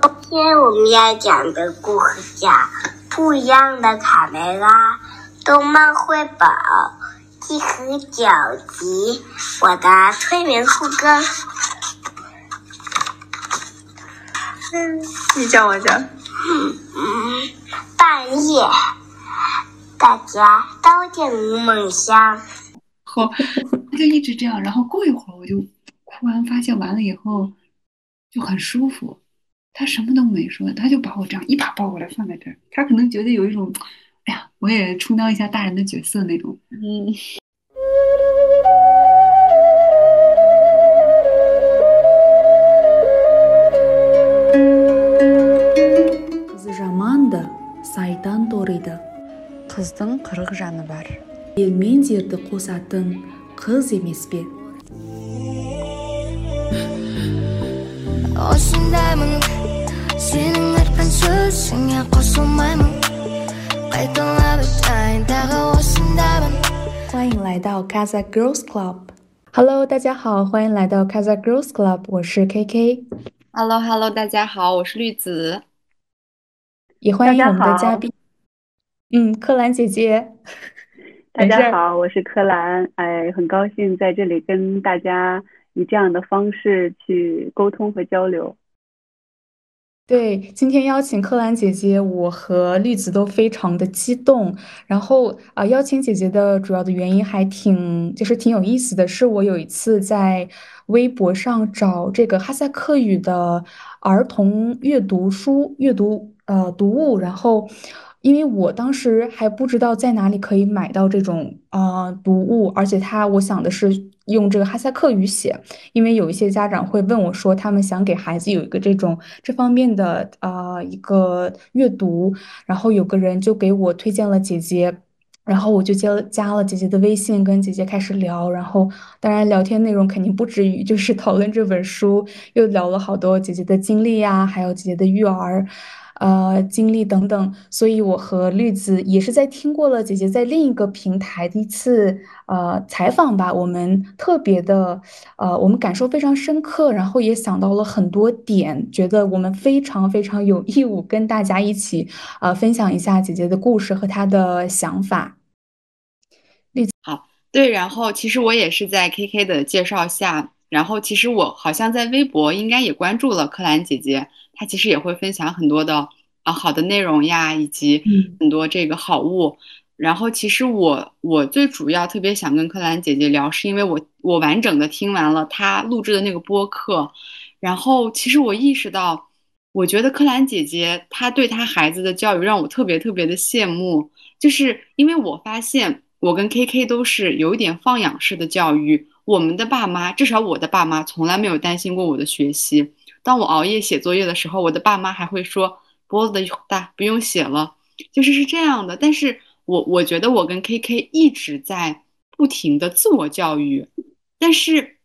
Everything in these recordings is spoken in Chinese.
今天我们要讲的故事叫《不一样的卡梅拉》动漫绘本第十九集。我的催眠副歌。嗯，你讲我讲。嗯，半夜，大家都进入梦乡。后，就一直这样，然后过一会儿，我就哭完发现完了以后就很舒服。他什么都没说，他就把我这样一把抱过来放在这儿。他可能觉得有一种，哎呀，我也充当一下大人的角色那种。嗯。Kız жаманды, сайтан ториды. Қыздың қырық жаны бар. Ел мен жерді қосатын қыз емес пе? осындаймын 新，欢迎来到 Casa Girls Club。Hello，大家好，欢迎来到 Casa Girls Club。我是 KK。Hello，Hello，大家好，我是绿子。也欢迎我们的嘉宾。嗯，柯兰姐姐，大家好，我是柯兰。哎，很高兴在这里跟大家以这样的方式去沟通和交流。对，今天邀请柯蓝姐姐，我和绿子都非常的激动。然后啊、邀请姐姐的主要的原因还挺，就是挺有意思的是，我有一次在微博上找这个哈萨克语的儿童阅读书、阅读呃读物，然后。因为我当时还不知道在哪里可以买到这种啊、读物，而且它我想的是用这个哈萨克语写，因为有一些家长会问我说，他们想给孩子有一个这种这方面的啊、一个阅读，然后有个人就给我推荐了姐姐。然后我就加了加了姐姐的微信，跟姐姐开始聊。然后当然聊天内容肯定不止于就是讨论这本书，又聊了好多姐姐的经历呀、还有姐姐的育儿。呃，经历等等，所以我和绿子也是在听过了姐姐在另一个平台的一次呃采访吧，我们特别的呃，我们感受非常深刻，然后也想到了很多点，觉得我们非常非常有义务跟大家一起呃分享一下姐姐的故事和她的想法。绿子好，对，然后其实我也是在 KK 的介绍下，然后其实我好像在微博应该也关注了柯兰姐姐。他其实也会分享很多的啊好的内容呀，以及很多这个好物。嗯、然后其实我我最主要特别想跟柯兰姐姐聊，是因为我我完整的听完了她录制的那个播客，然后其实我意识到，我觉得柯兰姐姐她对她孩子的教育让我特别特别的羡慕，就是因为我发现我跟 KK 都是有一点放养式的教育，我们的爸妈，至少我的爸妈从来没有担心过我的学习。当我熬夜写作业的时候，我的爸妈还会说脖子大，不用写了，就是是这样的。但是我我觉得我跟 KK 一直在不停的自我教育，但是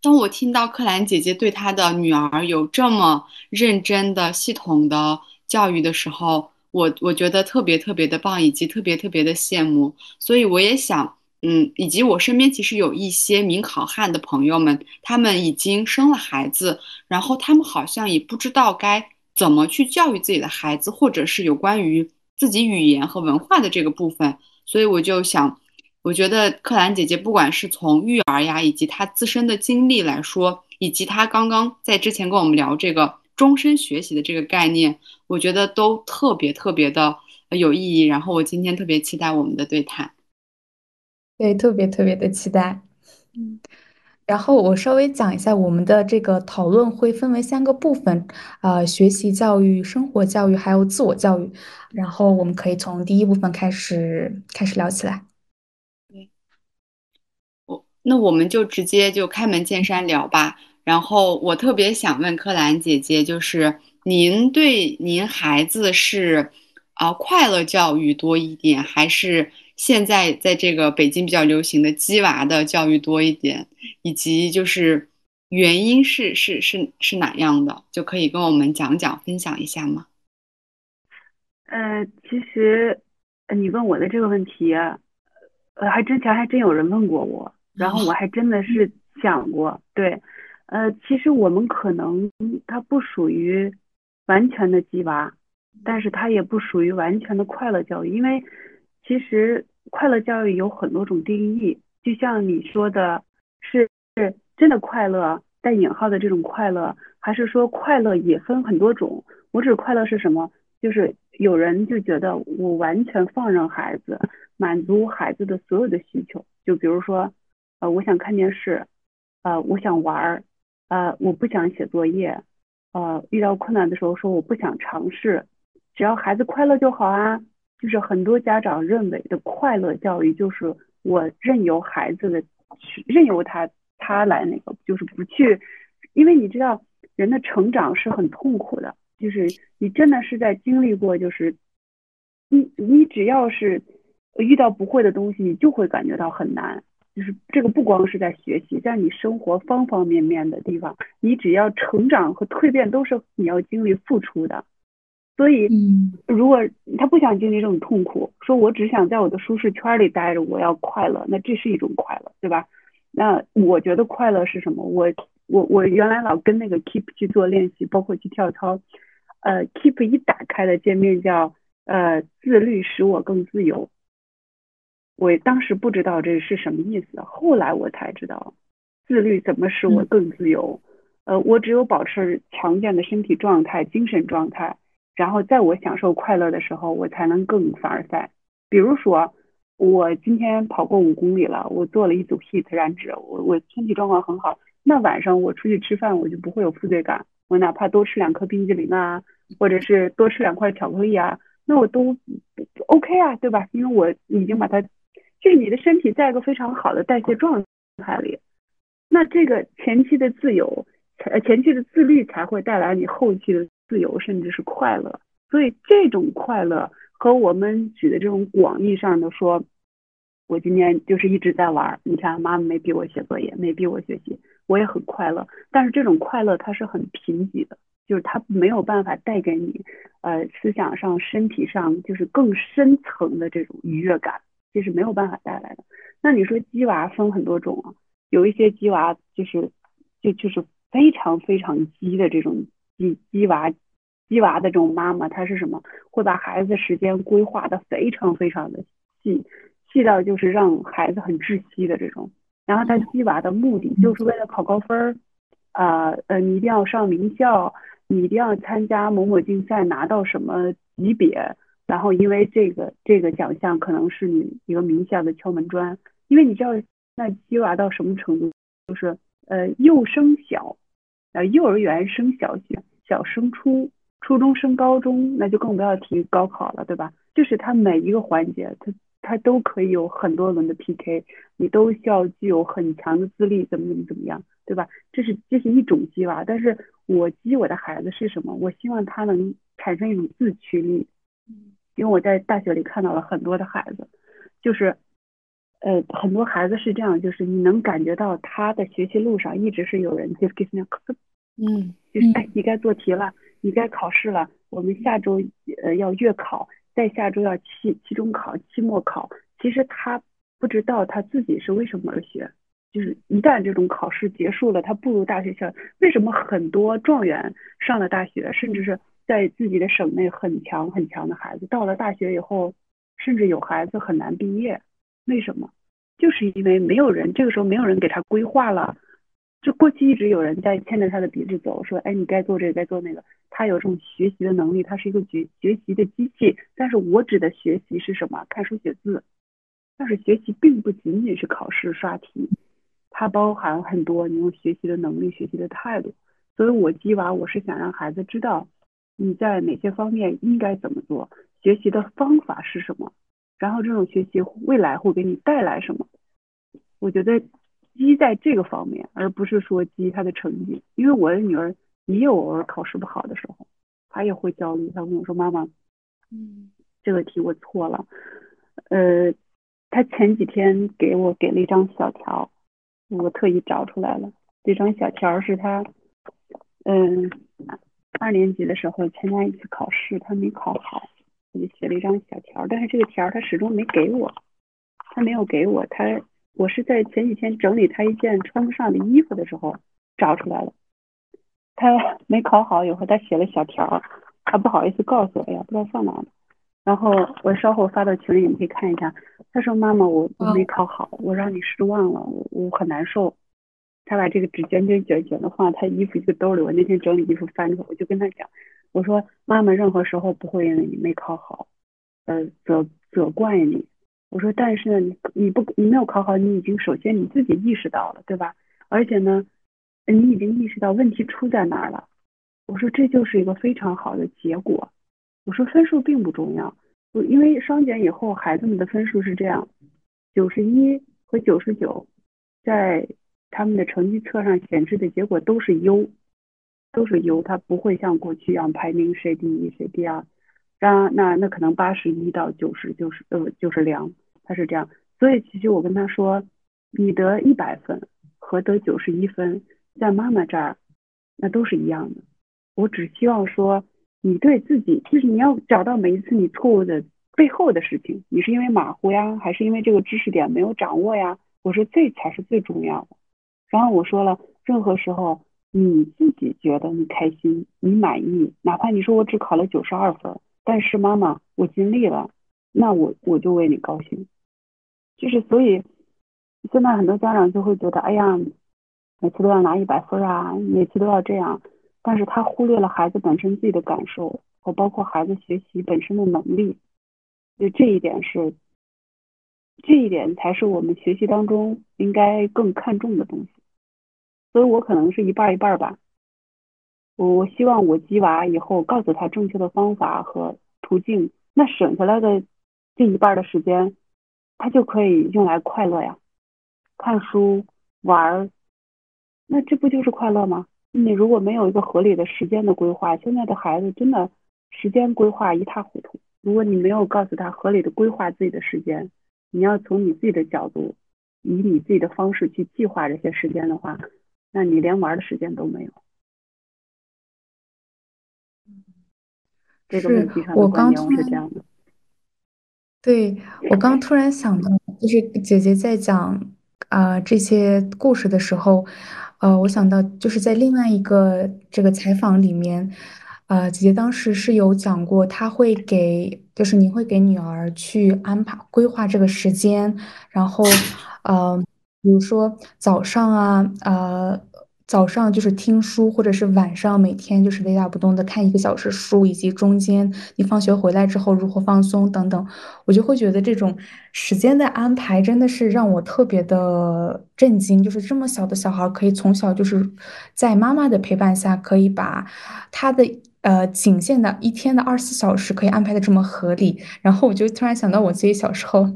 当我听到克兰姐姐对她的女儿有这么认真的、系统的教育的时候，我我觉得特别特别的棒，以及特别特别的羡慕。所以我也想。嗯，以及我身边其实有一些名考汉的朋友们，他们已经生了孩子，然后他们好像也不知道该怎么去教育自己的孩子，或者是有关于自己语言和文化的这个部分。所以我就想，我觉得克兰姐姐不管是从育儿呀，以及她自身的经历来说，以及她刚刚在之前跟我们聊这个终身学习的这个概念，我觉得都特别特别的有意义。然后我今天特别期待我们的对谈。对，特别特别的期待。嗯，然后我稍微讲一下我们的这个讨论会分为三个部分，呃，学习教育、生活教育还有自我教育。然后我们可以从第一部分开始开始聊起来。对，我那我们就直接就开门见山聊吧。然后我特别想问柯兰姐姐，就是您对您孩子是啊、呃、快乐教育多一点，还是？现在在这个北京比较流行的鸡娃的教育多一点，以及就是原因是是是是哪样的，就可以跟我们讲讲分享一下吗？呃，其实你问我的这个问题，呃，还之前还真有人问过我，然后我还真的是想过，对，呃，其实我们可能它不属于完全的鸡娃，但是它也不属于完全的快乐教育，因为其实快乐教育有很多种定义，就像你说的，是是真的快乐带引号的这种快乐，还是说快乐也分很多种？我指快乐是什么？就是有人就觉得我完全放任孩子，满足孩子的所有的需求，就比如说，呃，我想看电视，呃，我想玩儿，呃，我不想写作业，呃，遇到困难的时候说我不想尝试，只要孩子快乐就好啊。就是很多家长认为的快乐教育，就是我任由孩子的去任由他他来那个，就是不去，因为你知道人的成长是很痛苦的，就是你真的是在经历过，就是你你只要是遇到不会的东西，你就会感觉到很难。就是这个不光是在学习，在你生活方方面面的地方，你只要成长和蜕变都是你要经历付出的。所以，如果他不想经历这种痛苦，说我只想在我的舒适圈里待着，我要快乐，那这是一种快乐，对吧？那我觉得快乐是什么？我我我原来老跟那个 Keep 去做练习，包括去跳操，呃，Keep 一打开的界面叫呃自律使我更自由。我当时不知道这是什么意思，后来我才知道，自律怎么使我更自由？呃，我只有保持强健的身体状态、精神状态。然后在我享受快乐的时候，我才能更凡尔赛。比如说，我今天跑过五公里了，我做了一组 hit 燃脂，我我身体状况很好。那晚上我出去吃饭，我就不会有负罪感。我哪怕多吃两颗冰激凌啊，或者是多吃两块巧克力啊，那我都 OK 啊，对吧？因为我已经把它，就是你的身体在一个非常好的代谢状态里。那这个前期的自由，呃，前期的自律才会带来你后期的。自由甚至是快乐，所以这种快乐和我们举的这种广义上的说，我今天就是一直在玩。你看，妈妈没逼我写作业，没逼我学习，我也很快乐。但是这种快乐它是很贫瘠的，就是它没有办法带给你呃思想上、身体上就是更深层的这种愉悦感，这是没有办法带来的。那你说鸡娃分很多种啊，有一些鸡娃就是就就是非常非常鸡的这种鸡鸡娃。鸡娃的这种妈妈，她是什么？会把孩子时间规划的非常非常的细，细到就是让孩子很窒息的这种。然后他鸡娃的目的就是为了考高分儿，啊呃，你一定要上名校，你一定要参加某某竞赛拿到什么级别，然后因为这个这个奖项可能是你一个名校的敲门砖。因为你知道那鸡娃到什么程度？就是呃幼升小，呃幼儿园升小学，小升初。初中升高中，那就更不要提高考了，对吧？就是他每一个环节，他他都可以有很多轮的 PK，你都需要具有很强的资历，怎么怎么怎么样，对吧？这是这是一种激娃，但是我激我的孩子是什么？我希望他能产生一种自驱力，因为我在大学里看到了很多的孩子，就是呃很多孩子是这样，就是你能感觉到他的学习路上一直是有人就给那嗯，就是哎，你该做题了。你该考试了，我们下周呃要月考，再下周要期期中考、期末考。其实他不知道他自己是为什么而学，就是一旦这种考试结束了，他步入大学校，为什么很多状元上了大学，甚至是在自己的省内很强很强的孩子，到了大学以后，甚至有孩子很难毕业，为什么？就是因为没有人这个时候没有人给他规划了。就过去一直有人在牵着他的鼻子走，说，哎，你该做这个，该做那个。他有这种学习的能力，他是一个学学习的机器。但是我指的学习是什么？看书写字。但是学习并不仅仅是考试刷题，它包含很多你用学习的能力、学习的态度。所以我鸡娃，我是想让孩子知道你在哪些方面应该怎么做，学习的方法是什么，然后这种学习未来会给你带来什么。我觉得。积在这个方面，而不是说积他的成绩。因为我的女儿也有偶尔考试不好的时候，她也会焦虑。她跟我说：“妈妈，嗯，这个题我错了。”呃，她前几天给我给了一张小条，我特意找出来了。这张小条是她，嗯，二年级的时候参加一次考试，她没考好，我就写了一张小条。但是这个条他始终没给我，他没有给我，他。我是在前几天整理他一件穿不上的衣服的时候找出来了。他 没考好以后，他写了小条，他不好意思告诉我，哎呀，不知道放哪了。然后我稍后发到群里，你可以看一下。他说：“妈妈，我我没考好，我让你失望了，我我很难受。”他把这个纸卷卷卷卷的放他衣服一个兜里。我那天整理衣服翻出来，我就跟他讲，我说：“妈妈任何时候不会因为你没考好，呃，责责怪你。我说，但是，你你不你没有考好，你已经首先你自己意识到了，对吧？而且呢，你已经意识到问题出在哪儿了。我说这就是一个非常好的结果。我说分数并不重要，我因为双减以后孩子们的分数是这样，九十一和九十九，在他们的成绩册上显示的结果都是优，都是优，它不会像过去一样排名谁第一谁第二。啊那那可能八十一到九十就是呃就是良，他是这样。所以其实我跟他说，你得一百分和得九十一分，在妈妈这儿那都是一样的。我只希望说。你对自己就是你要找到每一次你错误的背后的事情，你是因为马虎呀，还是因为这个知识点没有掌握呀？我说这才是最重要的。然后我说了，任何时候你自己觉得你开心、你满意，哪怕你说我只考了九十二分，但是妈妈我尽力了，那我我就为你高兴。就是所以现在很多家长就会觉得，哎呀，每次都要拿一百分啊，每次都要这样。但是他忽略了孩子本身自己的感受和包括孩子学习本身的能力，就这一点是，这一点才是我们学习当中应该更看重的东西。所以我可能是一半一半吧。我我希望我鸡娃以后告诉他正确的方法和途径，那省下来的这一半的时间，他就可以用来快乐呀，看书玩儿，那这不就是快乐吗？你如果没有一个合理的时间的规划，现在的孩子真的时间规划一塌糊涂。如果你没有告诉他合理的规划自己的时间，你要从你自己的角度，以你自己的方式去计划这些时间的话，那你连玩的时间都没有。这个问题上的观点我是这样的。对我刚突然想到，就是姐姐在讲啊这些故事的时候。呃，我想到就是在另外一个这个采访里面，呃，姐姐当时是有讲过，她会给，就是你会给女儿去安排规划这个时间，然后，呃，比如说早上啊，呃。早上就是听书，或者是晚上每天就是雷打不动的看一个小时书，以及中间你放学回来之后如何放松等等，我就会觉得这种时间的安排真的是让我特别的震惊。就是这么小的小孩可以从小就是在妈妈的陪伴下，可以把他的呃仅限的一天的二十四小时可以安排的这么合理。然后我就突然想到我自己小时候。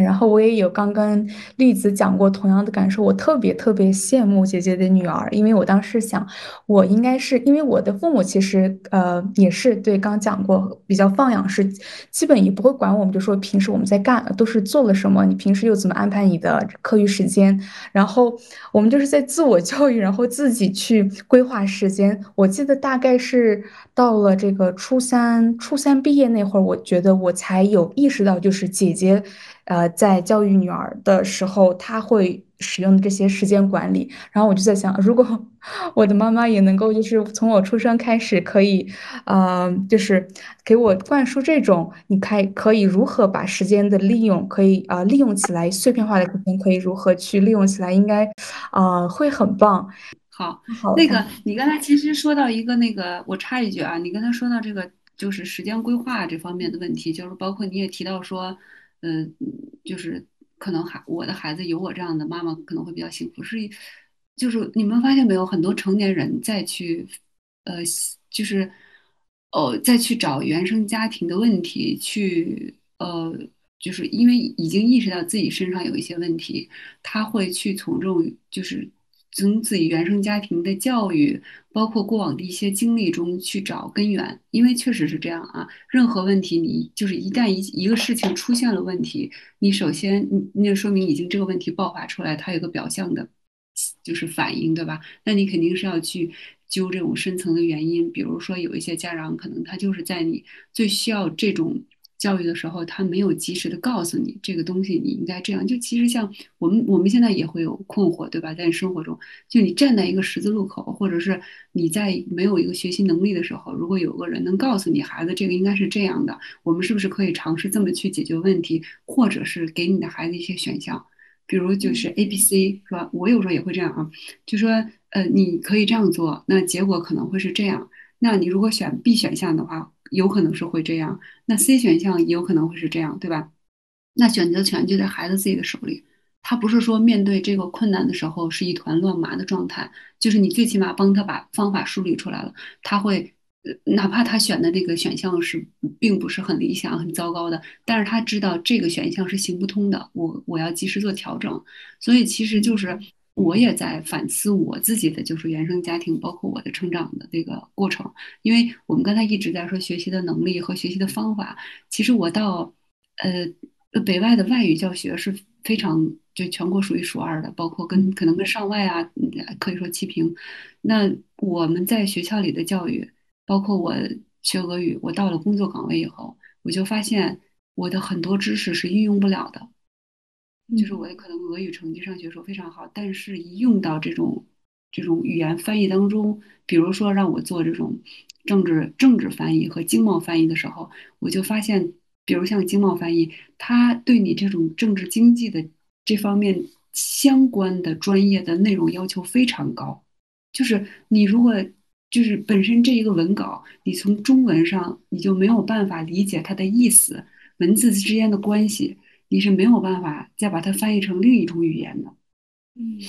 然后我也有刚跟栗子讲过同样的感受，我特别特别羡慕姐姐的女儿，因为我当时想，我应该是因为我的父母其实呃也是对刚讲过比较放养式，基本也不会管我们，就说平时我们在干都是做了什么，你平时又怎么安排你的课余时间，然后我们就是在自我教育，然后自己去规划时间。我记得大概是到了这个初三，初三毕业那会儿，我觉得我才有意识到，就是姐姐。呃，在教育女儿的时候，她会使用这些时间管理。然后我就在想，如果 我的妈妈也能够，就是从我出生开始，可以，呃，就是给我灌输这种，你开可以如何把时间的利用，可以啊利用起来，碎片化的时间可以如何去利用起来，应该，啊，会很棒。好，那个你刚才其实说到一个那个，我插一句啊，你刚才说到这个就是时间规划这方面的问题，就是包括你也提到说。嗯，就是可能孩我的孩子有我这样的妈妈可能会比较幸福，是，就是你们发现没有，很多成年人再去，呃，就是，哦，再去找原生家庭的问题，去，呃，就是因为已经意识到自己身上有一些问题，他会去从这种就是。从自己原生家庭的教育，包括过往的一些经历中去找根源，因为确实是这样啊。任何问题，你就是一旦一一个事情出现了问题，你首先，你那说明已经这个问题爆发出来，它有个表象的，就是反应，对吧？那你肯定是要去揪这种深层的原因。比如说，有一些家长可能他就是在你最需要这种教育的时候，他没有及时的告诉你这个东西你应该这样。就其实像我们我们现在也会有困惑，对吧？在生活中，就你站在一个十字路口，或者是你在没有一个学习能力的时候，如果有个人能告诉你孩子这个应该是这样的，我们是不是可以尝试这么去解决问题，或者是给你的孩子一些选项，比如就是 A、B、C 是吧？我有时候也会这样啊，就说呃你可以这样做，那结果可能会是这样。那你如果选 B 选项的话，有可能是会这样；那 C 选项也有可能会是这样，对吧？那选择权就在孩子自己的手里。他不是说面对这个困难的时候是一团乱麻的状态，就是你最起码帮他把方法梳理出来了，他会，哪怕他选的那个选项是并不是很理想、很糟糕的，但是他知道这个选项是行不通的，我我要及时做调整。所以其实就是我也在反思我自己的就是原生家庭，包括我的成长的这个过程。因为我们刚才一直在说学习的能力和学习的方法，其实我到呃呃北外的外语教学是非常就全国数一数二的，包括跟可能跟上外啊嗯可以说齐平。那我们在学校里的教育，包括我学俄语，我到了工作岗位以后，我就发现我的很多知识是运用不了的。就是我可能俄语成绩上学时候非常好，但是一用到这种这种语言翻译当中，比如说让我做这种政治政治翻译和经贸翻译的时候，我就发现，比如像经贸翻译，它对你这种政治经济的这方面相关的专业的内容要求非常高。就是你如果就是本身这一个文稿，你从中文上你就没有办法理解它的意思，文字之间的关系。你是没有办法再把它翻译成另一种语言的。嗯，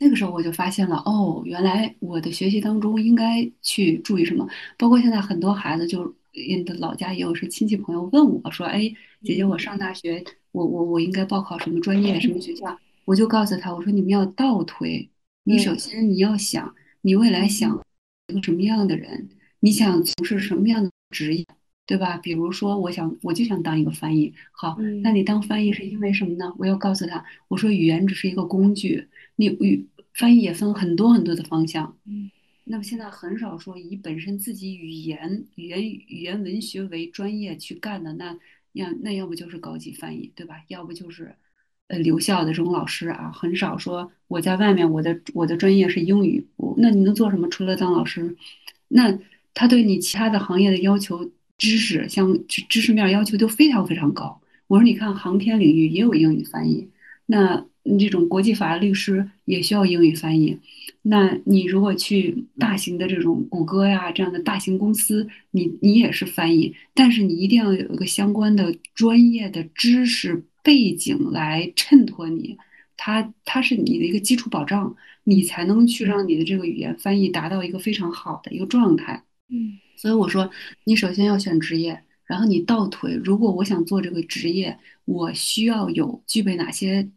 那个时候我就发现了，哦，原来我的学习当中应该去注意什么。包括现在很多孩子就，你的老家也有是亲戚朋友问我说，哎，姐姐，我上大学，我我我应该报考什么专业，什么学校？我就告诉他，我说你们要倒推，你首先你要想，你未来想一个什么样的人，你想从事什么样的职业。对吧？比如说，我想我就想当一个翻译。好，那你当翻译是因为什么呢？我要告诉他，我说语言只是一个工具，你语翻译也分很多很多的方向。嗯，那么现在很少说以本身自己语言语言语言文学为专业去干的，那要那要不就是高级翻译，对吧？要不就是呃留校的这种老师啊，很少说我在外面我的我的专业是英语，那你能做什么？除了当老师，那他对你其他的行业的要求。知识像知知识面要求都非常非常高。我说，你看航天领域也有英语翻译，那这种国际法律师也需要英语翻译。那你如果去大型的这种谷歌呀这样的大型公司，你你也是翻译，但是你一定要有一个相关的专业的知识背景来衬托你，它它是你的一个基础保障，你才能去让你的这个语言翻译达到一个非常好的一个状态。嗯。所以我说，你首先要选职业，然后你倒推，如果我想做这个职业，我需要有具备哪些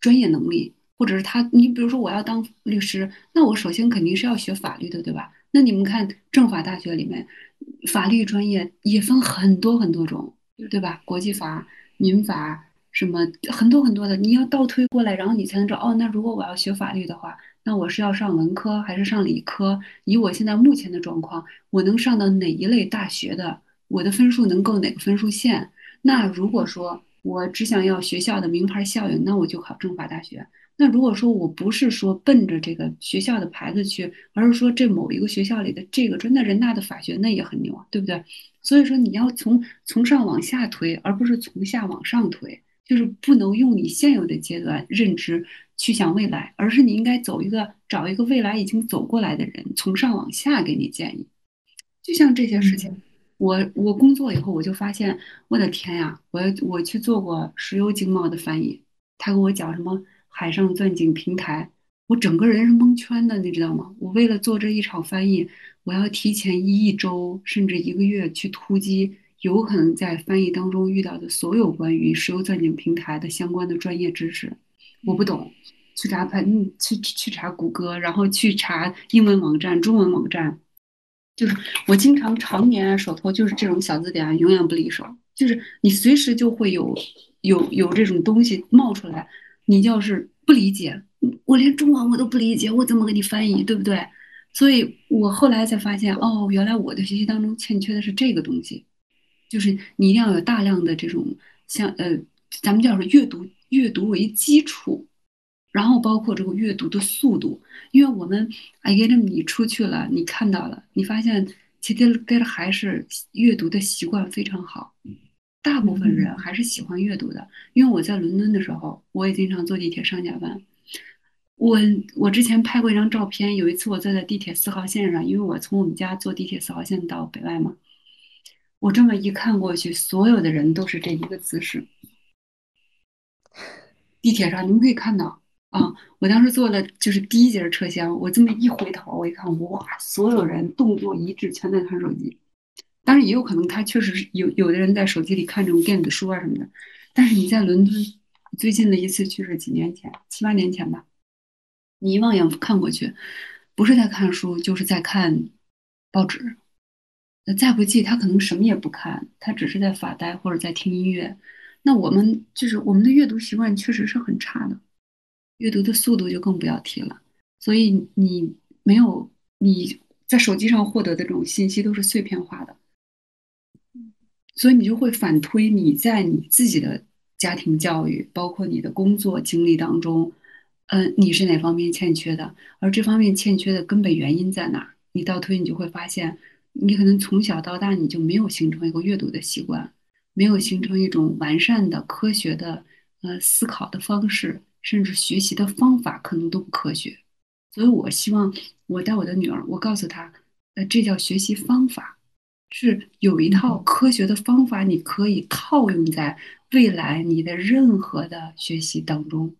专业能力，或者是他，你比如说我要当律师，那我首先肯定是要学法律的，对吧？那你们看政法大学里面，法律专业也分很多很多种，对吧？国际法、民法什么很多很多的，你要倒推过来，然后你才能知道，哦，那如果我要学法律的话。那我是要上文科还是上理科？以我现在目前的状况，我能上到哪一类大学的？我的分数能够哪个分数线？那如果说我只想要学校的名牌校园，那我就考政法大学。那如果说我不是说奔着这个学校的牌子去，而是说这某一个学校里的这个专，那人大的法学那也很牛啊，对不对？所以说你要从从上往下推，而不是从下往上推，就是不能用你现有的阶段认知。去想未来，而是你应该走一个找一个未来已经走过来的人，从上往下给你建议。就像这些事情，我我工作以后，我就发现，我的天呀，我我去做过石油经贸的翻译，他跟我讲什么海上钻井平台，我整个人是蒙圈的，你知道吗？我为了做这一场翻译，我要提前一周甚至一个月去突击，有可能在翻译当中遇到的所有关于石油钻井平台的相关的专业知识。我不懂，去查盘，去去查谷歌，然后去查英文网站、中文网站，就是我经常常年手头就是这种小字典，永远不离手。就是你随时就会有有有这种东西冒出来，你要是不理解，我连中文我都不理解，我怎么给你翻译，对不对？所以我后来才发现，哦，原来我的学习当中欠缺的是这个东西。就是你一定要有大量的这种像呃，咱们叫做阅读，阅读为基础，然后包括这个阅读的速度，因为我们哎呀，你出去了，你看到了，你发现其实盖的还是阅读的习惯非常好，大部分人还是喜欢阅读的。因为我在伦敦的时候，我也经常坐地铁上下班。我我之前拍过一张照片，有一次我坐在地铁四号线上，因为我从我们家坐地铁四号线到北外嘛，我这么一看过去，所有的人都是这一个姿势。地铁上你们可以看到啊，我当时坐的就是第一节车厢，我这么一回头，我一看，哇，所有人动作一致，全在看手机。当然也有可能他确实是有有的人在手机里看这种电子书啊什么的，但是你在伦敦最近的一次去是几年前，七八年前吧。你一望眼看过去，不是在看书，就是在看报纸。那再不济，他可能什么也不看，他只是在发呆或者在听音乐。那我们就是我们的阅读习惯确实是很差的，阅读的速度就更不要提了。所以你没有你在手机上获得的这种信息都是碎片化的，所以你就会反推你在你自己的家庭教育，包括你的工作经历当中。嗯，你是哪方面欠缺的？而这方面欠缺的根本原因在哪儿？你倒推，你就会发现，你可能从小到大你就没有形成一个阅读的习惯，没有形成一种完善的、科学的呃思考的方式，甚至学习的方法可能都不科学。所以我希望我带我的女儿，我告诉她，呃，这叫学习方法，是有一套科学的方法，你可以套用在未来你的任何的学习当中。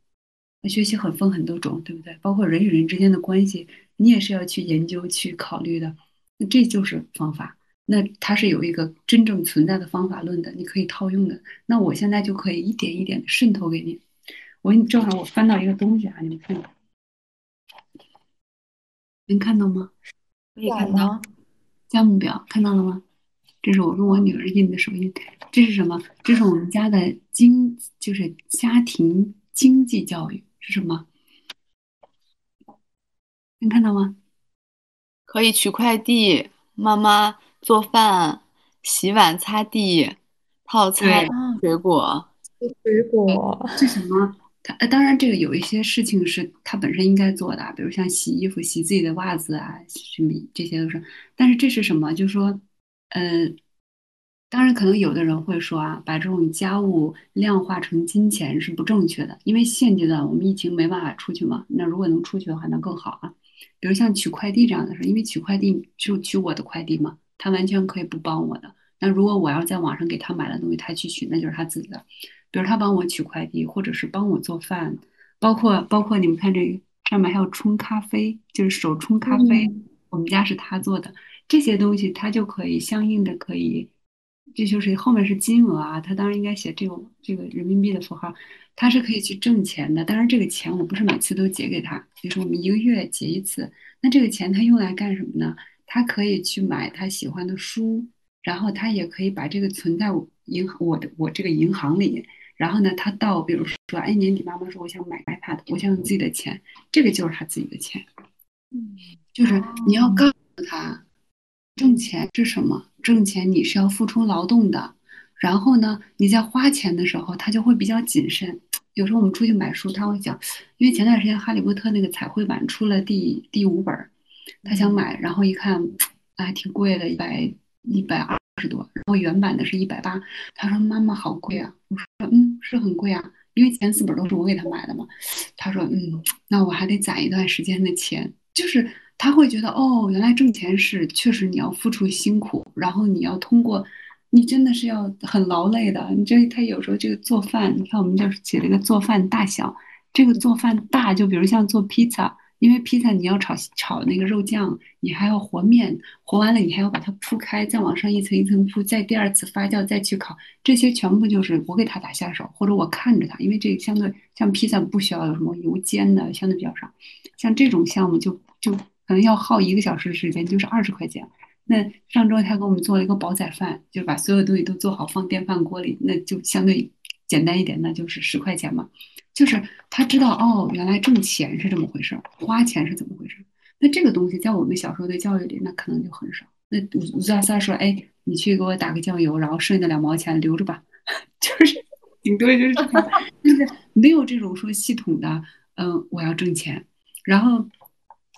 那学习很分很多种，对不对？包括人与人之间的关系，你也是要去研究、去考虑的。那这就是方法。那它是有一个真正存在的方法论的，你可以套用的。那我现在就可以一点一点的渗透给你。我正好我翻到一个东西啊，你们看，能看到吗？可以看到价目表，看到了吗？这是我跟我女儿印的手印。这是什么？这是我们家的经，就是家庭经济教育。是什么？能看到吗？可以取快递，妈妈做饭、洗碗、擦地、泡菜、水果。水果这什么？他呃，当然这个有一些事情是他本身应该做的，比如像洗衣服、洗自己的袜子啊，什么这些都是。但是这是什么？就是说，呃。当然，可能有的人会说啊，把这种家务量化成金钱是不正确的，因为现阶段我们疫情没办法出去嘛。那如果能出去的话，那更好啊。比如像取快递这样的事，因为取快递就取我的快递嘛，他完全可以不帮我的。那如果我要在网上给他买了东西，他去取，那就是他自己的。比如他帮我取快递，或者是帮我做饭，包括包括你们看这上面还有冲咖啡，就是手冲咖啡，我们家是他做的，这些东西他就可以相应的可以。这就是后面是金额啊，他当然应该写这个这个人民币的符号，他是可以去挣钱的。当然，这个钱我不是每次都结给他，比如说我们一个月结一次。那这个钱他用来干什么呢？他可以去买他喜欢的书，然后他也可以把这个存在银行我的我这个银行里。然后呢，他到比如说，哎，年底妈妈说我想买 iPad，我想用自己的钱，这个就是他自己的钱。嗯，就是你要告诉他。挣钱是什么？挣钱你是要付出劳动的，然后呢，你在花钱的时候，他就会比较谨慎。有时候我们出去买书，他会讲，因为前段时间《哈利波特》那个彩绘版出了第第五本，他想买，然后一看，哎，挺贵的，一百一百二十多，然后原版的是一百八，他说妈妈好贵啊，我说嗯，是很贵啊，因为前四本都是我给他买的嘛。他说嗯，那我还得攒一段时间的钱，就是。他会觉得哦，原来挣钱是确实你要付出辛苦，然后你要通过，你真的是要很劳累的。你这他有时候这个做饭，你看我们就是写了一个做饭大小，这个做饭大就比如像做披萨，因为披萨你要炒炒那个肉酱，你还要和面，和完了你还要把它铺开，再往上一层一层铺，再第二次发酵再去烤，这些全部就是我给他打下手，或者我看着他，因为这相对像披萨不需要有什么油煎的，相对比较少，像这种项目就就。可能要耗一个小时的时间，就是二十块钱。那上周他给我们做了一个煲仔饭，就是把所有东西都做好放电饭锅里，那就相对简单一点，那就是十块钱嘛。就是他知道哦，原来挣钱是这么回事儿，花钱是怎么回事儿。那这个东西在我们小时候的教育里，那可能就很少。那吴吴三说，哎，你去给我打个酱油，然后剩下的两毛钱留着吧，就是顶多就是这样，就是没有这种说系统的，嗯，我要挣钱，然后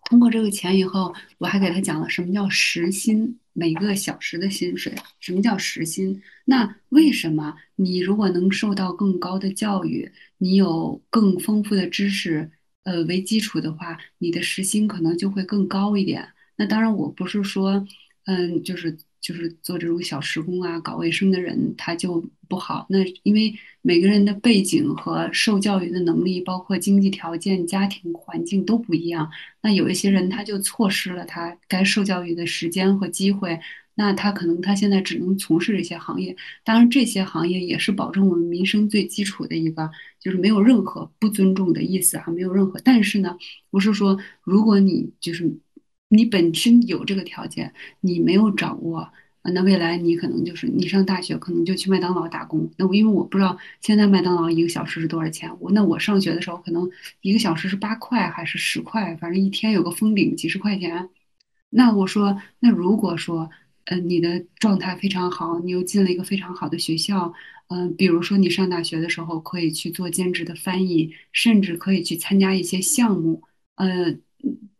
通过这个钱以后，我还给他讲了什么叫时薪，每个小时的薪水，什么叫时薪？那为什么你如果能受到更高的教育，你有更丰富的知识，呃，为基础的话，你的时薪可能就会更高一点。那当然，我不是说。嗯，就是就是做这种小时工啊，搞卫生的人他就不好。那因为每个人的背景和受教育的能力，包括经济条件、家庭环境都不一样。那有一些人他就错失了他该受教育的时间和机会。那他可能他现在只能从事这些行业。当然，这些行业也是保证我们民生最基础的一个，就是没有任何不尊重的意思啊，没有任何。但是呢，不是说如果你就是。你本身有这个条件，你没有掌握，那未来你可能就是你上大学可能就去麦当劳打工。那我因为我不知道现在麦当劳一个小时是多少钱，我那我上学的时候可能一个小时是八块还是十块，反正一天有个封顶几十块钱。那我说，那如果说，嗯，你的状态非常好，你又进了一个非常好的学校，嗯，比如说你上大学的时候可以去做兼职的翻译，甚至可以去参加一些项目，呃。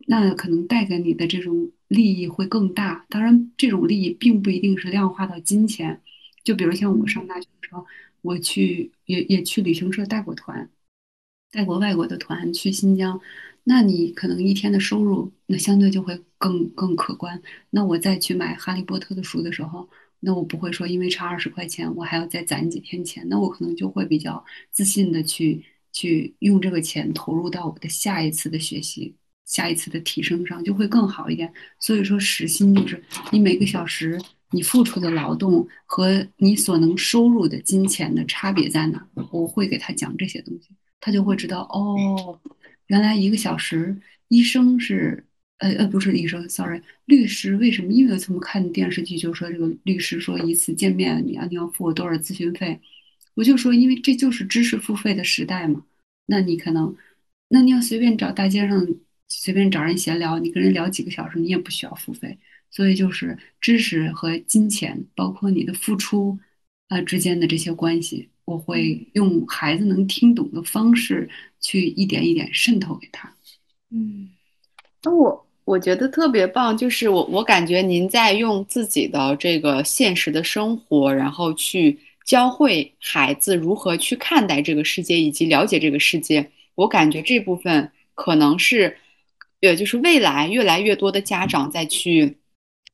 那可能带给你的这种利益会更大。当然，这种利益并不一定是量化到金钱。就比如像我上大学的时候，我去也也去旅行社带过团，带过外国的团去新疆。那你可能一天的收入，那相对就会更更可观。那我再去买《哈利波特》的书的时候，那我不会说因为差二十块钱，我还要再攒几天钱。那我可能就会比较自信的去去用这个钱投入到我的下一次的学习。下一次的提升上就会更好一点。所以说，时薪就是你每个小时你付出的劳动和你所能收入的金钱的差别在哪。我会给他讲这些东西，他就会知道哦，原来一个小时医生是呃呃不是医生，sorry，律师为什么？因为我们看电视剧就说这个律师说一次见面你要你要付我多少咨询费，我就说因为这就是知识付费的时代嘛。那你可能，那你要随便找大街上。随便找人闲聊，你跟人聊几个小时，你也不需要付费。所以就是知识和金钱，包括你的付出，啊之间的这些关系，我会用孩子能听懂的方式去一点一点渗透给他。嗯，那我我觉得特别棒，就是我我感觉您在用自己的这个现实的生活，然后去教会孩子如何去看待这个世界以及了解这个世界。我感觉这部分可能是。对，就是未来越来越多的家长再去，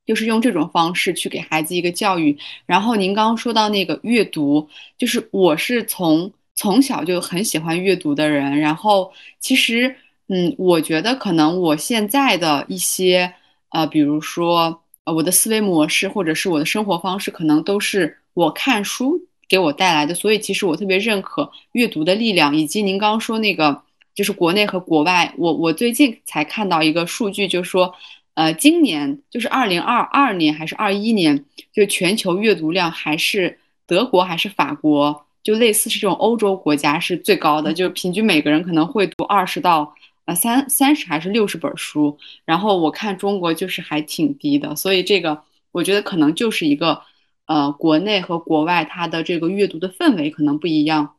就是用这种方式去给孩子一个教育。然后您刚刚说到那个阅读，就是我是从从小就很喜欢阅读的人。然后其实，嗯，我觉得可能我现在的一些呃，比如说呃，我的思维模式或者是我的生活方式，可能都是我看书给我带来的。所以其实我特别认可阅读的力量，以及您刚刚说那个。就是国内和国外，我我最近才看到一个数据，就是说，呃，今年就是二零二二年还是二一年，就全球阅读量还是德国还是法国，就类似是这种欧洲国家是最高的，就平均每个人可能会读二十到呃三三十还是六十本书，然后我看中国就是还挺低的，所以这个我觉得可能就是一个呃国内和国外它的这个阅读的氛围可能不一样。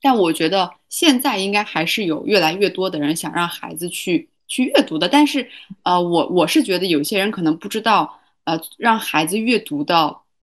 但我觉得现在应该还是有越来越多的人想让孩子去去阅读的，但是，呃，我我是觉得有些人可能不知道，呃，让孩子阅读的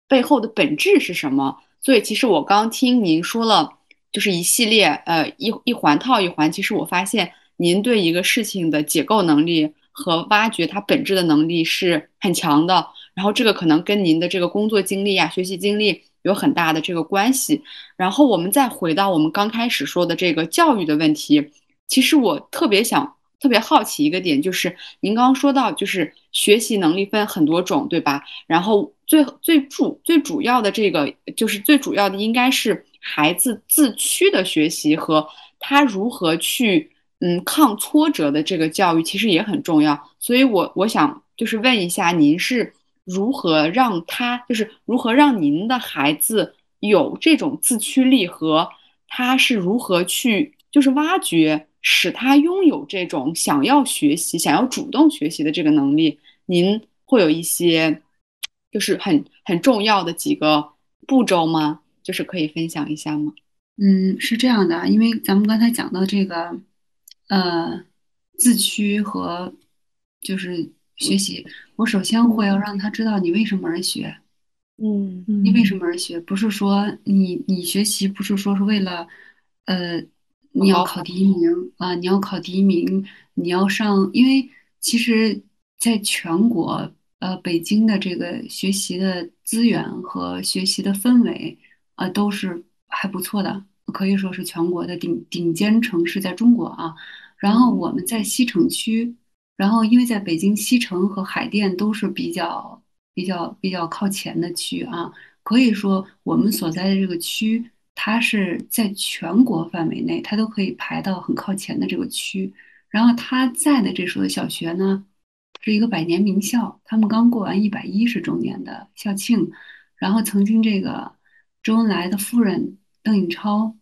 背后的本质是什么。所以，其实我刚听您说了，就是一系列，呃，一一环套一环。其实我发现您对一个事情的解构能力和挖掘它本质的能力是很强的。然后，这个可能跟您的这个工作经历啊、学习经历。有很大的这个关系，然后我们再回到我们刚开始说的这个教育的问题。其实我特别想、特别好奇一个点，就是您刚刚说到，就是学习能力分很多种，对吧？然后最最主最主要的这个，就是最主要的应该是孩子自驱的学习和他如何去嗯抗挫折的这个教育，其实也很重要。所以我我想就是问一下，您是？如何让他就是如何让您的孩子有这种自驱力和他是如何去就是挖掘使他拥有这种想要学习、想要主动学习的这个能力？您会有一些就是很很重要的几个步骤吗？就是可以分享一下吗？嗯，是这样的，因为咱们刚才讲到这个，呃，自驱和就是学习，我首先会要让他知道你为什么而学，嗯你为什么而学，不是说你你学习不是说是为了，呃，你要考第一名啊，你要考第一名，你要上，因为其实在全国，呃，北京的这个学习的资源和学习的氛围，啊，都是还不错的，可以说是全国的顶顶尖城市，在中国啊。然后我们在西城区，然后因为在北京西城和海淀都是比较比较比较靠前的区啊，可以说我们所在的这个区，它是在全国范围内，它都可以排到很靠前的这个区。然后他在的这所小学呢，是一个百年名校，他们刚过完一百一十周年的校庆，然后曾经这个周恩来的夫人邓颖超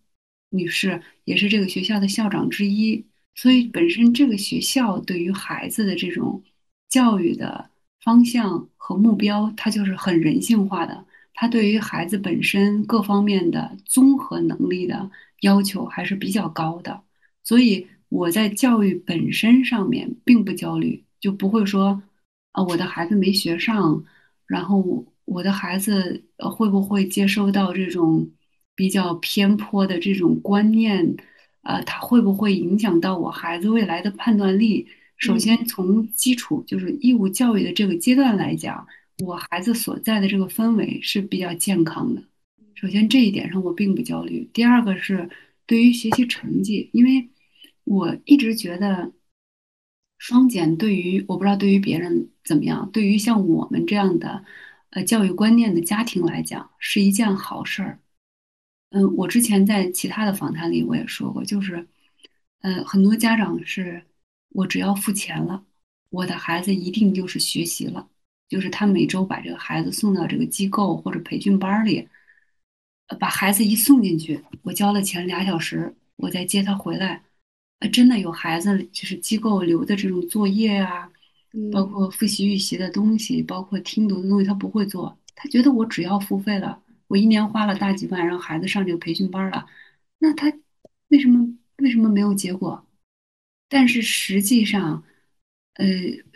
女士也是这个学校的校长之一，所以本身这个学校对于孩子的这种教育的方向和目标，它就是很人性化的，它对于孩子本身各方面的综合能力的要求还是比较高的，所以我在教育本身上面并不焦虑，就不会说啊我的孩子没学上，然后我的孩子会不会接收到这种比较偏颇的这种观念？呃，他会不会影响到我孩子未来的判断力？首先从基础就是义务教育的这个阶段来讲，我孩子所在的这个氛围是比较健康的。首先这一点上我并不焦虑。第二个是对于学习成绩，因为我一直觉得双减对于我不知道对于别人怎么样，对于像我们这样的呃教育观念的家庭来讲是一件好事儿。嗯，我之前在其他的访谈里我也说过，就是呃很多家长是我只要付钱了，我的孩子一定就是学习了，就是他每周把这个孩子送到这个机构或者培训班里。呃把孩子一送进去，我交了钱俩小时，我再接他回来。呃，真的有孩子就是机构留的这种作业啊，包括复习预习的东西，包括听读的东西，他不会做。他觉得我只要付费了，我一年花了大几万让孩子上这个培训班了，那他为什么为什么没有结果？但是实际上，呃，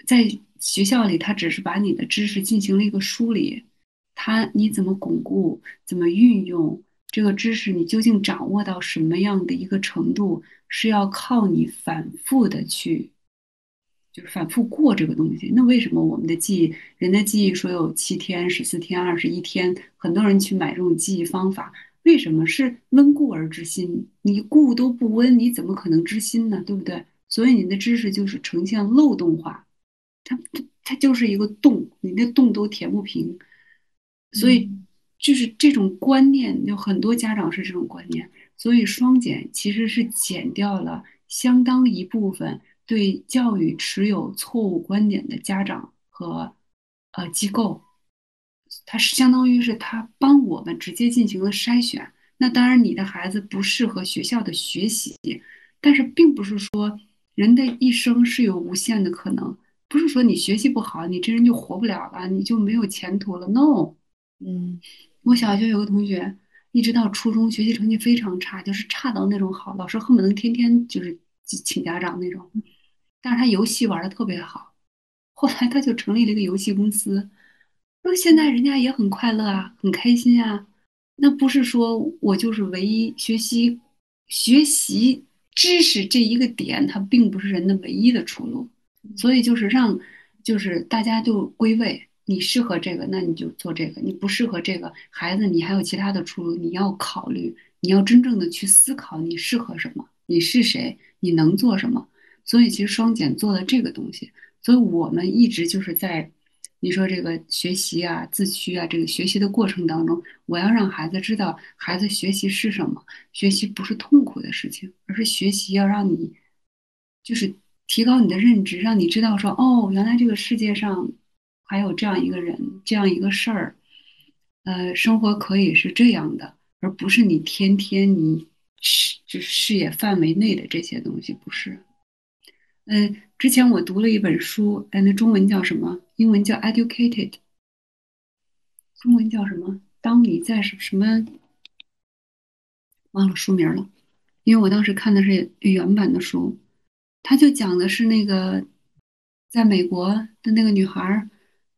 在学校里，他只是把你的知识进行了一个梳理。它你怎么巩固，怎么运用这个知识，你究竟掌握到什么样的一个程度，是要靠你反复的去，就是反复过这个东西。那为什么我们的记忆，人的记忆说有七天、十四天、二十一天，很多人去买这种记忆方法，为什么是温故而知新？你故都不温，你怎么可能知新呢？对不对？所以你的知识就是呈现漏洞化，它它它就是一个洞，你那洞都填不平。所以就是这种观念，有很多家长是这种观念，所以双减其实是减掉了相当一部分对教育持有错误观点的家长和呃机构，它是相当于是他帮我们直接进行了筛选。那当然，你的孩子不适合学校的学习，但是并不是说人的一生是有无限的可能，不是说你学习不好，你这人就活不了了，你就没有前途了。No。嗯，我小学有个同学，一直到初中学习成绩非常差，就是差到那种好，老师恨不得天天就是请家长那种。但是他游戏玩的特别好，后来他就成立了一个游戏公司，那现在人家也很快乐啊，很开心啊。那不是说我就是唯一学习学习知识这一个点，它并不是人的唯一的出路。所以就是让就是大家就归位。你适合这个，那你就做这个；你不适合这个，孩子，你还有其他的出路，你要考虑，你要真正的去思考你适合什么，你是谁，你能做什么。所以其实双减做的这个东西，所以我们一直就是在你说这个学习啊、自驱啊这个学习的过程当中，我要让孩子知道，孩子学习是什么，学习不是痛苦的事情，而是学习要让你就是提高你的认知，让你知道说，哦，原来这个世界上。还有这样一个人，这样一个事儿，呃，生活可以是这样的，而不是你天天你视就是视野范围内的这些东西，不是。嗯，之前我读了一本书，哎，那中文叫什么？英文叫《Educated》。中文叫什么？当你在什什么？忘了书名了，因为我当时看的是原版的书，他就讲的是那个在美国的那个女孩，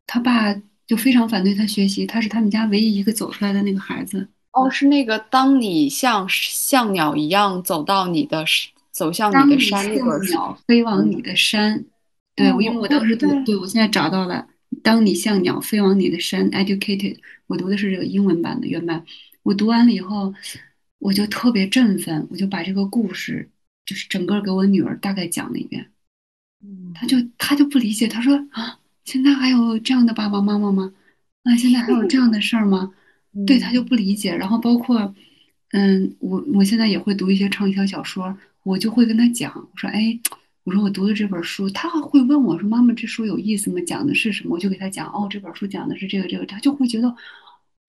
她爸就非常反对她学习，她是他们家唯一一个走出来的那个孩子。哦，是那个当你像像鸟一样走到你的走向你的山那鸟飞往你的山。对，因为我当时读，对我现在找到了。当你像鸟飞往你的山，educated，我读的是这个英文版的原版。我读完了以后，我就特别振奋，我就把这个故事就是整个给我女儿大概讲了一遍。嗯，她就她就不理解，她说啊，现在还有这样的爸爸妈妈吗？啊，现在还有这样的事儿吗？对，她就不理解。然后包括，嗯，我我现在也会读一些畅销小说，我就会跟他讲，我说，哎。我说我读的这本书，他会问我说：“妈妈，这书有意思吗？讲的是什么？”我就给他讲：“哦，这本书讲的是这个这个。”他就会觉得：“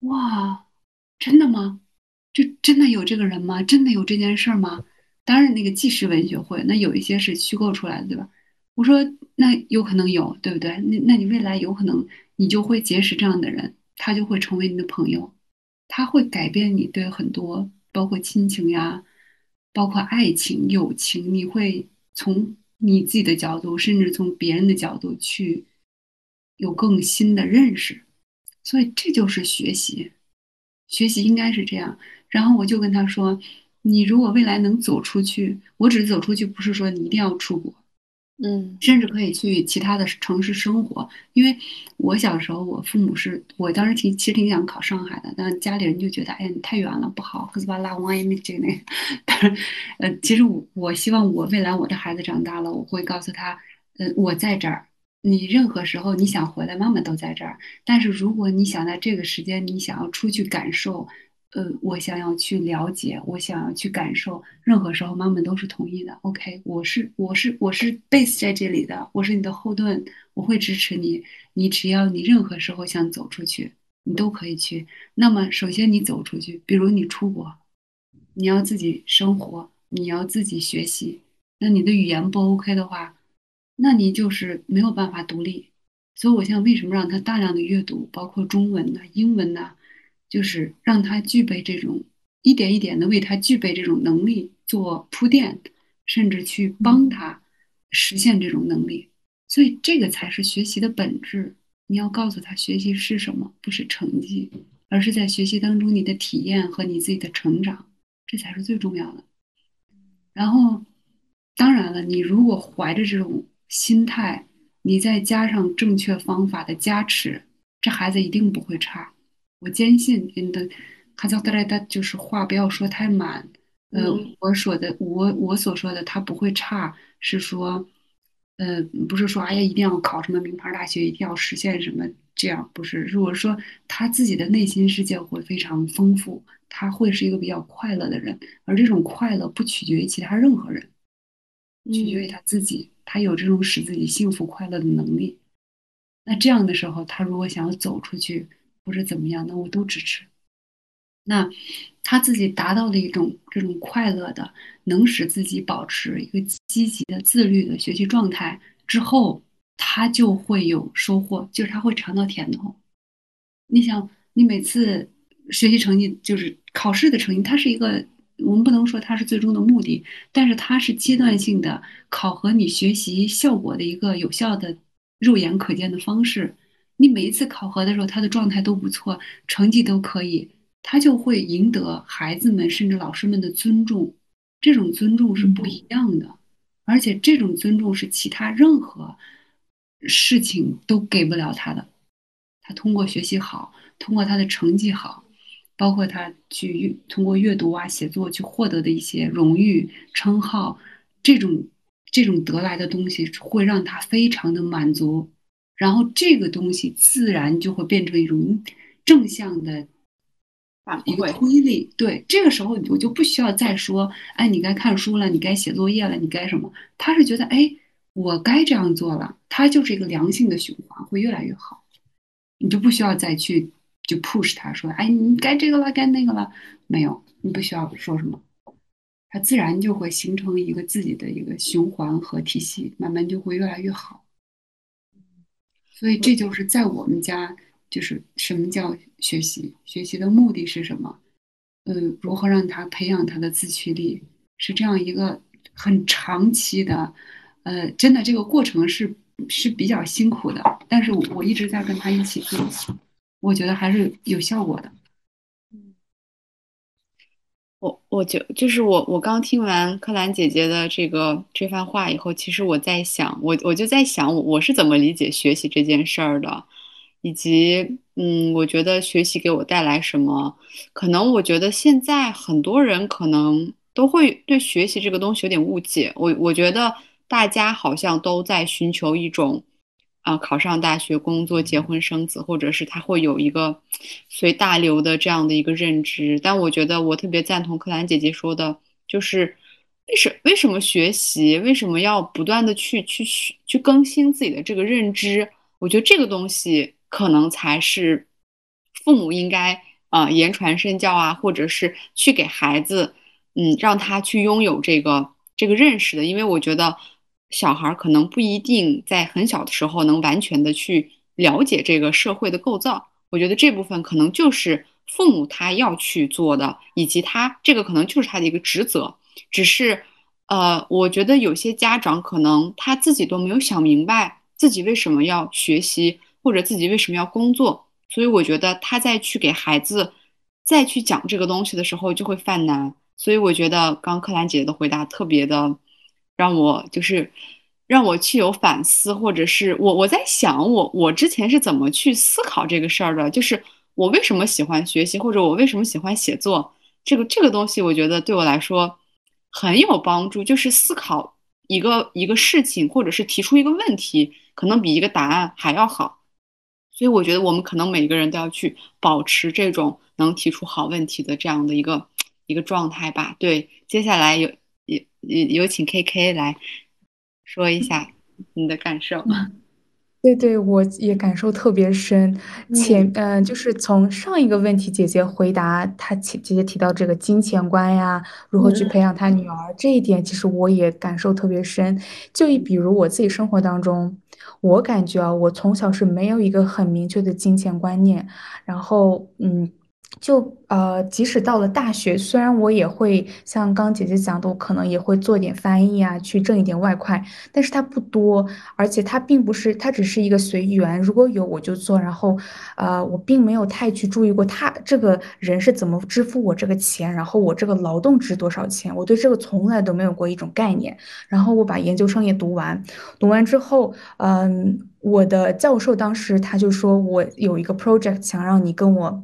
哇，真的吗？这真的有这个人吗？真的有这件事吗？”当然，那个纪实文学会，那有一些是虚构出来的，对吧？我说那有可能有，对不对？那那你未来有可能你就会结识这样的人，他就会成为你的朋友，他会改变你对很多，包括亲情呀，包括爱情、友情，你会从。你自己的角度，甚至从别人的角度去有更新的认识，所以这就是学习。学习应该是这样。然后我就跟他说：“你如果未来能走出去，我只是走出去，不是说你一定要出国。”嗯，甚至可以去其他的城市生活，因为我小时候，我父母是我当时挺其实挺想考上海的，但家里人就觉得，哎，你太远了，不好，可是把拉我也没这个那，但是，呃，其实我我希望我未来我的孩子长大了，我会告诉他，呃，我在这儿，你任何时候你想回来，妈妈都在这儿。但是如果你想在这个时间，你想要出去感受。呃，我想要去了解，我想要去感受，任何时候妈妈都是同意的。OK，我是我是我是 base 在这里的，我是你的后盾，我会支持你。你只要你任何时候想走出去，你都可以去。那么首先你走出去，比如你出国，你要自己生活，你要自己学习。那你的语言不 OK 的话，那你就是没有办法独立。所以，我现在为什么让他大量的阅读，包括中文呐、英文呐？就是让他具备这种一点一点的为他具备这种能力做铺垫，甚至去帮他实现这种能力。所以这个才是学习的本质。你要告诉他学习是什么，不是成绩，而是在学习当中你的体验和你自己的成长，这才是最重要的。然后，当然了，你如果怀着这种心态，你再加上正确方法的加持，这孩子一定不会差。我坚信，你的卡扎德莱的就是话不要说太满。呃，我说的，我我所说的，他不会差，是说，呃，不是说哎呀，一定要考什么名牌大学，一定要实现什么，这样不是。如果说他自己的内心世界会非常丰富，他会是一个比较快乐的人，而这种快乐不取决于其他任何人，取决于他自己，他有这种使自己幸福快乐的能力。那这样的时候，他如果想要走出去，或者怎么样，那我都支持。那他自己达到了一种这种快乐的，能使自己保持一个积极的、自律的学习状态之后，他就会有收获，就是他会尝到甜头。你想，你每次学习成绩，就是考试的成绩，它是一个，我们不能说它是最终的目的，但是它是阶段性的考核你学习效果的一个有效的、肉眼可见的方式。你每一次考核的时候，他的状态都不错，成绩都可以，他就会赢得孩子们甚至老师们的尊重。这种尊重是不一样的，而且这种尊重是其他任何事情都给不了他的。他通过学习好，通过他的成绩好，包括他去通过阅读啊、写作去获得的一些荣誉称号，这种这种得来的东西会让他非常的满足。然后这个东西自然就会变成一种正向的一个推力。对，这个时候我就不需要再说，哎，你该看书了，你该写作业了，你该什么？他是觉得，哎，我该这样做了，他就是一个良性的循环，会越来越好。你就不需要再去就 push 他说，哎，你该这个了，该那个了，没有，你不需要说什么，他自然就会形成一个自己的一个循环和体系，慢慢就会越来越好。所以这就是在我们家就是什么叫学习，学习的目的是什么，嗯，如何让他培养他的自驱力，是这样一个很长期的，呃，真的这个过程是是比较辛苦的，但是我一直在跟他一起做，我觉得还是有效果的。我我就就是我我刚听完柯兰姐姐的这个这番话以后，其实我在想，我我就在想，我我是怎么理解学习这件事儿的，以及嗯，我觉得学习给我带来什么？可能我觉得现在很多人可能都会对学习这个东西有点误解。我我觉得大家好像都在寻求一种。啊，考上大学、工作、结婚、生子，或者是他会有一个随大流的这样的一个认知。但我觉得我特别赞同克兰姐姐说的，就是为什为什么学习，为什么要不断的去去去去更新自己的这个认知？我觉得这个东西可能才是父母应该啊言传身教啊，或者是去给孩子，嗯，让他去拥有这个这个认识的，因为我觉得。小孩可能不一定在很小的时候能完全的去了解这个社会的构造，我觉得这部分可能就是父母他要去做的，以及他这个可能就是他的一个职责。只是，呃，我觉得有些家长可能他自己都没有想明白自己为什么要学习，或者自己为什么要工作，所以我觉得他在去给孩子再去讲这个东西的时候就会犯难。所以我觉得刚柯兰姐姐的回答特别的。让我就是让我去有反思，或者是我我在想，我我之前是怎么去思考这个事儿的？就是我为什么喜欢学习，或者我为什么喜欢写作？这个这个东西，我觉得对我来说很有帮助。就是思考一个一个事情，或者是提出一个问题，可能比一个答案还要好。所以我觉得我们可能每个人都要去保持这种能提出好问题的这样的一个一个状态吧。对，接下来有。有有请 K K 来说一下你的感受。对对，我也感受特别深。前嗯，就是从上一个问题，姐姐回答她姐姐姐提到这个金钱观呀，如何去培养她女儿这一点，其实我也感受特别深。就以比如我自己生活当中，我感觉啊，我从小是没有一个很明确的金钱观念，然后嗯。就呃，即使到了大学，虽然我也会像刚姐姐讲的，我可能也会做点翻译啊，去挣一点外快，但是它不多，而且它并不是，它只是一个随缘，如果有我就做，然后，呃，我并没有太去注意过他这个人是怎么支付我这个钱，然后我这个劳动值多少钱，我对这个从来都没有过一种概念。然后我把研究生也读完，读完之后，嗯，我的教授当时他就说我有一个 project 想让你跟我。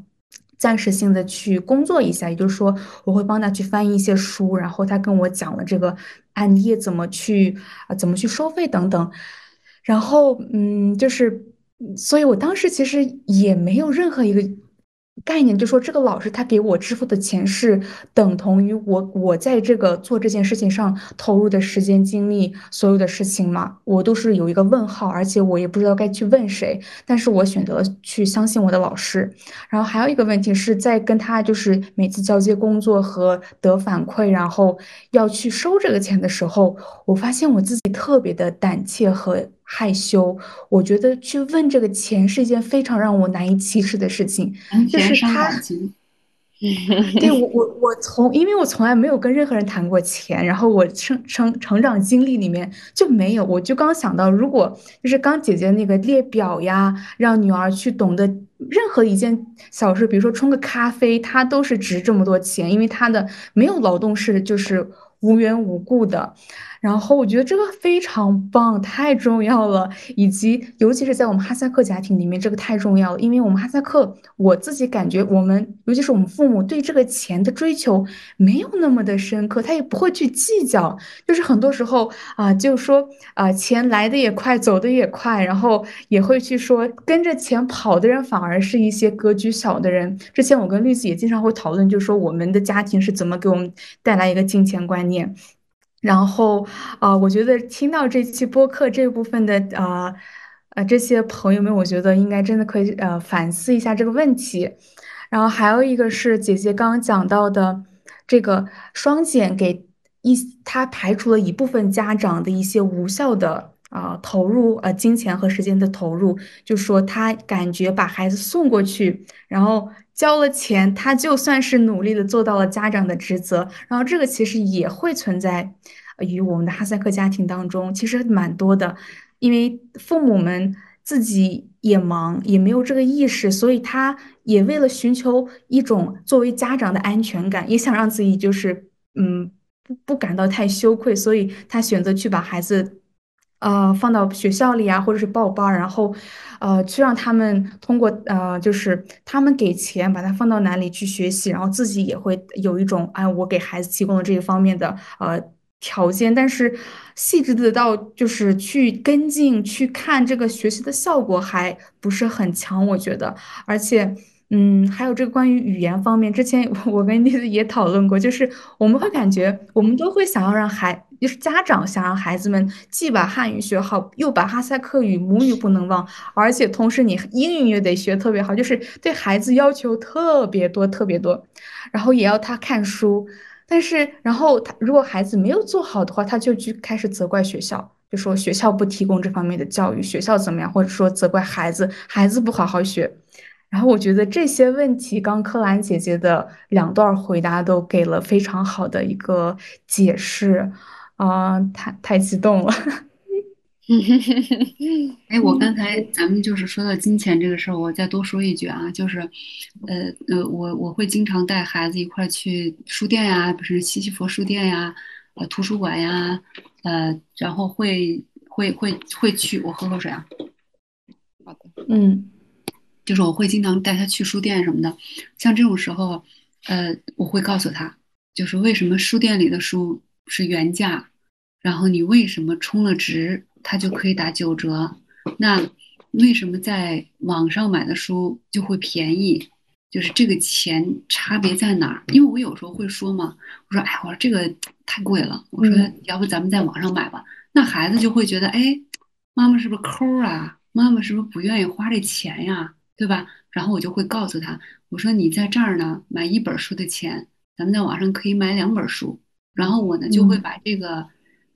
暂时性的去工作一下，也就是说，我会帮他去翻译一些书，然后他跟我讲了这个案例怎么去啊，怎么去收费等等，然后嗯，就是，所以我当时其实也没有任何一个。概念就说这个老师他给我支付的钱是等同于我我在这个做这件事情上投入的时间精力所有的事情嘛，我都是有一个问号，而且我也不知道该去问谁，但是我选择去相信我的老师。然后还有一个问题是在跟他就是每次交接工作和得反馈，然后要去收这个钱的时候，我发现我自己特别的胆怯和。害羞，我觉得去问这个钱是一件非常让我难以启齿的事情。就是他，对我我我从，因为我从来没有跟任何人谈过钱，然后我成成成长经历里面就没有。我就刚想到，如果就是刚姐姐那个列表呀，让女儿去懂得任何一件小事，比如说冲个咖啡，它都是值这么多钱，因为它的没有劳动是就是无缘无故的。然后我觉得这个非常棒，太重要了，以及尤其是在我们哈萨克家庭里面，这个太重要了。因为我们哈萨克，我自己感觉我们，尤其是我们父母对这个钱的追求没有那么的深刻，他也不会去计较。就是很多时候啊，就说啊，钱来的也快，走的也快，然后也会去说跟着钱跑的人反而是一些格局小的人。之前我跟律师也经常会讨论，就是说我们的家庭是怎么给我们带来一个金钱观念。然后啊，我觉得听到这期播客这部分的啊呃这些朋友们，我觉得应该真的可以呃反思一下这个问题。然后还有一个是姐姐刚刚讲到的这个双减给一，他排除了一部分家长的一些无效的呃投入呃金钱和时间的投入，就说他感觉把孩子送过去，然后交了钱，他就算是努力的做到了家长的职责，然后这个其实也会存在于我们的哈萨克家庭当中，其实蛮多的，因为父母们。自己也忙，也没有这个意识，所以他也为了寻求一种作为家长的安全感，也想让自己就是嗯不不感到太羞愧，所以他选择去把孩子呃放到学校里啊，或者是报班，然后呃去让他们通过呃就是他们给钱把他放到哪里去学习，然后自己也会有一种哎我给孩子提供了这一方面的呃。条件，但是细致的到就是去跟进去看这个学习的效果还不是很强，我觉得。而且，嗯，还有这个关于语言方面，之前 我跟你也讨论过，就是我们会感觉我们都会想要让孩，就是家长想让孩子们既把汉语学好，又把哈萨克语母语不能忘，而且同时你英语也得学特别好，就是对孩子要求特别多特别多，然后也要他看书。但是，然后他如果孩子没有做好的话，他就去开始责怪学校，就说学校不提供这方面的教育，学校怎么样，或者说责怪孩子，孩子不好好学。然后我觉得这些问题，刚柯兰姐姐的两段回答都给了非常好的一个解释，啊，太太激动了。哎，我刚才咱们就是说到金钱这个事儿，我再多说一句啊，就是，呃呃，我我会经常带孩子一块去书店呀，不是西西佛书店呀，呃，图书馆呀，呃，然后会会会会去，我喝口水啊。好的，嗯，就是我会经常带他去书店什么的，像这种时候，呃，我会告诉他，就是为什么书店里的书是原价，然后你为什么充了值。它就可以打九折，那为什么在网上买的书就会便宜？就是这个钱差别在哪儿？因为我有时候会说嘛，我说哎，我说这个太贵了，我说要不咱们在网上买吧？那孩子就会觉得，哎，妈妈是不是抠啊？妈妈是不是不愿意花这钱呀？对吧？然后我就会告诉他，我说你在这儿呢，买一本书的钱，咱们在网上可以买两本书。然后我呢就会把这个，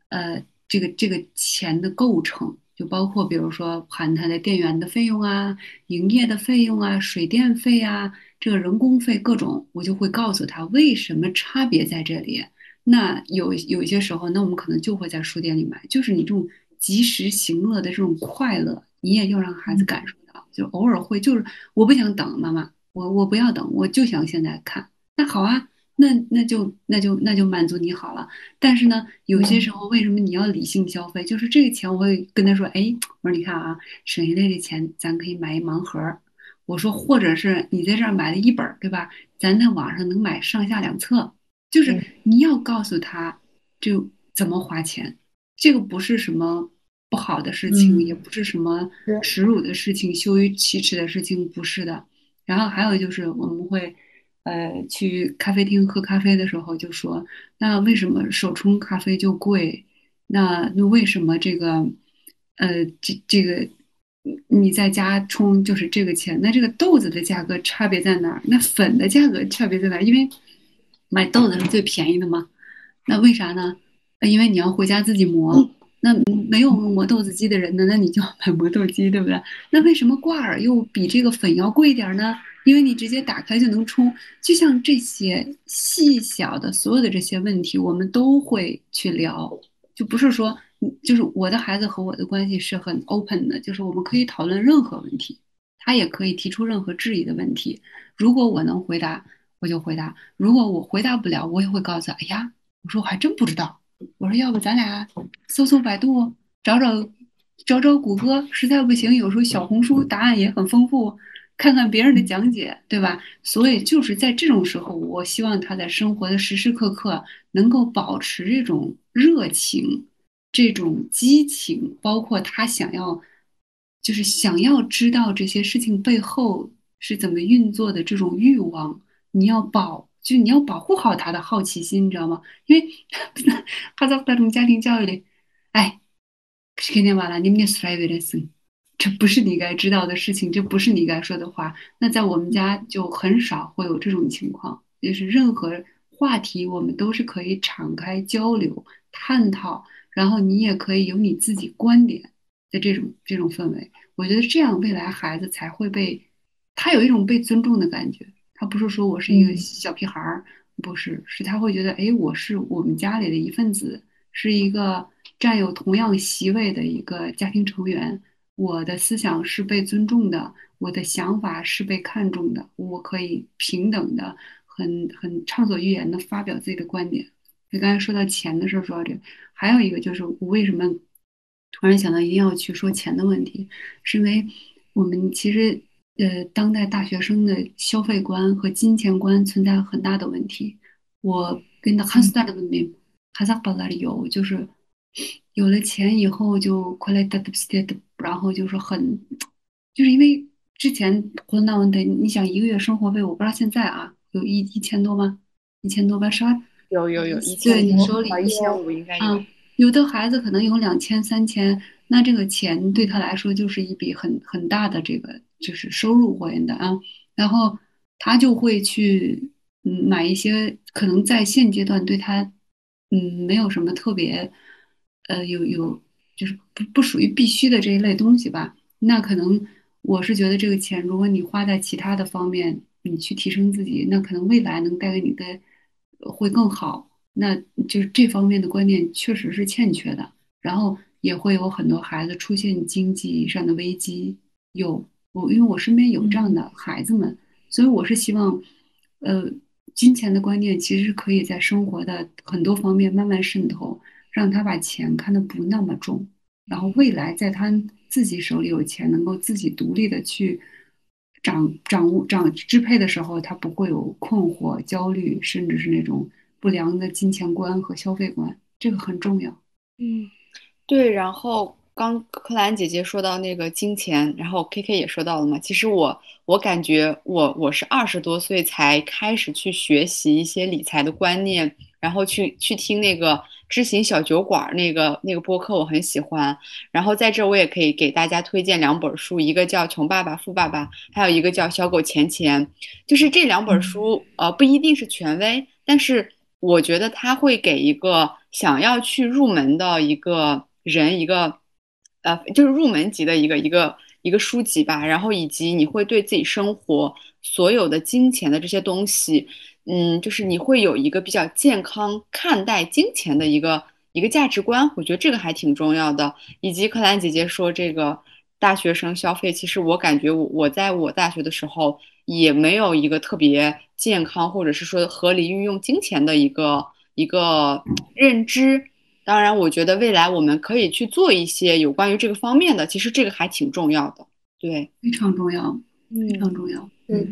呃。这个这个钱的构成就包括，比如说含它的电源的费用啊、营业的费用啊、水电费啊、这个人工费各种，我就会告诉他为什么差别在这里。那有有一些时候，那我们可能就会在书店里买，就是你这种及时行乐的这种快乐，你也要让孩子感受到。就偶尔会，就是我不想等妈妈，我我不要等，我就想现在看。那好啊。那那就那就那就满足你好了，但是呢，有些时候为什么你要理性消费？就是这个钱我会跟他说，哎，我说你看啊，省下来的钱咱可以买一盲盒。我说或者是你在这儿买了一本，对吧？咱在网上能买上下两册。就是你要告诉他，就怎么花钱，这个不是什么不好的事情，也不是什么耻辱的事情、羞于启齿的事情，不是的。然后还有就是我们会。呃，去咖啡厅喝咖啡的时候就说，那为什么手冲咖啡就贵？那那为什么这个，呃，这这个你在家冲就是这个钱？那这个豆子的价格差别在哪儿？那粉的价格差别在哪儿？因为买豆子是最便宜的嘛。那为啥呢？因为你要回家自己磨。那没有磨豆子机的人呢？那你就买磨豆机，对不对？那为什么挂耳又比这个粉要贵一点呢？因为你直接打开就能冲，就像这些细小的所有的这些问题，我们都会去聊，就不是说，就是我的孩子和我的关系是很 open 的，就是我们可以讨论任何问题，他也可以提出任何质疑的问题。如果我能回答，我就回答；如果我回答不了，我也会告诉，哎呀，我说我还真不知道。我说要不咱俩搜搜百度，找找找找谷歌，实在不行，有时候小红书答案也很丰富。看看别人的讲解，对吧？所以就是在这种时候，我希望他在生活的时时刻刻能够保持这种热情、这种激情，包括他想要，就是想要知道这些事情背后是怎么运作的这种欲望。你要保，就你要保护好他的好奇心，你知道吗？因为 哈萨克这种家庭教育里，哎，肯定完了，你们也是。这不是你该知道的事情，这不是你该说的话。那在我们家就很少会有这种情况，就是任何话题我们都是可以敞开交流、探讨，然后你也可以有你自己观点的这种这种氛围。我觉得这样未来孩子才会被他有一种被尊重的感觉。他不是说我是一个小屁孩儿，不是，是他会觉得，哎，我是我们家里的一份子，是一个占有同样席位的一个家庭成员。我的思想是被尊重的，我的想法是被看重的，我可以平等的、很很畅所欲言的发表自己的观点。你刚才说到钱的时候，说到这个，还有一个就是我为什么突然想到一定要去说钱的问题，是因为我们其实呃，当代大学生的消费观和金钱观存在很大的问题。我跟他哈斯达的文明，哈萨巴拉里有就是有了钱以后就快来哒哒哒哒。然后就是很，就是因为之前混那问的，你想一个月生活费，我不知道现在啊，有一一千多吗？一千多吧，是吧？有有有，一对千你手里一千五应该有。啊，有的孩子可能有两千、三千，那这个钱对他来说就是一笔很很大的这个就是收入或者的啊，然后他就会去嗯买一些可能在现阶段对他嗯没有什么特别呃有有。就是不不属于必须的这一类东西吧，那可能我是觉得这个钱，如果你花在其他的方面，你去提升自己，那可能未来能带给你的会更好。那就是这方面的观念确实是欠缺的，然后也会有很多孩子出现经济上的危机。有我，因为我身边有这样的孩子们，所以我是希望，呃，金钱的观念其实可以在生活的很多方面慢慢渗透。让他把钱看得不那么重，然后未来在他自己手里有钱，能够自己独立的去掌掌握、掌支配的时候，他不会有困惑、焦虑，甚至是那种不良的金钱观和消费观，这个很重要。嗯，对。然后刚柯兰姐姐说到那个金钱，然后 K K 也说到了嘛。其实我我感觉我我是二十多岁才开始去学习一些理财的观念，然后去去听那个。知行小酒馆那个那个播客我很喜欢，然后在这我也可以给大家推荐两本书，一个叫《穷爸爸富爸爸》，还有一个叫《小狗钱钱》，就是这两本书，呃，不一定是权威，但是我觉得它会给一个想要去入门的一个人一个，呃，就是入门级的一个一个一个书籍吧，然后以及你会对自己生活所有的金钱的这些东西。嗯，就是你会有一个比较健康看待金钱的一个一个价值观，我觉得这个还挺重要的。以及柯兰姐姐说这个大学生消费，其实我感觉我我在我大学的时候也没有一个特别健康或者是说合理运用金钱的一个一个认知。当然，我觉得未来我们可以去做一些有关于这个方面的，其实这个还挺重要的。对，非常重要，非常重要。对。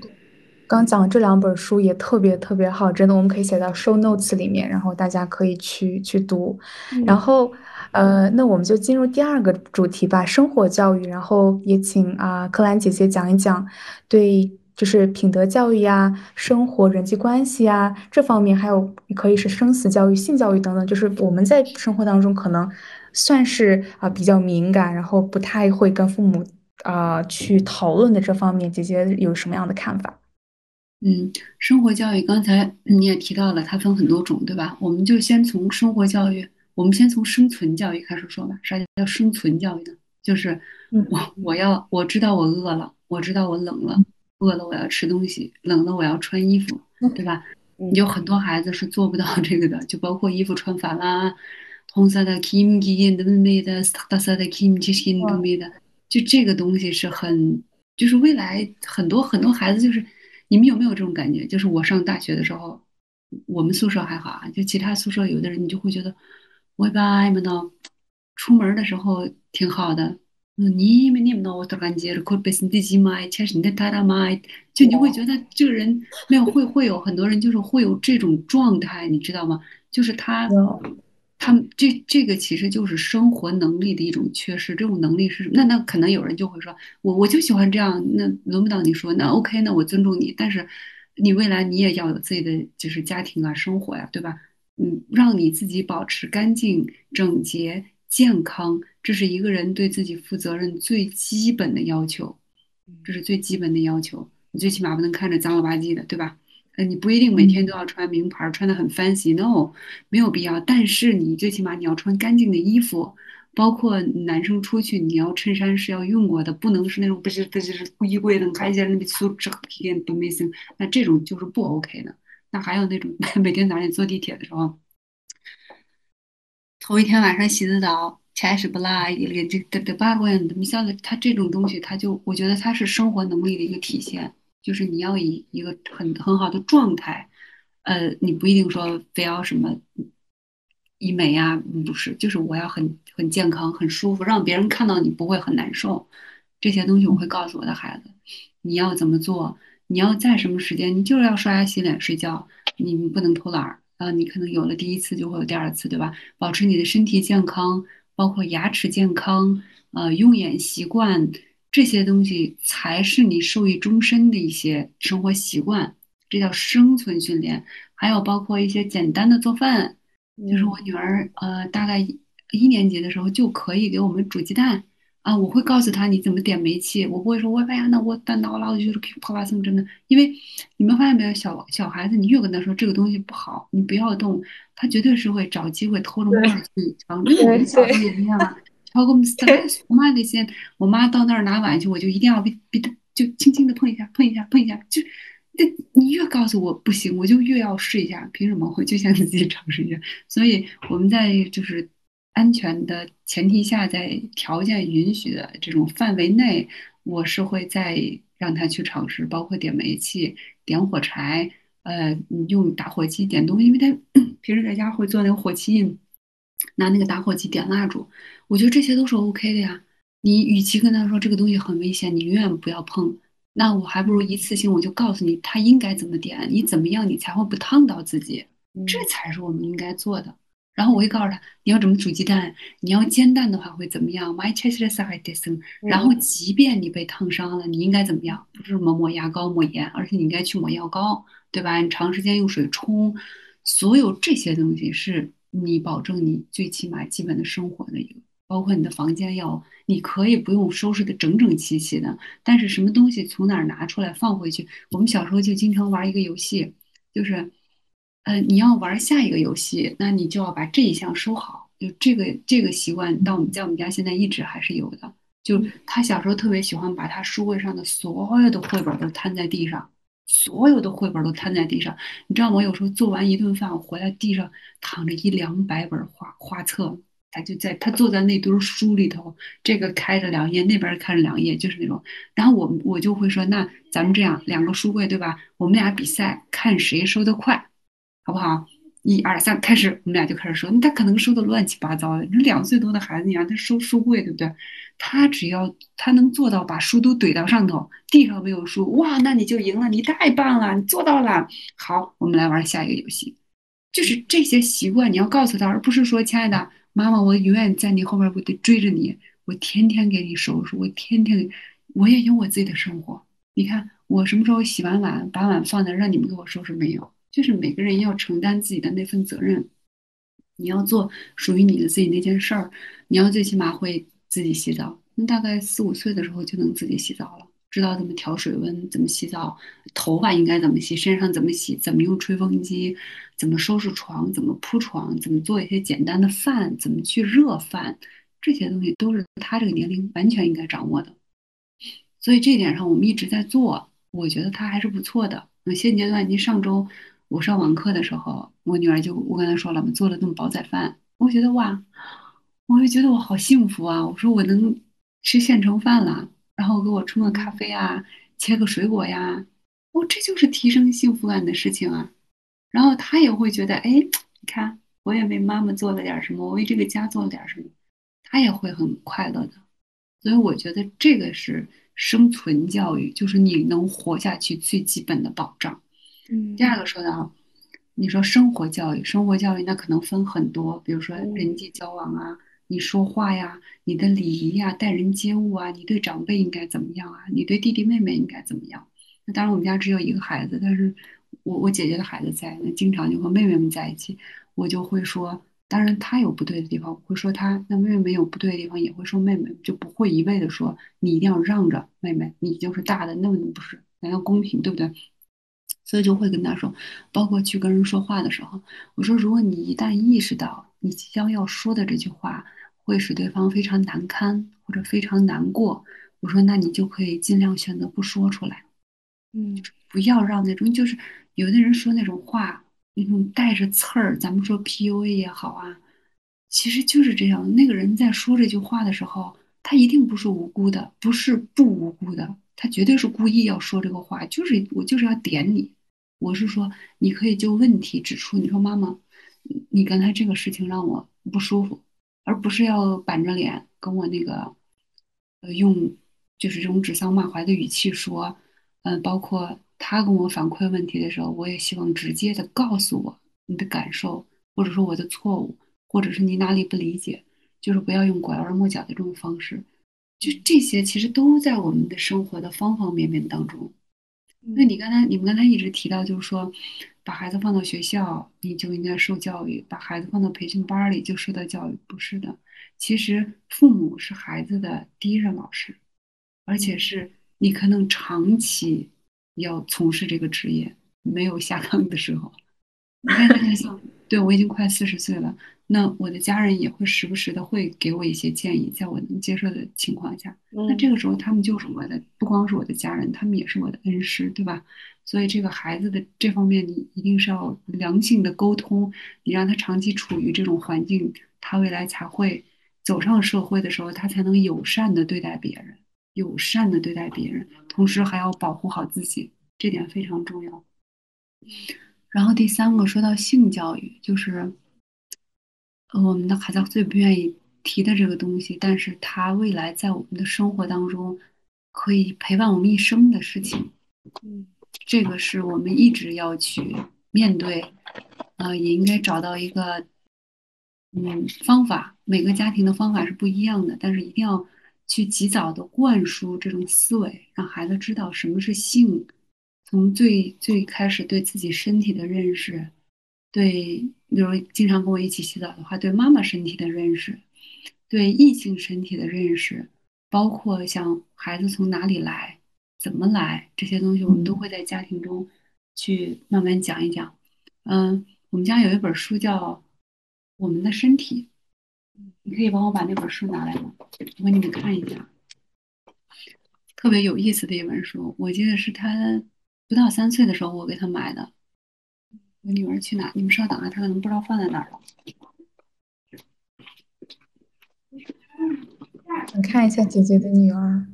刚讲的这两本书也特别特别好，真的，我们可以写到 show notes 里面，然后大家可以去去读。然后，呃，那我们就进入第二个主题吧，生活教育。然后也请啊，柯兰姐姐讲一讲，对，就是品德教育呀、生活人际关系啊这方面，还有可以是生死教育、性教育等等，就是我们在生活当中可能算是啊比较敏感，然后不太会跟父母啊去讨论的这方面，姐姐有什么样的看法？嗯，生活教育刚才你也提到了，它分很多种，对吧？我们就先从生活教育，我们先从生存教育开始说吧。啥叫生存教育呢？就是我我要我知道我饿了，我知道我冷了，饿了我要吃东西，冷了我要穿衣服，对吧？有很多孩子是做不到 这个的，就包括衣服穿反啦，红色的 Kim Kim 的没的，大色的 Kim Kim 都没的，就这个东西是很，就是未来很多很多孩子就是。你们有没有这种感觉？就是我上大学的时候，我们宿舍还好啊，就其他宿舍有的人，你就会觉得，我把你们呢，出门的时候挺好的。嗯，你们你们呢，我都感觉可被是自买，全是你的太太买，就你会觉得这个人没有会会有很多人就是会有这种状态，你知道吗？就是他。他们这这个其实就是生活能力的一种缺失。这种能力是什么？那那可能有人就会说，我我就喜欢这样。那轮不到你说，那 OK，那我尊重你。但是你未来你也要有自己的就是家庭啊、生活呀，对吧？嗯，让你自己保持干净、整洁、健康，这是一个人对自己负责任最基本的要求。这是最基本的要求。你最起码不能看着脏了吧唧的，对吧？呃，你不一定每天都要穿名牌，穿的很 fancy，no，没有必要。但是你最起码你要穿干净的衣服，包括男生出去，你要衬衫是要用过的，不能是那种不是不是衣柜的开件那边素质一点都没行，那这种就是不 OK 的。那还有那种 每天早上你坐地铁的时候，头一天晚上洗的澡，开始不拉一个这这这八卦的，你像他这种东西，他就我觉得他是生活能力的一个体现。就是你要以一个很很好的状态，呃，你不一定说非要什么医美呀，不是，就是我要很很健康、很舒服，让别人看到你不会很难受。这些东西我会告诉我的孩子，你要怎么做，你要在什么时间，你就是要刷牙、洗脸、睡觉，你不能偷懒儿啊！你可能有了第一次就会有第二次，对吧？保持你的身体健康，包括牙齿健康，呃，用眼习惯。这些东西才是你受益终身的一些生活习惯，这叫生存训练。还有包括一些简单的做饭，就是我女儿呃大概一年级的时候就可以给我们煮鸡蛋啊，我会告诉她你怎么点煤气，我不会说我哎呀那我蛋脑了就是破瓦生真的，因为你们发现没有，小小孩子你越跟他说这个东西不好，你不要动，他绝对是会找机会偷着摸着去尝，因为我们小时候也一样啊。超过斯坦我妈得先，我妈到那儿拿碗去，我就一定要比比她就轻轻的碰一下，碰一下，碰一下，就那你越告诉我不行，我就越要试一下。凭什么？我就想自己尝试一下。所以我们在就是安全的前提下，在条件允许的这种范围内，我是会再让他去尝试，包括点煤气、点火柴，呃，用打火机点东西，因为他 平时在家会做那个火漆印。拿那个打火机点蜡烛，我觉得这些都是 OK 的呀。你与其跟他说这个东西很危险，你永远不要碰，那我还不如一次性我就告诉你他应该怎么点，你怎么样你才会不烫到自己，这才是我们应该做的。然后我会告诉他你要怎么煮鸡蛋，你要煎蛋的话会怎么样？My c h e s t side this，然后即便你被烫伤了，你应该怎么样？不是什么抹牙膏、抹盐，而是你应该去抹药膏，对吧？你长时间用水冲，所有这些东西是。你保证你最起码基本的生活的一个，包括你的房间要，你可以不用收拾的整整齐齐的，但是什么东西从哪儿拿出来放回去？我们小时候就经常玩一个游戏，就是，呃，你要玩下一个游戏，那你就要把这一项收好。就这个这个习惯，到我们在我们家现在一直还是有的。就他小时候特别喜欢把他书柜上的所有的绘本都摊在地上。所有的绘本都摊在地上，你知道我？有时候做完一顿饭，我回来地上躺着一两百本画画册，他就在他坐在那堆书里头，这个开着两页，那边看着两页，就是那种。然后我我就会说，那咱们这样两个书柜对吧？我们俩比赛，看谁收的快，好不好？一二三，开始，我们俩就开始收。他可能收的乱七八糟的，你两岁多的孩子，你让他收书柜，对不对？他只要他能做到把书都怼到上头，地上没有书，哇，那你就赢了，你太棒了，你做到了。好，我们来玩下一个游戏，就是这些习惯你要告诉他，而不是说，亲爱的妈妈，我永远在你后边，我得追着你，我天天给你收拾，我天天，我也有我自己的生活。你看我什么时候洗完碗，把碗放那，让你们给我收拾没有？就是每个人要承担自己的那份责任，你要做属于你的自己那件事儿，你要最起码会自己洗澡。那大概四五岁的时候就能自己洗澡了，知道怎么调水温，怎么洗澡，头发应该怎么洗，身上怎么洗，怎么用吹风机，怎么收拾床，怎么铺床，怎么做一些简单的饭，怎么去热饭，这些东西都是他这个年龄完全应该掌握的。所以这点上我们一直在做，我觉得他还是不错的。那现阶段，你上周。我上网课的时候，我女儿就我跟她说了嘛，做了顿煲仔饭，我觉得哇，我就觉得我好幸福啊！我说我能吃现成饭了，然后给我冲个咖啡啊，切个水果呀，哦，这就是提升幸福感的事情啊。然后他也会觉得，哎，你看我也为妈妈做了点什么，我为这个家做了点什么，他也会很快乐的。所以我觉得这个是生存教育，就是你能活下去最基本的保障。嗯，第二个说的啊，你说生活教育，生活教育那可能分很多，比如说人际交往啊，你说话呀，你的礼仪呀，待人接物啊，你对长辈应该怎么样啊？你对弟弟妹妹应该怎么样？那当然，我们家只有一个孩子，但是我我姐姐的孩子在，那经常就和妹妹们在一起，我就会说，当然她有不对的地方，我会说她；那妹妹有不对的地方，也会说妹妹，就不会一味的说你一定要让着妹妹，你就是大的，那么不是，咱要公平，对不对？所以就会跟她说，包括去跟人说话的时候，我说，如果你一旦意识到你即将要说的这句话会使对方非常难堪或者非常难过，我说，那你就可以尽量选择不说出来，嗯不要让那种就是有的人说那种话，那种带着刺儿，咱们说 PUA 也好啊，其实就是这样。那个人在说这句话的时候，他一定不是无辜的，不是不无辜的，他绝对是故意要说这个话，就是我就是要点你。我是说，你可以就问题指出，你说妈妈，你刚才这个事情让我不舒服，而不是要板着脸跟我那个，呃，用就是这种指桑骂槐的语气说，嗯、包括他跟我反馈问题的时候，我也希望直接的告诉我你的感受，或者说我的错误，或者是你哪里不理解，就是不要用拐弯抹角的这种方式，就这些其实都在我们的生活的方方面面当中。那你刚才你们刚才一直提到，就是说，把孩子放到学校，你就应该受教育；把孩子放到培训班里就受到教育，不是的。其实父母是孩子的第一任老师，而且是你可能长期要从事这个职业，没有下岗的时候。你看，你想，对我已经快四十岁了，那我的家人也会时不时的会给我一些建议，在我能接受的情况下。那这个时候，他们就是我的，不光是我的家人，他们也是我的恩师，对吧？所以这个孩子的这方面，你一定是要良性的沟通，你让他长期处于这种环境，他未来才会走上社会的时候，他才能友善的对待别人，友善的对待别人，同时还要保护好自己，这点非常重要。然后第三个说到性教育，就是呃我们的孩子最不愿意提的这个东西，但是他未来在我们的生活当中可以陪伴我们一生的事情。嗯这个是我们一直要去面对，呃，也应该找到一个嗯方法。每个家庭的方法是不一样的，但是一定要去及早的灌输这种思维，让孩子知道什么是性，从最最开始对自己身体的认识，对，比如经常跟我一起洗澡的话，对妈妈身体的认识，对异性身体的认识，包括像孩子从哪里来。怎么来这些东西，我们都会在家庭中去慢慢讲一讲。嗯，我们家有一本书叫《我们的身体》，你可以帮我把那本书拿来吗？我给你们看一下，特别有意思的一本书。我记得是他不到三岁的时候我给他买的。我女儿去哪？你们稍等啊，她可能不知道放在哪儿了。你看一下姐姐的女儿。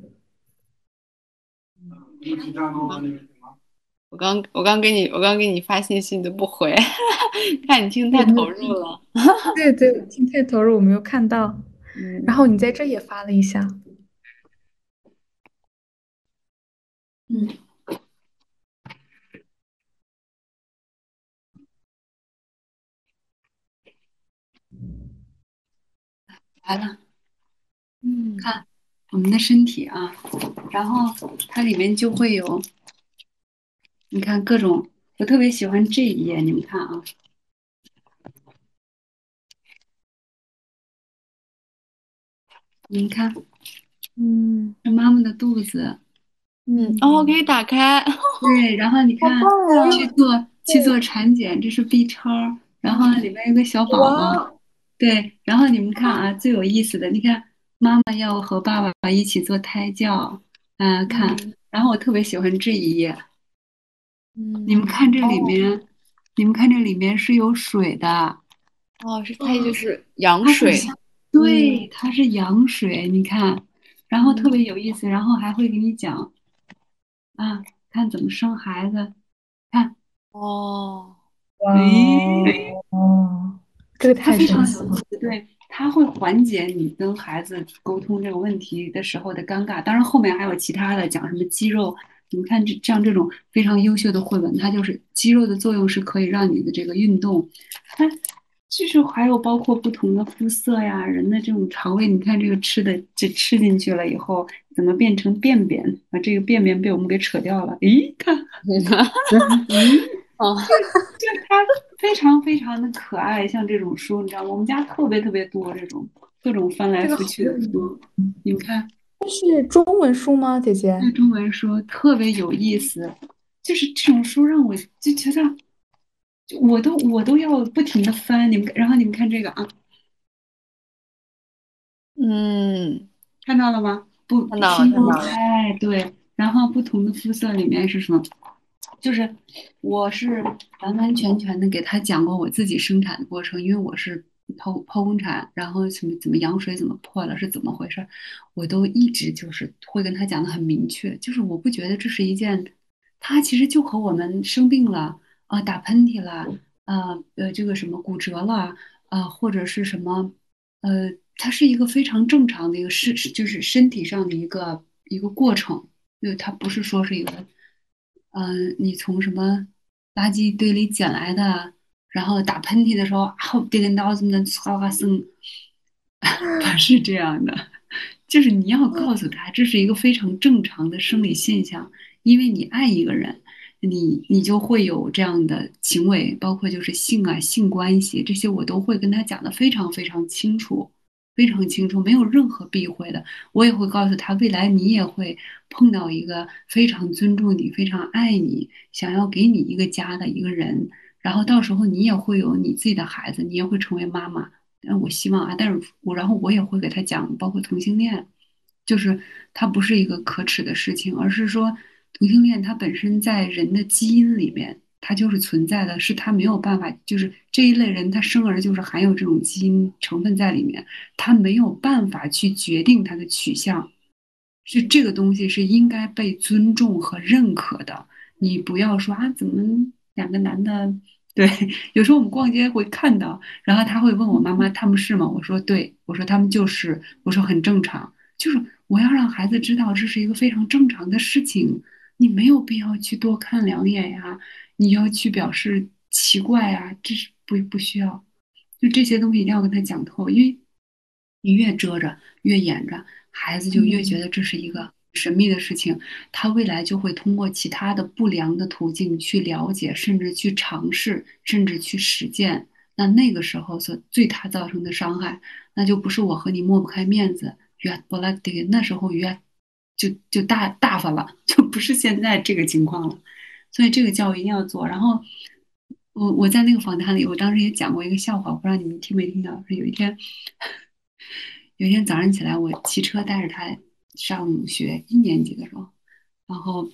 我刚我刚给你我刚给你发信息你都不回，看你听太投入了。对对，听太投入，我没有看到。嗯然后你在这也发了一下。嗯，来了。嗯看我们的身体啊，然后它里面就会有，你看各种，我特别喜欢这一页，你们看啊，你们看，嗯。这妈妈的肚子，嗯，哦，可以打开。对，然后你看去做去做产检，这是 B 超，然后里面有个小宝宝，对，然后你们看啊，最有意思的，你看妈妈要和爸爸一起做胎教，嗯、看，然后我特别喜欢这一页，嗯。你们看这里面，你们看这里面是有水的，哦，是它就是羊水。像对，它是羊水，你看，然后特别有意思，然后还会给你讲，啊，看怎么生孩子，看，哦，哇诶哦，这个太它非常神奇了。有意思，对，它会缓解你跟孩子沟通这个问题的时候的尴尬。当然，后面还有其他的，讲什么肌肉。你们看这像这种非常优秀的绘本，它就是肌肉的作用是可以让你的这个运动，它就是还有包括不同的肤色呀，人的这种肠胃，你看这个吃的这吃进去了以后，怎么变成便便？啊，这个便便被我们给扯掉了。咦，看 哦，就它非常非常的可爱，像这种书，你知道吗？我们家特别特别多这种各种翻来覆去的书。你们看，这是中文书吗，姐姐？这中文书特别有意思。就是这种书让我就觉得，就我都我都要不停的翻。你们，然后你们看这个啊，嗯，看到了吗？不，看到了拼不看到了开，对。然后不同的肤色里面是什么？就是我是完完全全的给他讲过我自己生产的过程，因为我是剖剖宫产，然后什么怎么羊水怎么破了是怎么回事，我都一直就是会跟他讲的很明确，就是我不觉得这是一件，他其实就和我们生病了啊、打喷嚏了啊呃这个什么骨折了啊、或者是什么呃，它是一个非常正常的一个是就是身体上的一个一个过程，就它不是说是一个。嗯、你从什么垃圾堆里捡来的，然后打喷嚏的时候，啊，这个脑子能唰唰声，不 是这样的，就是你要告诉他，这是一个非常正常的生理现象，因为你爱一个人，你你就会有这样的行为，包括就是性啊、性关系这些，我都会跟他讲的非常非常清楚。非常清楚，没有任何避讳的。我也会告诉他，未来你也会碰到一个非常尊重你、非常爱你、想要给你一个家的一个人，然后到时候你也会有你自己的孩子，你也会成为妈妈。但我希望啊，但是我然后我也会给他讲，包括同性恋，就是它不是一个可耻的事情，而是说同性恋它本身在人的基因里面。它就是存在的，是它没有办法，就是这一类人，他生而就是含有这种基因成分在里面，他没有办法去决定他的取向，是这个东西是应该被尊重和认可的。你不要说啊，怎么两个男的？对，有时候我们逛街会看到，然后他会问我妈妈他们是吗？我说对，我说他们就是，我说很正常，就是我要让孩子知道这是一个非常正常的事情，你没有必要去多看两眼呀。你要去表示奇怪呀，这是不不需要，就这些东西一定要跟他讲透，因为你越遮着，越掩着，孩子就越觉得这是一个神秘的事情，他未来就会通过其他的不良的途径去了解，甚至去尝试，甚至去实践。那那个时候所对他造成的伤害，那就不是我和你抹不开面子，越不来这个那时候越就就大大发了，就不是现在这个情况了。所以这个教育一定要做。然后我我在那个访谈里，我当时也讲过一个笑话，我不知道你们听没听到。是有一天，有一天早上起来，我骑车带着他上学，一年级的时候，然后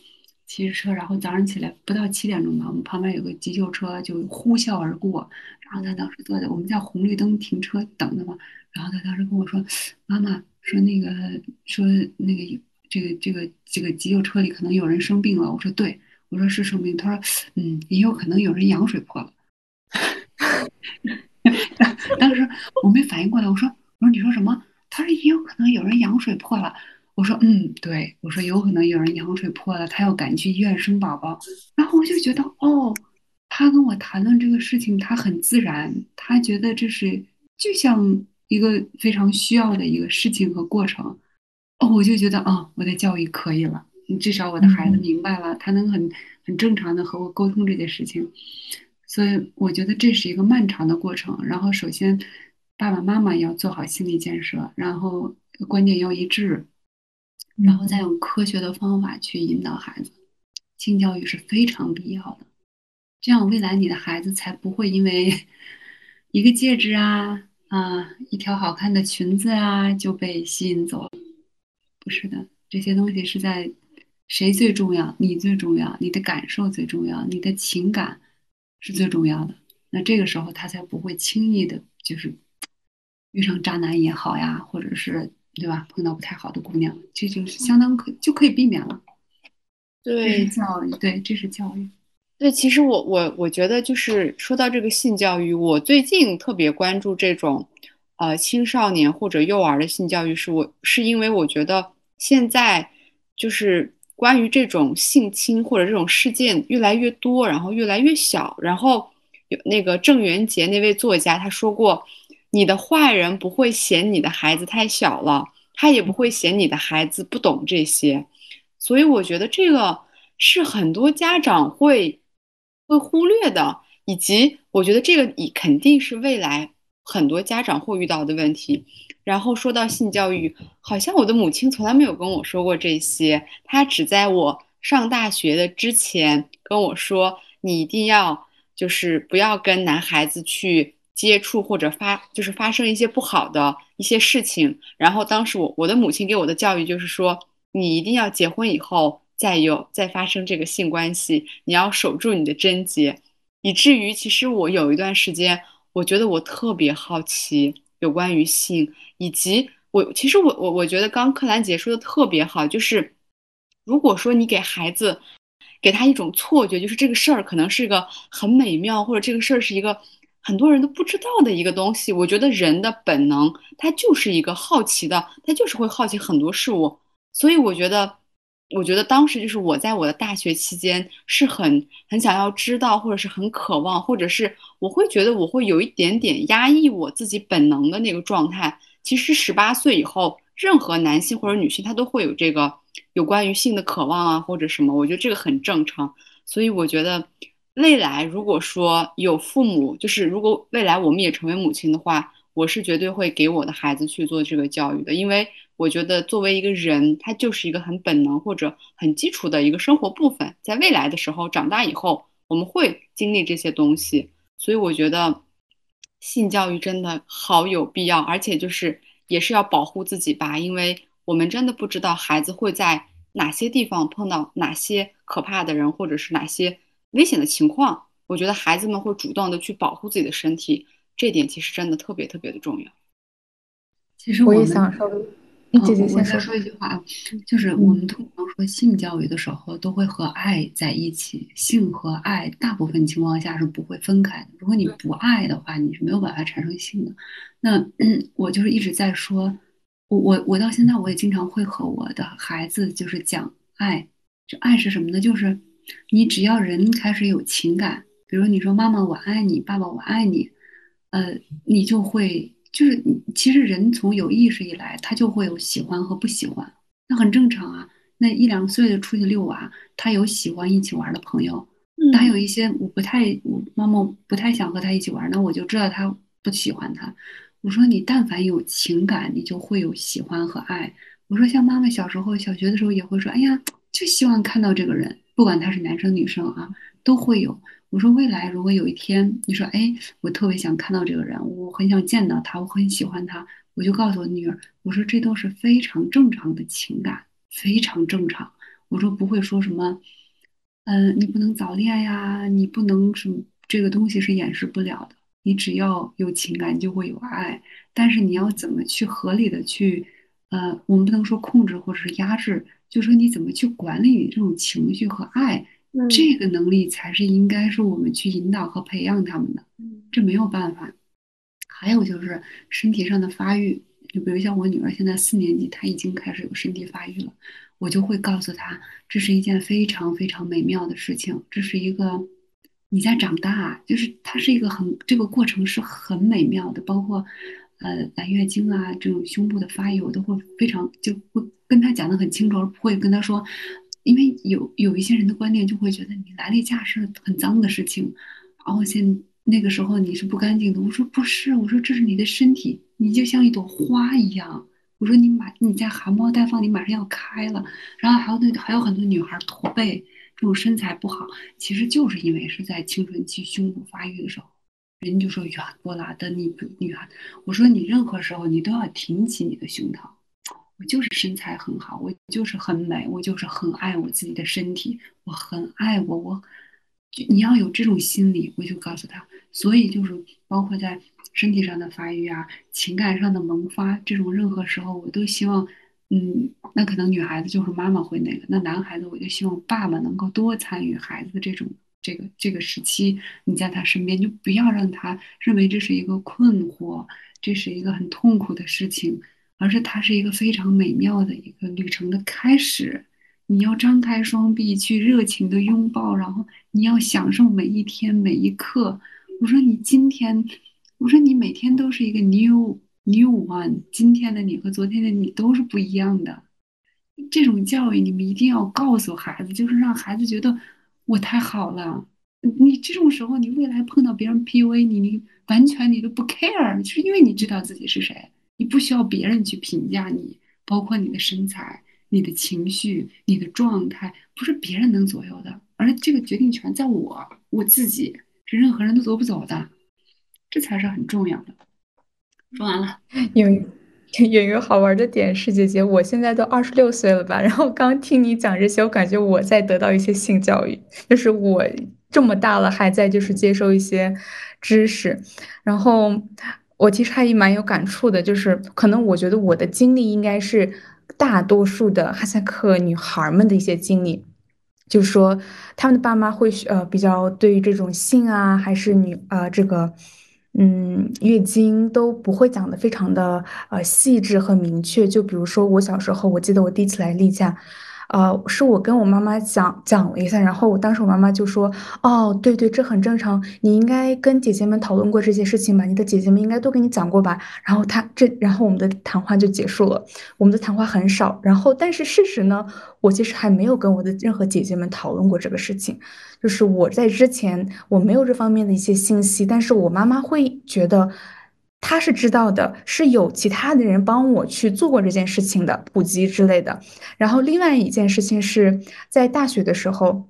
骑着车，然后早上起来不到七点钟吧，我们旁边有个急救车就呼啸而过，然后他当时坐在我们在红绿灯停车等的嘛，然后他当时跟我说：“妈妈，说那个说那个这个这个这个急救车里可能有人生病了。”我说：“对。”我说是生病，他说，嗯，也有可能有人羊水破了。当时我没反应过来，我说，我说你说什么？他说也有可能有人羊水破了。我说，嗯，对，我说有可能有人羊水破了，他要赶去医院生宝宝。然后我就觉得，哦，他跟我谈论这个事情，他很自然，他觉得这是就像一个非常需要的一个事情和过程。哦，我就觉得，啊，我的教育可以了。至少我的孩子明白了，他能很很正常的和我沟通这件事情，所以我觉得这是一个漫长的过程。然后首先爸爸妈妈要做好心理建设，然后观念要一致，然后再用科学的方法去引导孩子。性教育是非常必要的，这样未来你的孩子才不会因为一个戒指啊啊一条好看的裙子啊就被吸引走了。不是的，这些东西是在。谁最重要？你最重要，你的感受最重要，你的情感是最重要的。那这个时候他才不会轻易的，就是遇上渣男也好呀，或者是对吧，碰到不太好的姑娘，这就是相当可就可以避免了。对教育，对，这是教育。对，其实我我我觉得就是说到这个性教育，我最近特别关注这种呃青少年或者幼儿的性教育，是我是因为我觉得现在就是关于这种性侵或者这种事件越来越多，然后越来越小，然后有那个郑渊洁那位作家他说过，你的坏人不会嫌你的孩子太小了，他也不会嫌你的孩子不懂这些，所以我觉得这个是很多家长会。会忽略的，以及我觉得这个以肯定是未来很多家长会遇到的问题。然后说到性教育，好像我的母亲从来没有跟我说过这些，她只在我上大学的之前跟我说，你一定要就是不要跟男孩子去接触或者发就是发生一些不好的一些事情。然后当时我我的母亲给我的教育就是说，你一定要结婚以后再有再发生这个性关系，你要守住你的贞洁。以至于其实我有一段时间，我觉得我特别好奇有关于性，以及我其实我我我觉得刚柯兰姐说的特别好，就是如果说你给孩子给他一种错觉，就是这个事儿可能是一个很美妙，或者这个事儿是一个很多人都不知道的一个东西，我觉得人的本能他就是一个好奇的，他就是会好奇很多事物，所以我觉得。我觉得当时就是我在我的大学期间是很很想要知道，或者是很渴望，或者是我会觉得我会有一点点压抑我自己本能的那个状态。其实十八岁以后，任何男性或者女性他都会有这个有关于性的渴望啊，或者什么，我觉得这个很正常。所以我觉得未来如果说有父母，就是如果未来我们也成为母亲的话，我是绝对会给我的孩子去做这个教育的，因为。我觉得作为一个人，他就是一个很本能或者很基础的一个生活部分。在未来的时候，长大以后，我们会经历这些东西，所以我觉得性教育真的好有必要，而且就是也是要保护自己吧，因为我们真的不知道孩子会在哪些地方碰到哪些可怕的人，或者是哪些危险的情况。我觉得孩子们会主动的去保护自己的身体，这点其实真的特别特别的重要。其实我也想说。姐姐先说一句话啊，就是我们通常说性教育的时候，都会和爱在一起。性和爱大部分情况下是不会分开的。如果你不爱的话，你是没有办法产生性的。那嗯 我就是一直在说，我我我到现在我也经常会和我的孩子就是讲爱。就爱是什么呢？就是你只要人开始有情感，比如你说妈妈我爱你，爸爸我爱你，呃，你就会。就是其实人从有意识以来，他就会有喜欢和不喜欢，那很正常啊。那一两岁的出去遛娃，他有喜欢一起玩的朋友，他有一些我不太，我妈妈不太想和他一起玩，那我就知道他不喜欢他。我说你但凡有情感，你就会有喜欢和爱。我说像妈妈小时候小学的时候也会说，哎呀，就希望看到这个人，不管他是男生女生啊，都会有。我说未来如果有一天你说哎，我特别想看到这个人，我很想见到他，我很喜欢他，我就告诉我女儿，我说这都是非常正常的情感，非常正常。我说不会说什么，嗯，你不能早恋呀，你不能什么，这个东西是掩饰不了的。你只要有情感，就会有爱。但是你要怎么去合理的去，呃，我们不能说控制或者是压制，就说你怎么去管理你这种情绪和爱。这个能力才是应该是我们去引导和培养他们的，这没有办法。还有就是身体上的发育，就比如像我女儿现在四年级，她已经开始有身体发育了，我就会告诉她，这是一件非常非常美妙的事情，这是一个你在长大，就是它是一个很这个过程是很美妙的，包括呃来月经啊这种胸部的发育，我都会非常就会跟她讲的很清楚，而不会跟她说。因为有有一些人的观念就会觉得你来例假是很脏的事情，然后现那个时候你是不干净的。我说不是，我说这是你的身体，你就像一朵花一样。我说你马你在含苞待放，你马上要开了。然后还有那还有很多女孩驼背，这种身材不好，其实就是因为是在青春期胸部发育的时候，人就说远过了的你女孩。我说你任何时候你都要挺起你的胸膛。我就是身材很好，我就是很美，我就是很爱我自己的身体，我很爱我，我，你要有这种心理，我就告诉他，所以就是包括在身体上的发育啊，情感上的萌发，这种任何时候，我都希望，嗯，那可能女孩子就是妈妈会那个，那男孩子我就希望爸爸能够多参与孩子这种这个这个时期，你在他身边，就不要让他认为这是一个困惑，这是一个很痛苦的事情。而是它是一个非常美妙的一个旅程的开始，你要张开双臂去热情的拥抱，然后你要享受每一天每一刻。我说你今天，我说你每天都是一个 new new one，今天的你和昨天的你都是不一样的。这种教育你们一定要告诉孩子，就是让孩子觉得我太好了。你这种时候，你未来碰到别人 PUA 你，你完全你都不 care，就是因为你知道自己是谁。你不需要别人去评价你，包括你的身材，你的情绪、你的状态，不是别人能左右的，而这个决定权在我我自己，是任何人都夺不走的，这才是很重要的。说完了，有有一个好玩的点是，姐姐，我现在都二十六岁了吧？然后刚听你讲这些，我感觉我在得到一些性教育，就是我这么大了还在就是接受一些知识，然后我其实还蛮有感触的，就是可能我觉得我的经历应该是大多数的哈萨克女孩们的一些经历，就是说他们的爸妈会呃比较对于这种性啊，还是女呃这个。嗯，月经都不会讲的非常的呃细致和明确。就比如说我小时候，我记得我第一次来例假，呃，是我跟我妈妈讲讲了一下，然后我当时我妈妈就说：“哦，对对，这很正常，你应该跟姐姐们讨论过这些事情吧？你的姐姐们应该都跟你讲过吧？”然后她这，然后我们的谈话就结束了。我们的谈话很少，然后但是事实呢，我其实还没有跟我的任何姐姐们讨论过这个事情。就是我在之前我没有这方面的一些信息，但是我妈妈会觉得。他是知道的，是有其他的人帮我去做过这件事情的普及之类的。然后另外一件事情是在大学的时候，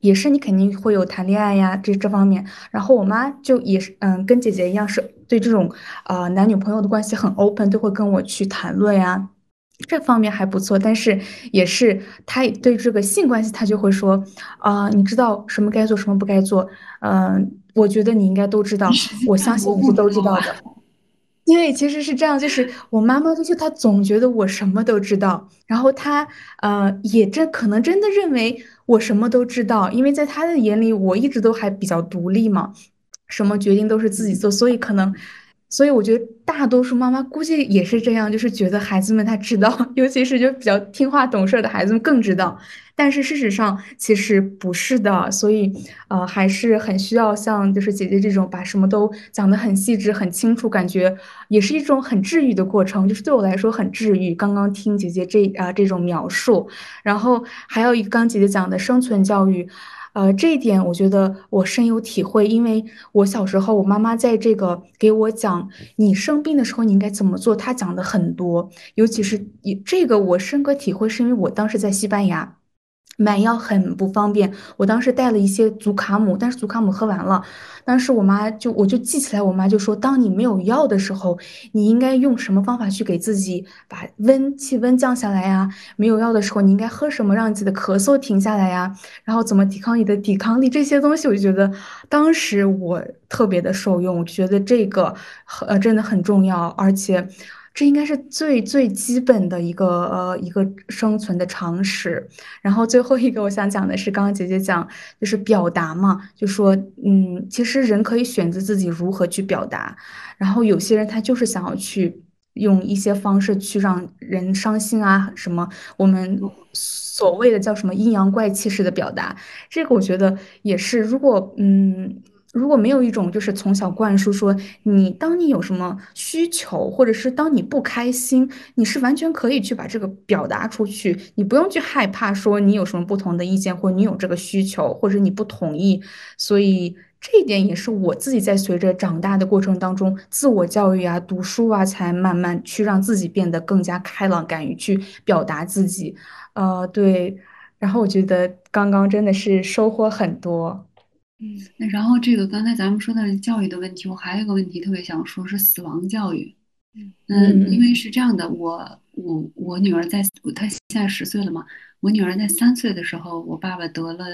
也是你肯定会有谈恋爱呀这这方面。然后我妈就也是嗯跟姐姐一样，是对这种呃男女朋友的关系很 open，都会跟我去谈论呀，这方面还不错。但是也是他对这个性关系，他就会说啊，你知道什么该做，什么不该做。嗯，我觉得你应该都知道，我相信你是都知道的。因为，其实是这样，就是我妈妈就是她总觉得我什么都知道，然后她呃也真可能真的认为我什么都知道，因为在她的眼里我一直都还比较独立嘛，什么决定都是自己做，所以可能，所以我觉得大多数妈妈估计也是这样，就是觉得孩子们他知道，尤其是就比较听话懂事的孩子们更知道。但是事实上其实不是的，所以呃还是很需要像就是姐姐这种把什么都讲得很细致、很清楚，感觉也是一种很治愈的过程，就是对我来说很治愈。刚刚听姐姐这啊这种描述，然后还有一刚姐姐讲的生存教育，呃这一点我觉得我深有体会，因为我小时候我妈妈在这个给我讲你生病的时候你应该怎么做，她讲的很多，尤其是以这个我深刻体会是因为我当时在西班牙。买药很不方便，我当时带了一些祖卡姆，但是祖卡姆喝完了。当时我妈就我就记起来，我妈就说，当你没有药的时候，你应该用什么方法去给自己把温气温降下来呀？没有药的时候，你应该喝什么让自己的咳嗽停下来呀？然后怎么抵抗你的抵抗力？这些东西，我就觉得当时我特别的受用，我觉得这个呃真的很重要，而且。这应该是最最基本的一个呃一个生存的常识。然后最后一个我想讲的是，刚刚姐姐讲就是表达嘛，就说嗯，其实人可以选择自己如何去表达。然后有些人他就是想要去用一些方式去让人伤心啊什么，我们所谓的叫什么阴阳怪气式的表达，这个我觉得也是。如果嗯。如果没有一种就是从小灌输说，你当你有什么需求，或者是当你不开心，你是完全可以去把这个表达出去，你不用去害怕说你有什么不同的意见，或你有这个需求，或者你不同意。所以这一点也是我自己在随着长大的过程当中，自我教育啊、读书啊，才慢慢去让自己变得更加开朗，敢于去表达自己。呃，对。然后我觉得刚刚真的是收获很多。嗯，那然后这个刚才咱们说的教育的问题，我还有一个问题特别想说，是死亡教育。嗯，因为是这样的，我我我女儿在，她现在十岁了嘛，我女儿在三岁的时候，我爸爸得了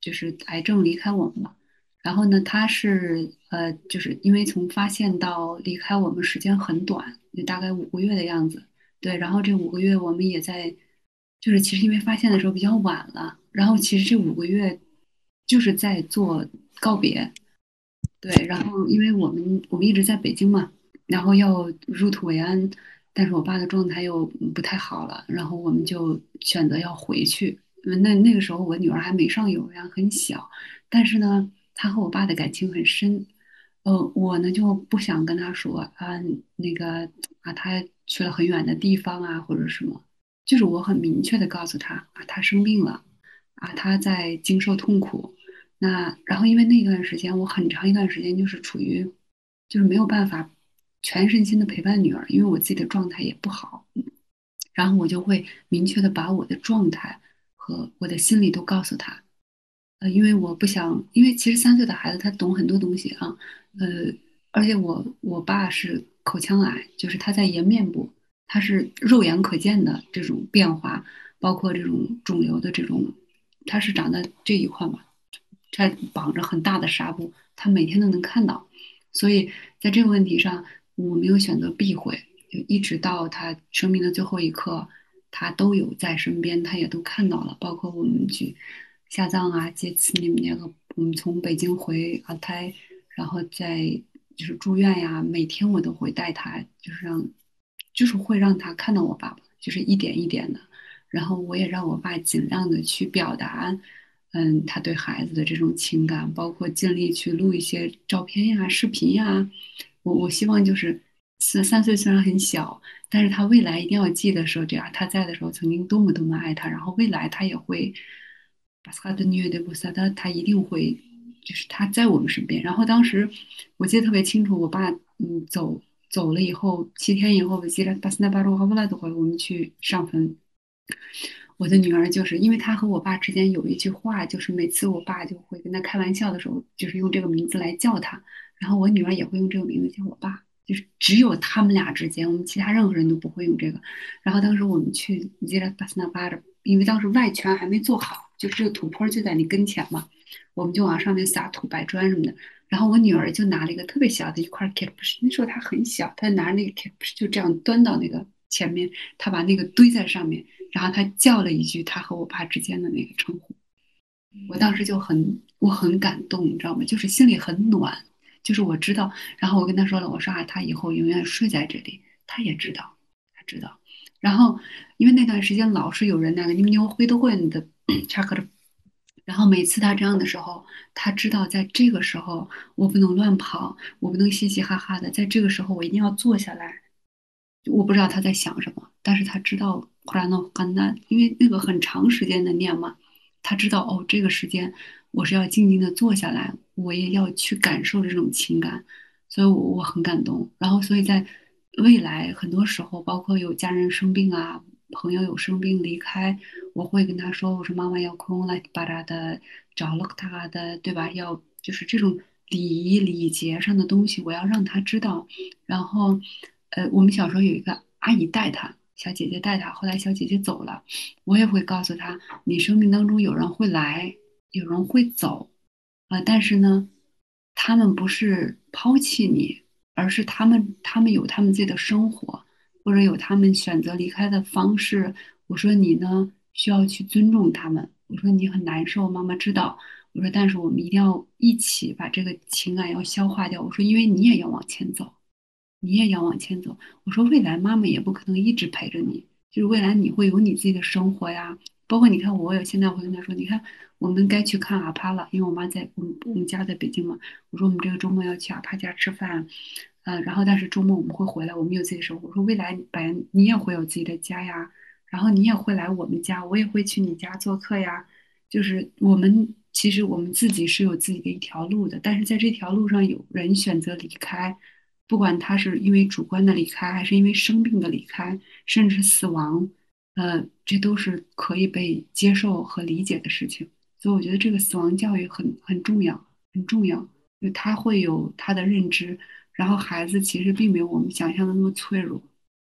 就是癌症离开我们了。然后呢，她是呃，就是因为从发现到离开我们时间很短，就大概五个月的样子。对，然后这五个月我们也在，就是其实因为发现的时候比较晚了，然后其实这五个月。就是在做告别，对，然后因为我们我们一直在北京嘛，然后要入土为安，但是我爸的状态又不太好了，然后我们就选择要回去。那那个时候我女儿还没上幼儿园，很小，但是呢，她和我爸的感情很深。呃，我呢就不想跟她说啊，那个啊，他去了很远的地方啊，或者什么，就是我很明确的告诉她啊，他生病了，啊，他在经受痛苦。那然后，因为那段时间，我很长一段时间就是处于，就是没有办法全身心的陪伴女儿，因为我自己的状态也不好。然后我就会明确的把我的状态和我的心理都告诉他。呃，因为我不想，因为其实三岁的孩子他懂很多东西啊，呃，而且我我爸是口腔癌，就是他在颜面部，他是肉眼可见的这种变化，包括这种肿瘤的这种，他是长在这一块嘛，他绑着很大的纱布，他每天都能看到，所以在这个问题上，我没有选择避讳，就一直到他生命的最后一刻，他都有在身边，他也都看到了，包括我们去。下葬啊，接次你们那个，我们从北京回阿泰，然后在就是住院呀，每天我都会带他，就是让，就是会让他看到我爸爸，就是一点一点的，然后我也让我爸尽量的去表达，嗯，他对孩子的这种情感，包括尽力去录一些照片呀、视频呀，我我希望就是三三岁虽然很小，但是他未来一定要记得说这样，他在的时候曾经多么多么爱他，然后未来他也会。巴斯卡的女的布萨他他一定会，就是他在我们身边。然后当时我记得特别清楚，我爸嗯走走了以后，七天以后，我记得巴斯纳巴罗哈布拉的会，我们去上坟。我的女儿就是因为她和我爸之间有一句话，就是每次我爸就会跟他开玩笑的时候，就是用这个名字来叫他，然后我女儿也会用这个名字叫我爸，就是只有他们俩之间，我们其他任何人都不会用这个。然后当时我们去记得巴斯纳巴的，因为当时外圈还没做好。就是这个土坡就在你跟前嘛，我们就往上面撒土白砖什么的。然后我女儿就拿了一个特别小的一块 k i p 那时候她很小，她拿着那个 k i p 就这样端到那个前面，她把那个堆在上面，然后他叫了一句他和我爸之间的那个称呼。我当时就很我很感动，你知道吗？就是心里很暖，就是我知道。然后我跟他说了，我说啊，他以后永远睡在这里，他也知道，他知道。然后因为那段时间老是有人那个你们牛灰都会的。查克的，然后每次他这样的时候，他知道在这个时候我不能乱跑，我不能嘻嘻哈哈的，在这个时候我一定要坐下来。我不知道他在想什么，但是他知道库拉诺很难，因为那个很长时间的念嘛，他知道哦，这个时间我是要静静的坐下来，我也要去感受这种情感，所以我我很感动。然后，所以在未来很多时候，包括有家人生病啊。朋友有生病离开，我会跟他说：“我说妈妈要空来巴拉的找了他的，对吧？要就是这种礼仪礼节上的东西，我要让他知道。然后，呃，我们小时候有一个阿姨带他，小姐姐带他。后来小姐姐走了，我也会告诉他：你生命当中有人会来，有人会走，啊，但是呢，他们不是抛弃你，而是他们他们有他们自己的生活。”或者有他们选择离开的方式，我说你呢需要去尊重他们。我说你很难受，妈妈知道。我说但是我们一定要一起把这个情感要消化掉。我说因为你也要往前走，你也要往前走。我说未来妈妈也不可能一直陪着你，就是未来你会有你自己的生活呀。包括你看我有现在我跟他说，你看我们该去看阿帕了，因为我妈在我们我们家在北京嘛。我说我们这个周末要去阿帕家吃饭。嗯，然后但是周末我们会回来，我们有自己的生活。我说未来白你也会有自己的家呀，然后你也会来我们家，我也会去你家做客呀。就是我们其实我们自己是有自己的一条路的，但是在这条路上有人选择离开，不管他是因为主观的离开，还是因为生病的离开，甚至死亡，呃，这都是可以被接受和理解的事情。所以我觉得这个死亡教育很很重要，很重要，就他会有他的认知。然后孩子其实并没有我们想象的那么脆弱，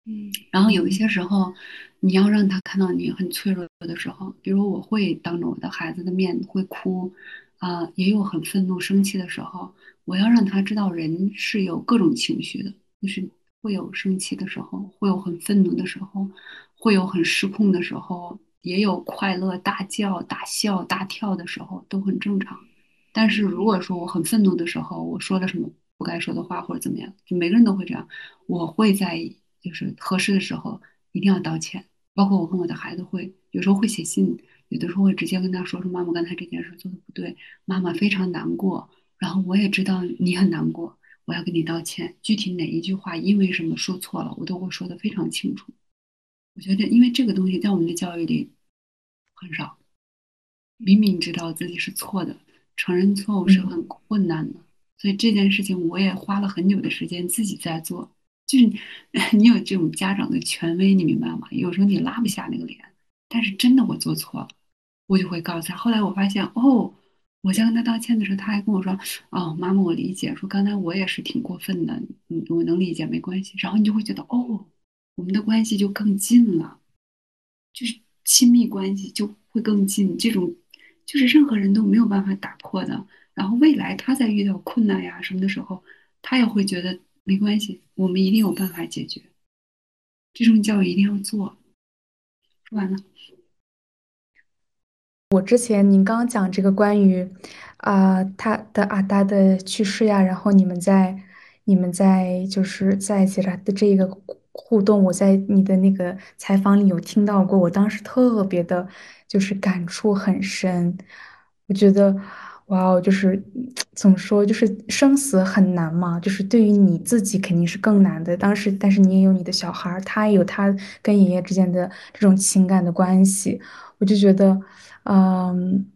嗯，然后有一些时候，你要让他看到你很脆弱的时候，比如我会当着我的孩子的面会哭，啊，也有很愤怒、生气的时候，我要让他知道人是有各种情绪的，就是会有生气的时候，会有很愤怒的时候，会有很失控的时候，也有快乐大叫、大笑、大跳的时候，都很正常。但是如果说我很愤怒的时候，我说了什么？不该说的话或者怎么样，就每个人都会这样。我会在就是合适的时候一定要道歉，包括我跟我的孩子会有时候会写信，有的时候会直接跟他说说妈妈刚才这件事做的不对，妈妈非常难过，然后我也知道你很难过，我要跟你道歉。具体哪一句话因为什么说错了，我都会说的非常清楚。我觉得因为这个东西在我们的教育里很少，明明知道自己是错的，承认错误是很困难的。所以这件事情我也花了很久的时间自己在做，就是 你有这种家长的权威，你明白吗？有时候你拉不下那个脸，但是真的我做错了，我就会告诉他。后来我发现，哦，我在跟他道歉的时候，他还跟我说：“哦，妈妈，我理解，说刚才我也是挺过分的，嗯，我能理解，没关系。”然后你就会觉得，哦，我们的关系就更近了，就是亲密关系就会更近。这种就是任何人都没有办法打破的。然后未来他在遇到困难呀什么的时候，他也会觉得没关系，我们一定有办法解决。这种教育一定要做。说完了。我之前您刚讲这个关于啊、他的阿达的去世呀，然后你们在你们在就是在一起的这个互动，我在你的那个采访里有听到过，我当时特别的，就是感触很深。我觉得，哇哦，就是怎么说，就是生死很难嘛，就是对于你自己肯定是更难的。当时，但是你也有你的小孩，他也有他跟爷爷之间的这种情感的关系，我就觉得。嗯，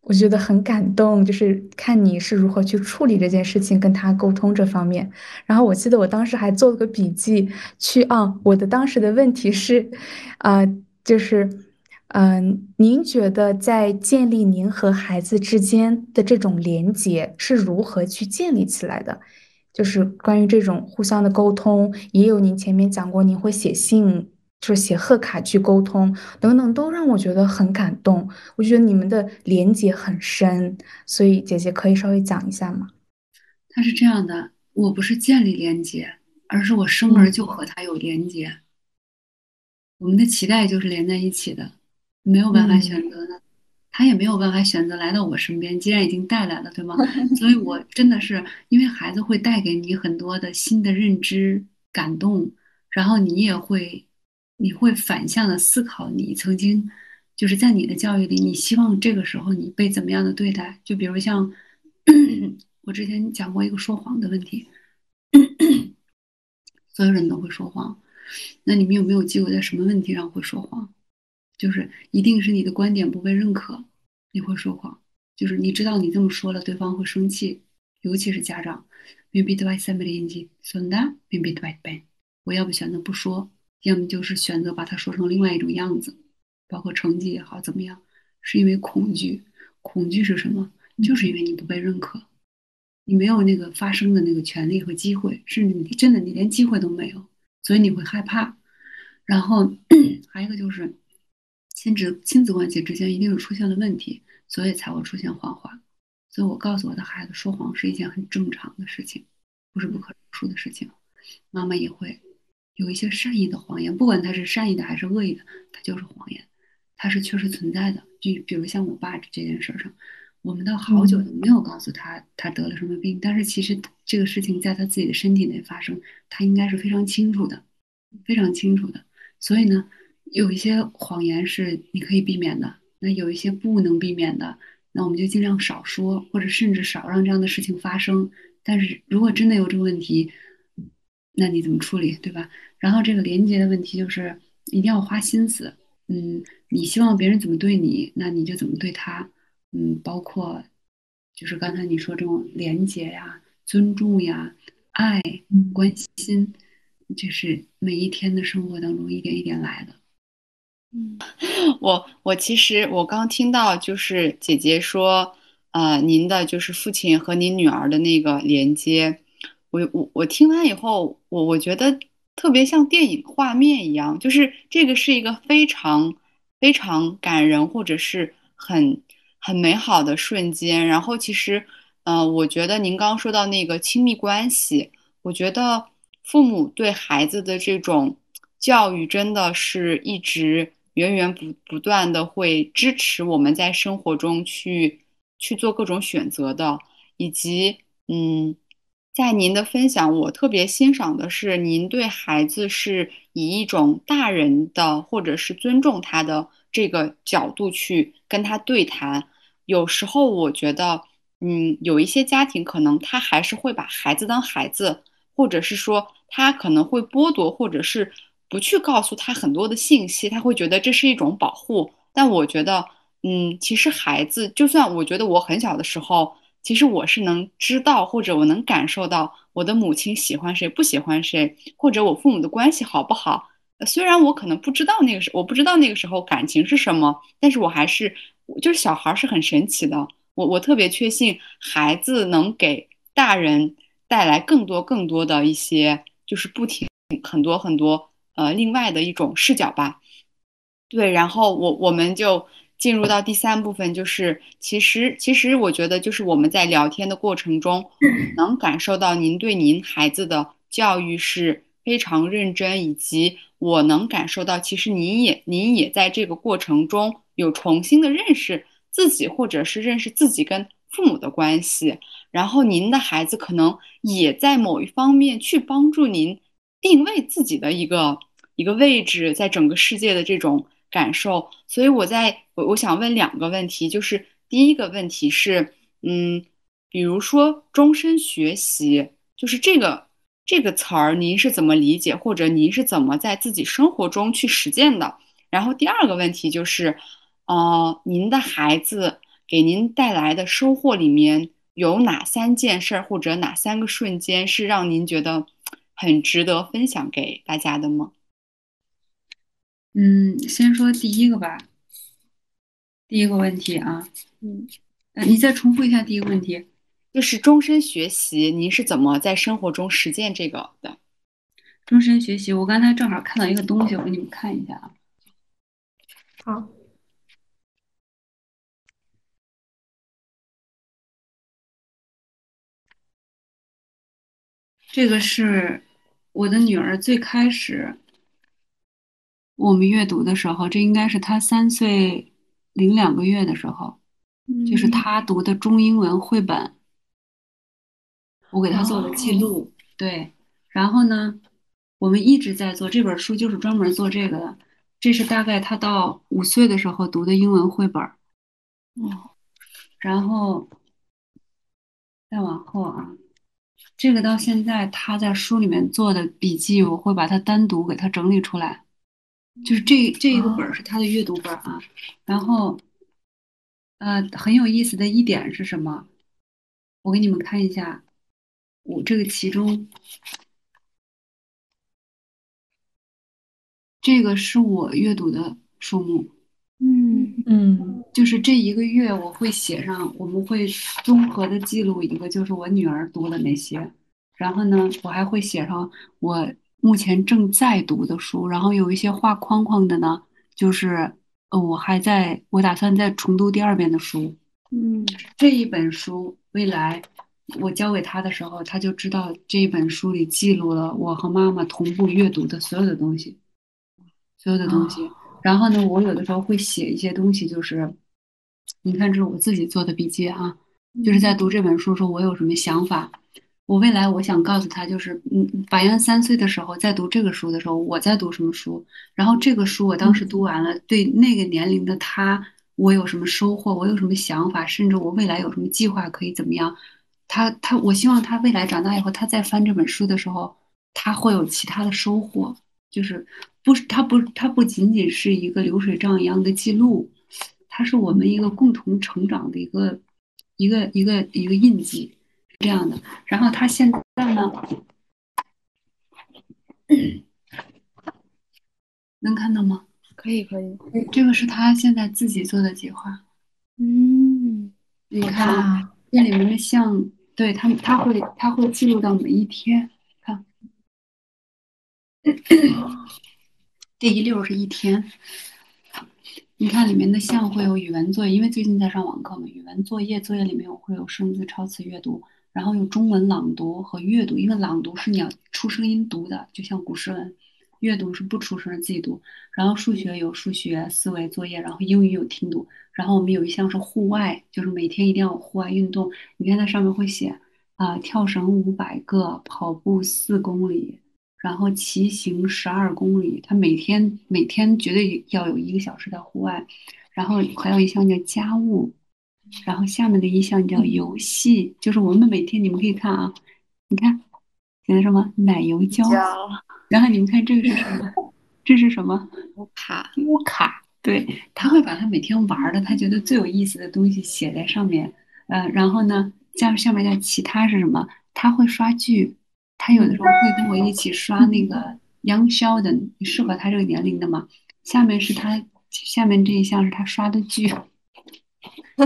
我觉得很感动，就是看你是如何去处理这件事情，跟他沟通这方面。然后我记得我当时还做了个笔记，去啊，我的当时的问题是，啊、就是，嗯、您觉得在建立您和孩子之间的这种连结是如何去建立起来的？就是关于这种互相的沟通，也有您前面讲过，您会写信，就是写贺卡去沟通，等等，都让我觉得很感动。我觉得你们的连接很深，所以姐姐可以稍微讲一下吗？他是这样的，我不是建立连接，而是我生而嗯就和他有连接。我们的脐带就是连在一起的，没有办法嗯选择的，他也没有办法选择来到我身边。既然已经带来了，对吗？所以我真的是因为孩子会带给你很多的新的认知、感动，然后你也会，你会反向的思考，你曾经就是在你的教育里，你希望这个时候你被怎么样的对待？就比如像我之前讲过一个说谎的问题，所有人都会说谎。那你们有没有记过在什么问题上会说谎？就是一定是你的观点不被认可，你会说谎。就是你知道你这么说了，对方会生气，尤其是家长。Maybe the right somebody in the so that maybe the right ben。我要不选择不说，要么就是选择把它说成另外一种样子，包括成绩也好怎么样，是因为恐惧。恐惧是什么？就是因为你不被认可，你没有那个发声的那个权利和机会，甚至你真的你连机会都没有，所以你会害怕。然后 还有一个就是亲子亲子关系之间一定是出现了问题，所以才会出现谎话。所以我告诉我的孩子，说谎是一件很正常的事情，不是不可饶恕的事情。妈妈也会有一些善意的谎言，不管它是善意的还是恶意的，它就是谎言，它是确实存在的。就比如像我爸这件事上，我们到好久都没有告诉他他得了什么病，但是其实这个事情在他自己的身体内发生，他应该是非常清楚的，非常清楚的。所以呢，有一些谎言是你可以避免的，那有一些不能避免的，那我们就尽量少说，或者甚至少让这样的事情发生。但是如果真的有这个问题，那你怎么处理，对吧？然后这个连接的问题就是一定要花心思，嗯，你希望别人怎么对你，那你就怎么对他，嗯，包括就是刚才你说这种连接呀、尊重呀、爱、嗯关心，就是每一天的生活当中一点一点来的。嗯 我我其实我刚听到就是姐姐说，呃，您的就是父亲和您女儿的那个连接，我我我听完以后，我我觉得特别像电影画面一样，就是这个是一个非常非常感人或者是很很美好的瞬间。然后其实，呃，我觉得您刚刚说到那个亲密关系，我觉得父母对孩子的这种教育真的是一直源源不不断的会支持我们在生活中去去做各种选择的，以及嗯，在您的分享，我特别欣赏的是您对孩子是以一种大人的或者是尊重他的这个角度去跟他对谈。有时候我觉得，嗯，有一些家庭可能他还是会把孩子当孩子。或者是说他可能会剥夺，或者是不去告诉他很多的信息，他会觉得这是一种保护。但我觉得，嗯，其实孩子，就算我觉得我很小的时候，其实我是能知道，或者我能感受到我的母亲喜欢谁，不喜欢谁，或者我父母的关系好不好。虽然我可能不知道那个时，我不知道那个时候感情是什么，但是我还是，就是小孩是很神奇的。我我特别确信孩子能给大人带来更多更多的一些，就是不停很多很多呃另外的一种视角吧。对，然后我我们就进入到第三部分，就是其实其实我觉得就是我们在聊天的过程中，能感受到您对您孩子的教育是非常认真，以及我能感受到其实您也您也在这个过程中有重新的认识自己，或者是认识自己跟父母的关系，然后您的孩子可能也在某一方面去帮助您定位自己的一个一个位置，在整个世界的这种感受。所以我在我我想问两个问题，就是第一个问题是，嗯，比如说终身学习，就是这个这个词儿，您是怎么理解，或者您是怎么在自己生活中去实践的？然后第二个问题就是，呃，您的孩子给您带来的收获里面有哪三件事儿，或者哪三个瞬间是让您觉得很值得分享给大家的吗？嗯，先说第一个吧。第一个问题啊，嗯，呃，你再重复一下第一个问题。就是终身学习，您是怎么在生活中实践这个的？终身学习，我刚才正好看到一个东西，我给你们看一下啊。好，这个是我的女儿最开始我们阅读的时候，这应该是他三岁零两个月的时候，就是他读的中英文绘本，我给他做了记录。对，然后呢，我们一直在做这本书，就是专门做这个的。这是大概他到五岁的时候读的英文绘本。哦，然后再往后啊，这个到现在他在书里面做的笔记，我会把它单独给他整理出来。就是这这一个本儿是他的阅读本儿啊。然后，呃，很有意思的一点是什么？我给你们看一下，我这个其中，这个是我阅读的数目。嗯嗯就是这一个月我会写上，我们会综合的记录一个，就是我女儿读的那些，然后呢，我还会写上我目前正在读的书，然后有一些画框框的呢，就是呃，我还在，我打算再重读第二遍的书。嗯这一本书未来我交给他的时候，他就知道这一本书里记录了我和妈妈同步阅读的所有的东西，所有的东西。然后呢，我有的时候会写一些东西，就是你看，这是我自己做的笔记啊，就是在读这本书的时候，我有什么想法。我未来我想告诉他，就是嗯，法院三岁的时候在读这个书的时候，我在读什么书，然后这个书我当时读完了，对那个年龄的他，我有什么收获，我有什么想法，甚至我未来有什么计划可以怎么样。他他，我希望他未来长大以后，他再翻这本书的时候，他会有其他的收获，就是不是他不他不仅仅是一个流水账一样的记录，它是我们一个共同成长的一个一个一个一个印记，是这样的。然后他现在呢，能看到吗？可以可以。这个是他现在自己做的计划。嗯你看啊，这里面的像，对他他会他会记录到每一天，看，这一溜儿是一天。你看里面的像会有语文作业，因为最近在上网课嘛，语文作业作业里面我会有生字、超词、阅读，然后用中文朗读和阅读，因为朗读是你要出声音读的，就像古诗文，阅读是不出声自己读。然后数学有数学思维作业，然后英语有听读，然后我们有一项是户外，就是每天一定要户外运动。你看它上面会写啊、跳绳五百个，跑步四公里，然后骑行十二公里。他每天每天绝对要有一个小时在户外，然后还有一项叫家务，然后下面的一项叫游戏，就是我们每天你们可以看啊，你看写的什么奶油胶，然后你们看这个是什么？这是什么？卡乌卡，对，他会把他每天玩的，他觉得最有意思的东西写在上面，呃，然后呢，下下面叫其他是什么？他会刷剧，他有的时候会跟我一起刷那个 Young Sheldon，适合他这个年龄的嘛。下面是他下面这一项是他刷的剧。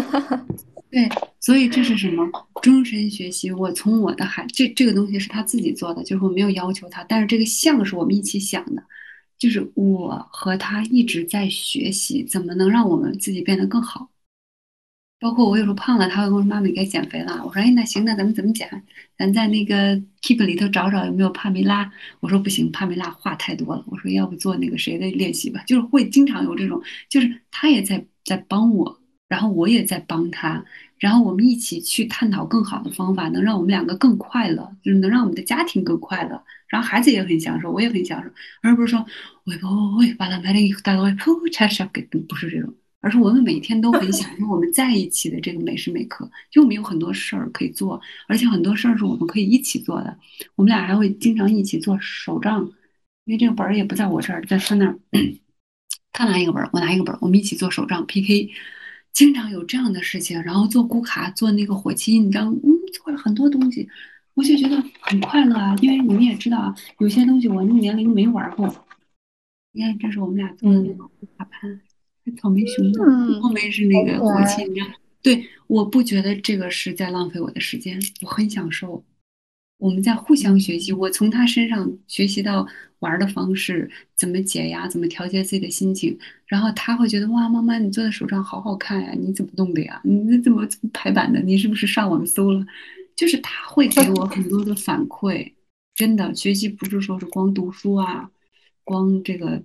对，所以这是什么？终身学习。我从我的孩这这个东西是他自己做的，就是我没有要求他，但是这个像是我们一起想的，就是我和他一直在学习，怎么能让我们自己变得更好。包括我有时候胖了，他会跟我说：“妈妈，你该减肥了。”我说：“哎，那行，那咱们怎么减？咱在那个 Keep 里头找找有没有帕梅拉。”我说：“不行，帕梅拉话太多了。”我说：“要不做那个谁的练习吧？”就是会经常有这种，就是他也在在帮我，然后我也在帮他，然后我们一起去探讨更好的方法，能让我们两个更快乐，就是能让我们的家庭更快乐，然后孩子也很享受，我也很享受，而不是说喂不喂把他买了以后大家会噗拆上给，不是这种。而是我们每天都很享受我们在一起的这个每时每刻，就我们有很多事儿可以做，而且很多事儿是我们可以一起做的。我们俩还会经常一起做手账，因为这个本儿也不在我这儿，在他那儿。他拿一个本儿，我拿一个本儿，我们一起做手账 PK，经常有这样的事情。然后做咕卡，做那个火漆印章，嗯，做了很多东西，我就觉得很快乐啊。因为你们也知道啊，有些东西我那个年龄没玩过。你看，这是我们俩做的那个咕卡盘。草莓熊的，后面是那个火漆，印章？对，我不觉得这个是在浪费我的时间，我很享受。我们在互相学习，我从他身上学习到玩的方式，怎么解压，怎么调节自己的心情。然后他会觉得哇，妈妈你做的手账好好看呀，你怎么弄的呀？你怎么排版的？你是不是上网搜了？就是他会给我很多的反馈。真的，学习不是说是光读书啊，光这个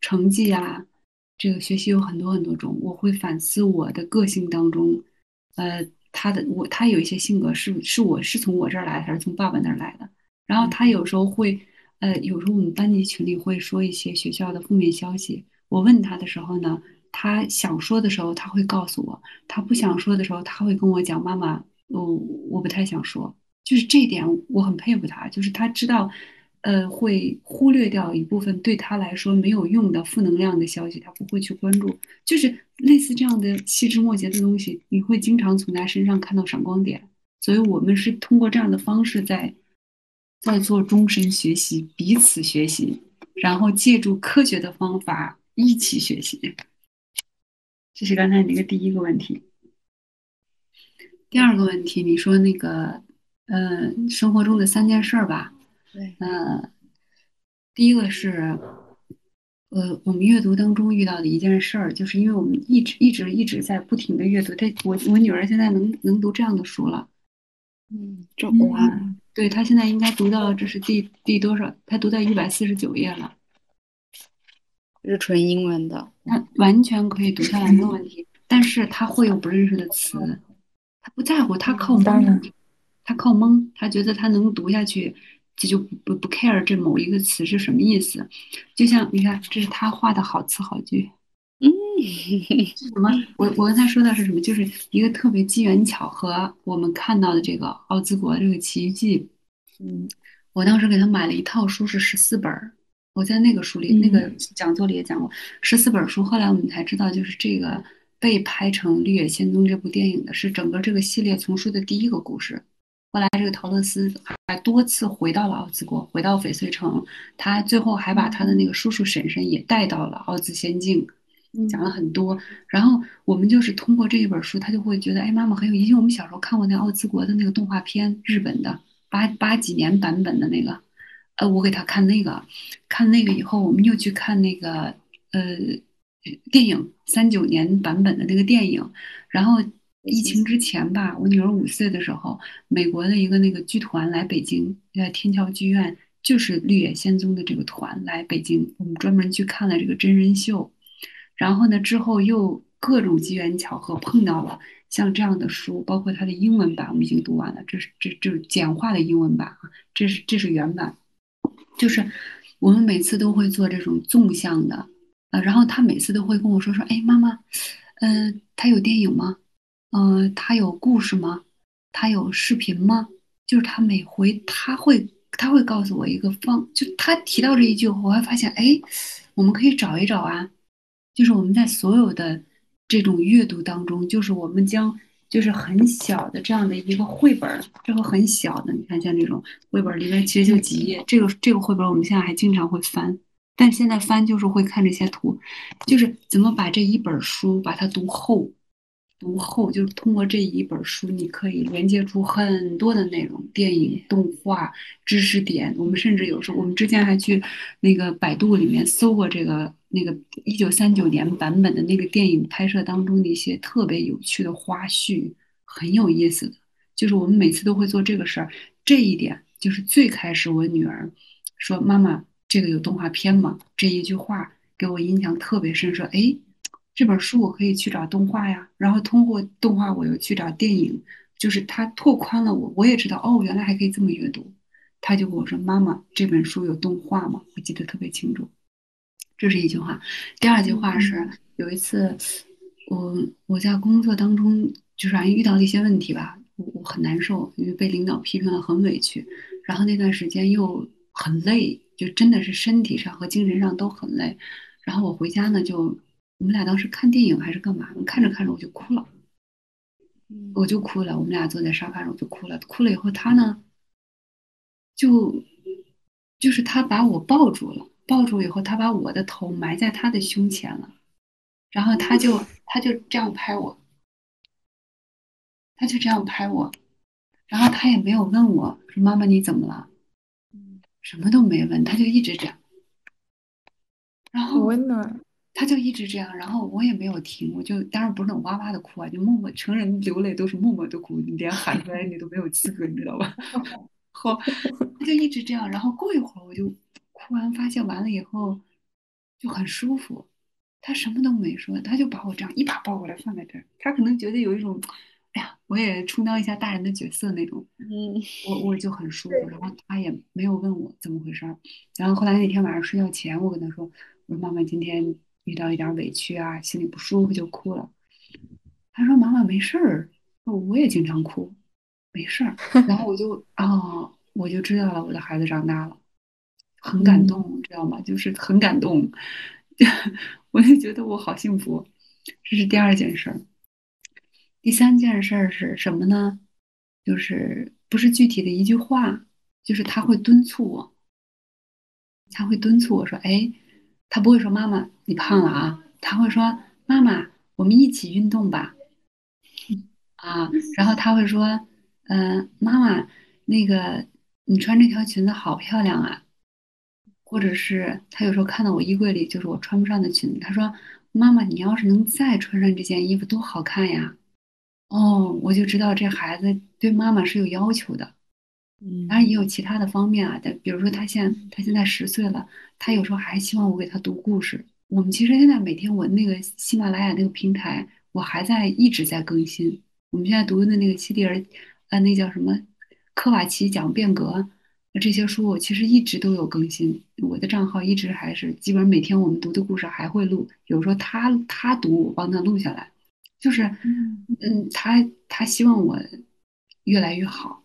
成绩啊。这个学习有很多很多种，我会反思我的个性当中，呃，他的我他有一些性格是是我是从我这儿来的，还是从爸爸那儿来的？然后他有时候会，呃，有时候我们班级群里会说一些学校的负面消息，我问他的时候呢，他想说的时候他会告诉我，他不想说的时候他会跟我讲，妈妈，我我不太想说，就是这一点我很佩服他，就是他知道。呃，会忽略掉一部分对他来说没有用的负能量的消息，他不会去关注。就是类似这样的细枝末节的东西，你会经常从他身上看到闪光点。所以，我们是通过这样的方式在在做终身学习，彼此学习，然后借助科学的方法一起学习。这是刚才那个第一个问题。第二个问题，你说那个，呃，生活中的三件事儿吧。对，嗯，第一个是，呃，我们阅读当中遇到的一件事儿，就是因为我们一直一直一直在不停的阅读。他，我我女儿现在能能读这样的书了，嗯，这哇，对她现在应该读到这是第第多少？她读到一百四十九页了，是纯英文的，她完全可以读下来没有问题。但是她会有不认识的词，她不在乎，她靠蒙，她靠蒙，她觉得她能读下去。这就不不 care 这某一个词是什么意思，就像你看，这是他画的好词好句，嗯，什么？我我刚才说的是什么？就是一个特别机缘巧合，我们看到的这个奥兹国这个奇遇记，嗯，我当时给他买了一套书，是十四本儿，我在那个书里那个讲座里也讲过十四本书，后来我们才知道，就是这个被拍成《绿野仙踪》这部电影的是整个这个系列丛书的第一个故事。后来，这个陶乐斯还多次回到了奥兹国，回到翡翠城。他最后还把他的那个叔叔婶婶也带到了奥兹仙境，讲了很多。然后我们就是通过这一本书，他就会觉得，哎，妈妈很有意思。我们小时候看过那奥兹国的那个动画片，日本的八八几年版本的那个，呃，我给他看那个，看那个以后，我们又去看那个呃电影三九年版本的那个电影，然后。疫情之前吧，我女儿五岁的时候，美国的一个那个剧团来北京，在天桥剧院，就是《绿野仙踪》的这个团来北京，我们专门去看了这个真人秀。然后呢，之后又各种机缘巧合碰到了像这样的书，包括它的英文版，我们已经读完了。这是这这是简化的英文版啊，这是这是原版。就是我们每次都会做这种纵向的啊，然后他每次都会跟我说说，哎，妈妈，嗯，他有电影吗？嗯，他有故事吗？他有视频吗？就是他每回他会他会告诉我一个方，就他提到这一句，我会发现，哎，我们可以找一找啊。就是我们在所有的这种阅读当中，就是我们将就是很小的这样的一个绘本，这个很小的，你看像这种绘本里面其实就几页，这个这个绘本我们现在还经常会翻，但现在翻就是会看这些图，就是怎么把这一本书把它读厚。读后，就是通过这一本书，你可以连接出很多的内容，电影、动画、知识点。我们甚至有时候，我们之前还去那个百度里面搜过这个那个一九三九年版本的那个电影拍摄当中的一些特别有趣的花絮，很有意思的。就是我们每次都会做这个事儿，这一点就是最开始我女儿说：“妈妈，这个有动画片吗？”这一句话给我印象特别深，说：“哎。”这本书我可以去找动画呀，然后通过动画我又去找电影，就是它拓宽了我，我也知道哦，原来还可以这么阅读。他就跟我说：“妈妈，这本书有动画吗？”我记得特别清楚。这是一句话。第二句话是有一次，我我在工作当中就是遇到了一些问题吧，我我很难受，因为被领导批评了，很委屈。然后那段时间又很累，就真的是身体上和精神上都很累。然后我回家呢就。我们俩当时看电影还是干嘛？看着看着我就哭了，我就哭了。我们俩坐在沙发上，我就哭了。哭了以后，他呢，就就是他把我抱住了，抱住以后，他把我的头埋在他的胸前了，然后他就他就这样拍我，他就这样拍我，然后他也没有问我说：“妈妈你怎么了？”什么都没问，他就一直这样，然后温暖。他就一直这样，然后我也没有停，我就当然不是那种哇哇的哭啊，就默默成人流泪都是默默的哭，你连喊出来你都没有资格，你知道吧？好，他就一直这样，然后过一会儿我就哭完发泄完了以后就很舒服，他什么都没说，他就把我这样一把抱过来放在这儿，他可能觉得有一种，哎呀，我也充当一下大人的角色那种，嗯，我我就很舒服，然后他也没有问我怎么回事儿，然后后来那天晚上睡觉前我跟他说，我说妈妈今天。遇到一点委屈啊，心里不舒服就哭了。他说：“妈妈没事儿，我也经常哭，没事儿。”然后我就啊，我就知道了，我的孩子长大了，很感动，知道吗？就是很感动，我就觉得我好幸福。这是第二件事儿。第三件事儿是什么呢？就是不是具体的一句话，就是他会敦促我，他会敦促我说：“哎。”他不会说妈妈你胖了啊，他会说妈妈我们一起运动吧，啊，然后他会说嗯妈妈那个你穿这条裙子好漂亮啊，或者是他有时候看到我衣柜里就是我穿不上的裙子，他说妈妈你要是能再穿上这件衣服多好看呀，哦我就知道这孩子对妈妈是有要求的。当然也有其他的方面啊，但比如说他现他现在十岁了，他有时候还希望我给他读故事。我们其实现在每天我那个喜马拉雅那个平台，我还在一直在更新。我们现在读的那个西蒂尔，呃，那叫什么科瓦奇讲变革，这些书我其实一直都有更新。我的账号一直还是基本上每天我们读的故事还会录，有时候他他读我帮他录下来，就是嗯，他他希望我越来越好。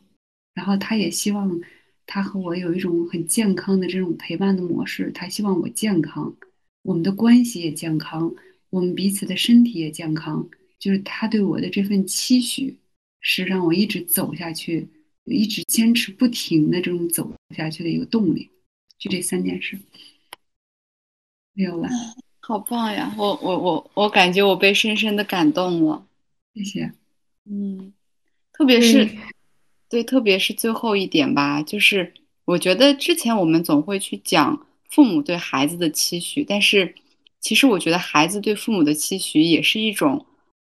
然后他也希望他和我有一种很健康的这种陪伴的模式，他希望我健康，我们的关系也健康，我们彼此的身体也健康。就是他对我的这份期许，是让我一直走下去，一直坚持不停的这种走下去的一个动力。就这三件事，没有了。好棒呀！我我我我感觉我被深深的感动了。谢谢。嗯，特别是。对，特别是最后一点吧，就是我觉得之前我们总会去讲父母对孩子的期许，但是其实我觉得孩子对父母的期许也是一种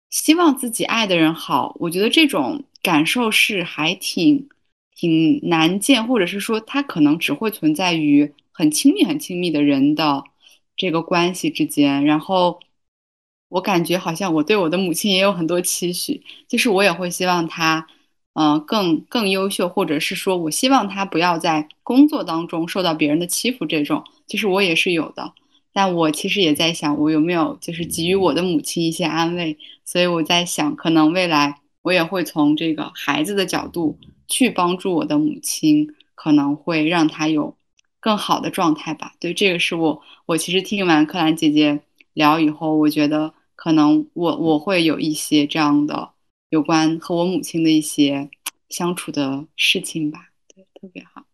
希望自己爱的人好。我觉得这种感受是还挺挺难见，或者是说他可能只会存在于很亲密、很亲密的人的这个关系之间。然后我感觉好像我对我的母亲也有很多期许，就是我也会希望她。嗯，更更优秀，或者是说我希望他不要在工作当中受到别人的欺负，这种其实我也是有的。但我其实也在想，我有没有就是给予我的母亲一些安慰。所以我在想，可能未来我也会从这个孩子的角度去帮助我的母亲，可能会让她有更好的状态吧。对，这个是我我其实听完柯兰姐姐聊以后，我觉得可能我我会有一些这样的。有关和我母亲的一些相处的事情吧，对，特别好。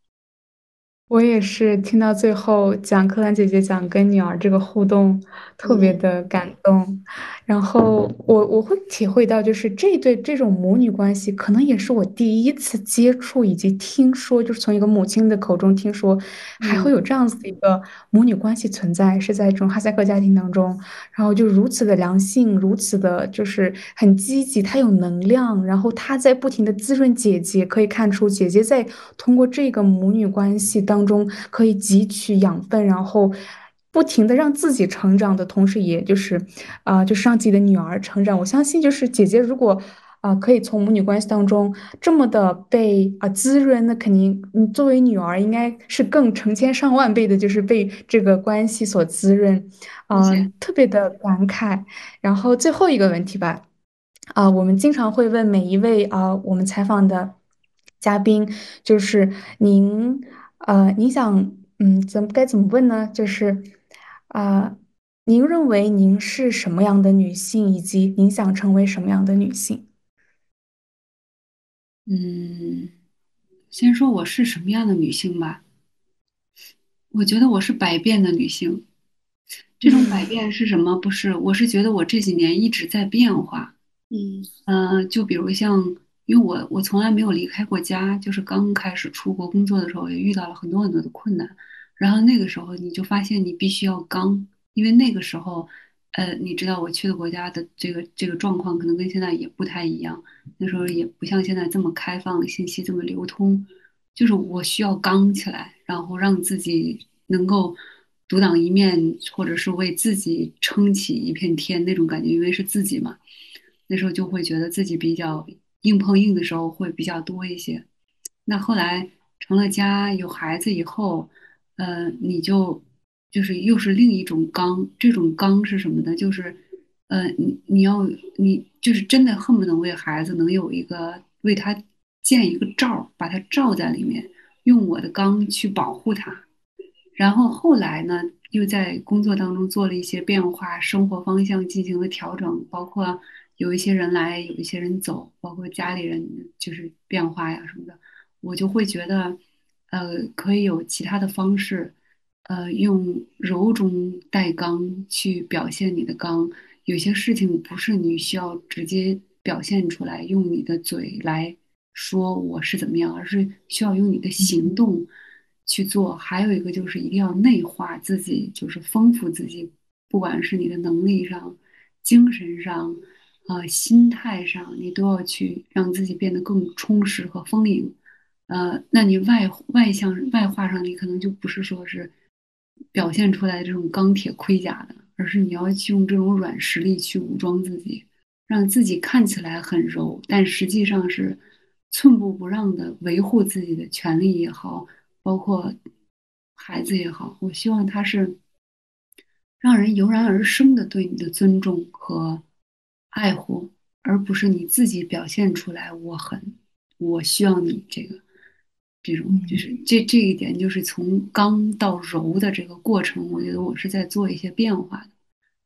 我也是听到最后讲柯兰姐姐讲跟女儿这个互动，特别的感动。然后我我会体会到，就是这对这种母女关系，可能也是我第一次接触以及听说，就是从一个母亲的口中听说，还会有这样子的一个母女关系存在，是在这种哈萨克家庭当中。然后就如此的良性，如此的就是很积极，她有能量，然后她在不停的滋润姐姐，可以看出姐姐在通过这个母女关系当中可以汲取养分，然后。不停的让自己成长的同时，也就是啊、就是让自己的女儿成长。我相信，就是姐姐如果啊、可以从母女关系当中这么的被啊、滋润，那肯定你作为女儿应该是更成千上万倍的，就是被这个关系所滋润，啊、特别的感慨。然后最后一个问题吧，啊、我们经常会问每一位啊、我们采访的嘉宾，就是您，呃，您想，嗯，怎么该怎么问呢？就是，啊、您认为您是什么样的女性，以及您想成为什么样的女性？嗯，先说我是什么样的女性吧。我觉得我是百变的女性。这种百变是什么？不是，我是觉得我这几年一直在变化。嗯呃，就比如像，因为我我从来没有离开过家，就是刚开始出国工作的时候，也遇到了很多很多的困难。然后那个时候你就发现你必须要刚，因为那个时候，呃，你知道我去的国家的这个这个状况可能跟现在也不太一样，那时候也不像现在这么开放，信息这么流通，就是我需要刚起来，然后让自己能够独当一面，或者是为自己撑起一片天那种感觉，因为是自己嘛。那时候就会觉得自己比较硬碰硬的时候会比较多一些。那后来成了家有孩子以后，呃，你就就是又是另一种刚，这种刚是什么呢？就是呃，你你要你就是真的恨不能为孩子能有一个为他建一个罩，把他罩在里面，用我的刚去保护他。然后后来呢，又在工作当中做了一些变化，生活方向进行了调整，包括有一些人来，有一些人走，包括家里人就是变化呀什么的，我就会觉得，呃，可以有其他的方式，呃，用柔中带刚去表现你的刚。有些事情不是你需要直接表现出来，用你的嘴来说我是怎么样，而是需要用你的行动。去做。还有一个就是一定要内化自己，就是丰富自己，不管是你的能力上、精神上、呃心态上，你都要去让自己变得更充实和丰盈。呃，那你外外向外化上，你可能就不是说是表现出来这种钢铁盔甲的，而是你要去用这种软实力去武装自己，让自己看起来很柔，但实际上是寸步不让的维护自己的权利也好。包括孩子也好，我希望他是让人油然而生的对你的尊重和爱护，而不是你自己表现出来我很我需要你这个这种就是这这一点就是从刚到柔的这个过程，我觉得我是在做一些变化的。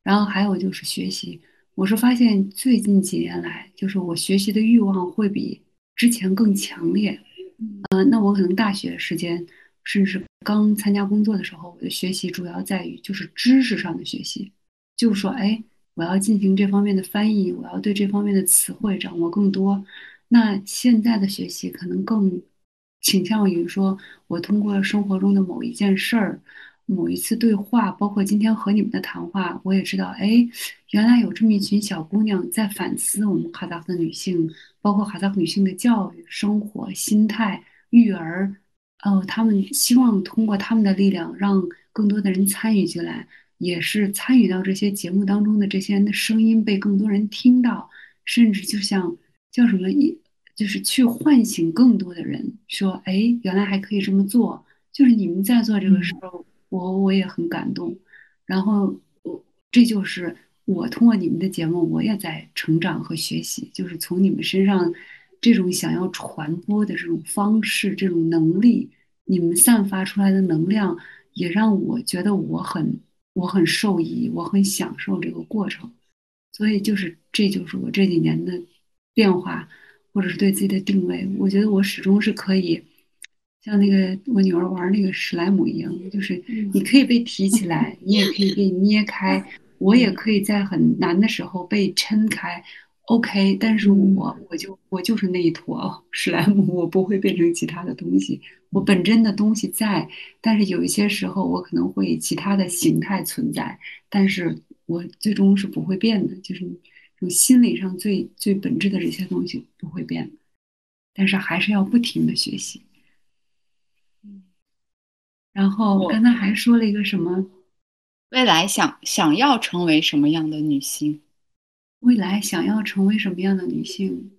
然后还有就是学习，我是发现最近几年来，就是我学习的欲望会比之前更强烈。呃，那我可能大学时间，甚至刚参加工作的时候，我的学习主要在于就是知识上的学习，就是说，哎，我要进行这方面的翻译，我要对这方面的词汇掌握更多。那现在的学习可能更倾向于说，我通过生活中的某一件事儿，某一次对话，包括今天和你们的谈话，我也知道，哎，原来有这么一群小姑娘在反思我们哈萨克女性。包括哈萨克女性的教育、生活、心态、育儿，哦，他们希望通过他们的力量，让更多的人参与进来，也是参与到这些节目当中的这些人的声音被更多人听到，甚至就像叫什么一，就是去唤醒更多的人，说，哎，原来还可以这么做，就是你们在做这个时候，我我也很感动，然后我这就是。我通过你们的节目，我也在成长和学习，就是从你们身上这种想要传播的这种方式、这种能力，你们散发出来的能量，也让我觉得我很我很受益，我很享受这个过程。所以就是这就是我这几年的变化，或者是对自己的定位，我觉得我始终是可以。像那个我女儿玩那个史莱姆一样，就是你可以被提起来，你也可以被捏开，我也可以在很难的时候被撑开。OK，但是我我就我就是那一坨 史莱姆，我不会变成其他的东西。我本真的东西在，但是有一些时候我可能会以其他的形态存在，但是我最终是不会变的，就是这种心理上最最本质的这些东西不会变，但是还是要不停的学习。然后刚才还说了一个什么？未来想想要成为什么样的女性？未来想要成为什么样的女性？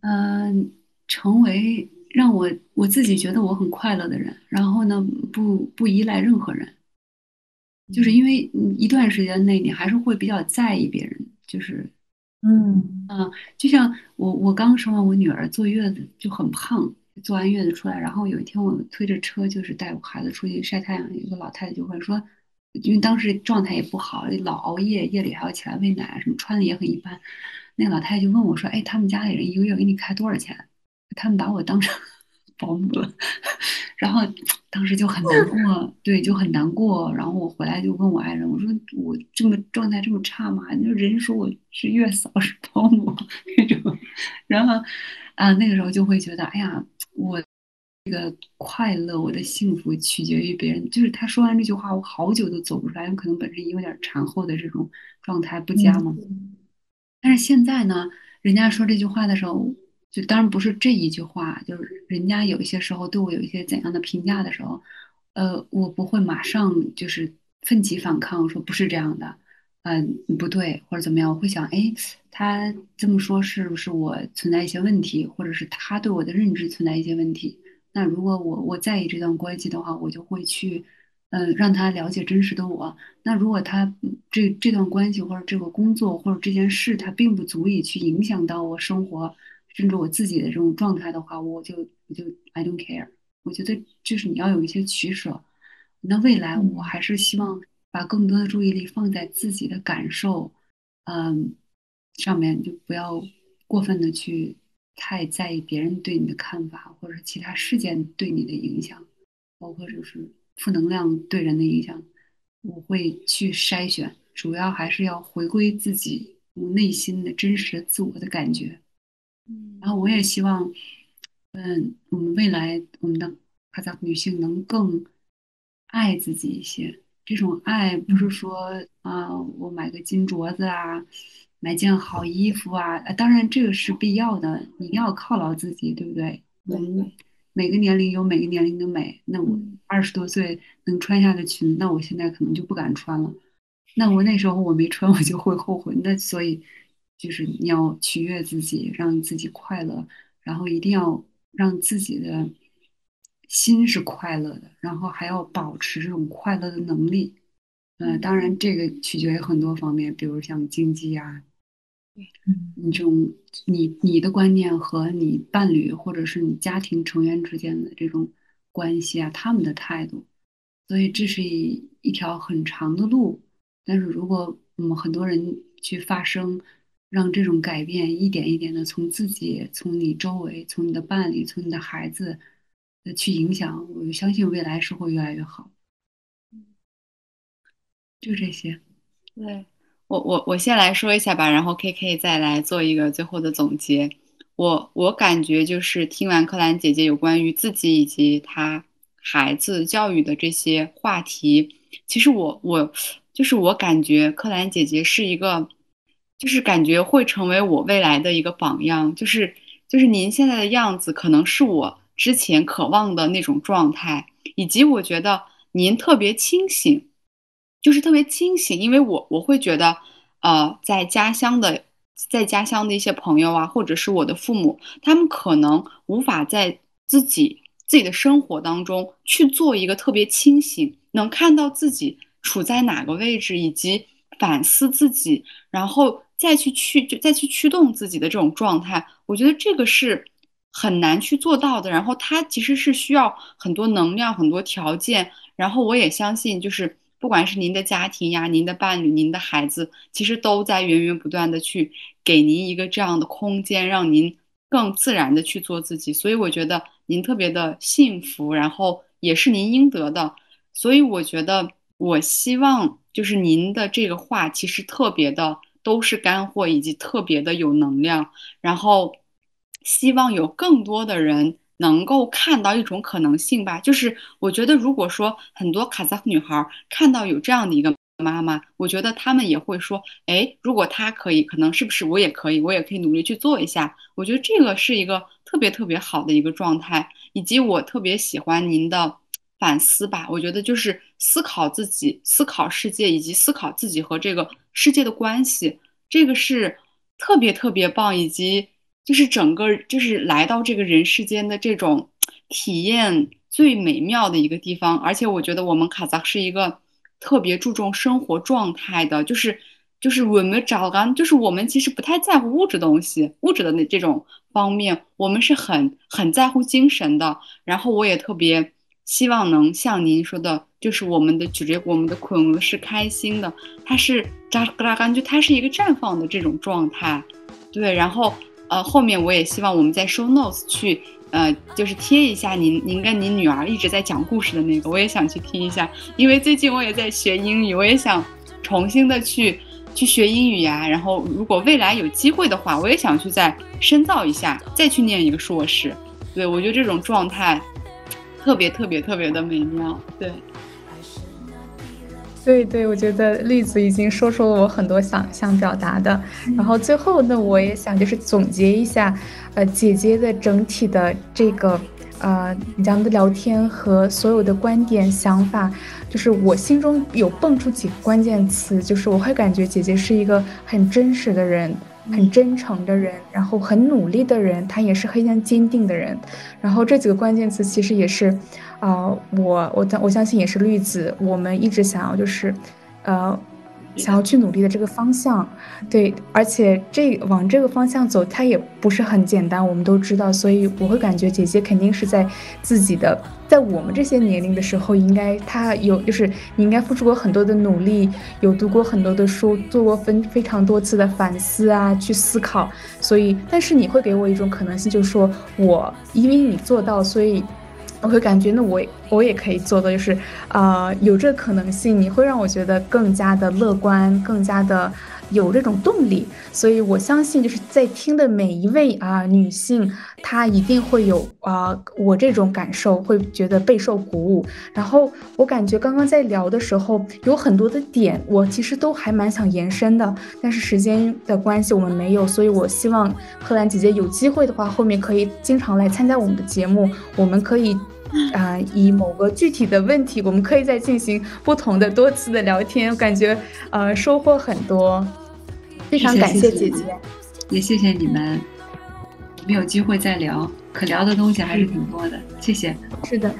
嗯，成为让我我自己觉得我很快乐的人。然后呢，不不依赖任何人。就是因为一段时间内你还是会比较在意别人。就是，嗯啊，就像我我刚生完我女儿坐月子就很胖，坐完月子出来，然后有一天我推着车就是带我孩子出去晒太阳，有个老太太就问说。因为当时状态也不好，老熬夜，夜里还要起来喂奶，什么穿的也很一般。那个老太太就问我说：“哎，他们家里人一个月给你开多少钱？”他们把我当成保姆了，然后当时就很难过，对，就很难过。然后我回来就问我爱人，我说：“我这么状态这么差吗？就人说我是月嫂，是保姆那种。”然后啊，那个时候就会觉得，哎呀，我。这个快乐，我的幸福取决于别人。就是他说完这句话，我好久都走不出来。有可能本身有点产后的这种状态不佳嘛。但是现在呢，人家说这句话的时候，就当然不是这一句话，就是人家有一些时候对我有一些怎样的评价的时候，呃，我不会马上就是奋起反抗，说不是这样的，嗯，不对或者怎么样。我会想，哎，他这么说是不是我存在一些问题，或者是他对我的认知存在一些问题？那如果我我在意这段关系的话，我就会去，嗯，让他了解真实的我。那如果他这这段关系或者这个工作或者这件事，他并不足以去影响到我生活，甚至我自己的这种状态的话，我就我就 I don't care。我觉得就是你要有一些取舍。那未来我还是希望把更多的注意力放在自己的感受，嗯，上面就不要过分的去。太在意别人对你的看法，或者是其他事件对你的影响，包括就是负能量对人的影响，我会去筛选，主要还是要回归自己内心的真实自我的感觉。嗯，然后我也希望，嗯，我们未来我们的卡扎女性能更爱自己一些。这种爱不是说啊，我买个金镯子啊。买件好衣服啊，当然这个是必要的，你要犒劳自己，对不对？我们每个年龄有每个年龄的美。那我二十多岁能穿下的裙子，那我现在可能就不敢穿了。那我那时候我没穿，我就会后悔。那所以就是你要取悦自己，让自己快乐，然后一定要让自己的心是快乐的，然后还要保持这种快乐的能力。嗯，当然这个取决于很多方面，比如像经济啊。你这种你你的观念和你伴侣或者是你家庭成员之间的这种关系啊，他们的态度，所以这是一一条很长的路。但是如果我们很多人去发声，让这种改变一点一点的从自己、从你周围、从你的伴侣、从你的孩子的去影响，我相信未来是会越来越好。就这些，对。我我我先来说一下吧，然后 K K 再来做一个最后的总结。我我感觉就是听完柯兰姐姐有关于自己以及她孩子教育的这些话题，其实我我就是我感觉柯兰姐姐是一个，就是感觉会成为我未来的一个榜样。就是就是您现在的样子，可能是我之前渴望的那种状态，以及我觉得您特别清醒。就是特别清醒，因为我我会觉得，呃，在家乡的，在家乡的一些朋友啊，或者是我的父母，他们可能无法在自己自己的生活当中去做一个特别清醒，能看到自己处在哪个位置，以及反思自己，然后再去去再去驱动自己的这种状态。我觉得这个是很难去做到的。然后它其实是需要很多能量、很多条件。然后我也相信，就是。不管是您的家庭呀、您的伴侣、您的孩子，其实都在源源不断的去给您一个这样的空间，让您更自然的去做自己。所以我觉得您特别的幸福，然后也是您应得的。所以我觉得，我希望就是您的这个话，其实特别的都是干货，以及特别的有能量。然后，希望有更多的人能够看到一种可能性吧。就是我觉得，如果说很多卡萨克女孩看到有这样的一个妈妈，我觉得她们也会说，哎，如果她可以，可能是不是我也可以？我也可以努力去做一下。我觉得这个是一个特别特别好的一个状态，以及我特别喜欢您的。反思吧，我觉得就是思考自己、思考世界，以及思考自己和这个世界的关系，这个是特别特别棒，以及就是整个就是来到这个人世间的这种体验最美妙的一个地方。而且我觉得我们卡扎是一个特别注重生活状态的，就是就是我们找刚，就是我们其实不太在乎物质东西、物质的那这种方面，我们是很很在乎精神的。然后我也特别。希望能像您说的，就是我们的咀嚼我们的恐龙是开心的，它是扎格拉干，就它是一个绽放的这种状态，对。然后呃，后面我也希望我们在 show notes 去呃，就是贴一下您您跟您女儿一直在讲故事的那个，我也想去听一下，因为最近我也在学英语，我也想重新的去去学英语呀。然后如果未来有机会的话，我也想去再深造一下，再去念一个硕士。对我觉得这种状态。特别特别特别的美妙，对，对对，我觉得栗子已经说出了我很多想想表达的。然后最后呢，我也想就是总结一下，呃，姐姐的整体的这个呃咱们的聊天和所有的观点想法，就是我心中有蹦出几个关键词，就是我会感觉姐姐是一个很真实的人。很真诚的人，然后很努力的人，他也是非常坚定的人。然后这几个关键词其实也是，啊，我我我相信也是绿子，我们一直想要就是，呃。想要去努力的这个方向，对，而且这往这个方向走，它也不是很简单，我们都知道，所以我会感觉姐姐肯定是在自己的，在我们这些年龄的时候，应该她有，就是你应该付出过很多的努力，有读过很多的书，做过分非常多次的反思啊，去思考，所以，但是你会给我一种可能性，就是说我因为你做到，所以。我会感觉，那我我也可以做的，就是，呃，有这可能性，你会让我觉得更加的乐观，更加的有这种动力。所以我相信，就是在听的每一位啊女性，她一定会有啊我这种感受，会觉得备受鼓舞。然后我感觉刚刚在聊的时候，有很多的点，我其实都还蛮想延伸的，但是时间的关系我们没有，所以我希望贺兰姐姐有机会的话，后面可以经常来参加我们的节目，我们可以。啊，以某个具体的问题，我们可以再进行不同的多次的聊天，我感觉呃收获很多，非常感谢姐姐，也谢谢你们，我们有机会再聊，可聊的东西还是挺多的，谢谢。是的，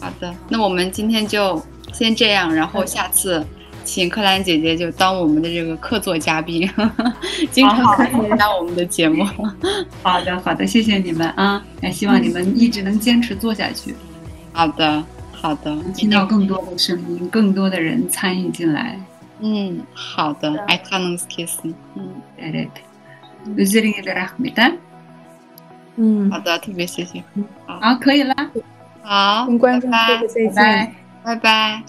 好的，那我们今天就先这样，然后下次。请柯兰姐姐就当我们的这个客座嘉宾，经常参加我们的节目。好的，好的，谢谢你们啊！也希望你们一直能坚持做下去。好的，好的，听到更多的声音，更多的人参与进来。嗯好的爱 can't kiss 你嗯 addict 拉黑的嗯。好的特别谢谢。好。可以了好我们关注吧拜拜。拜拜。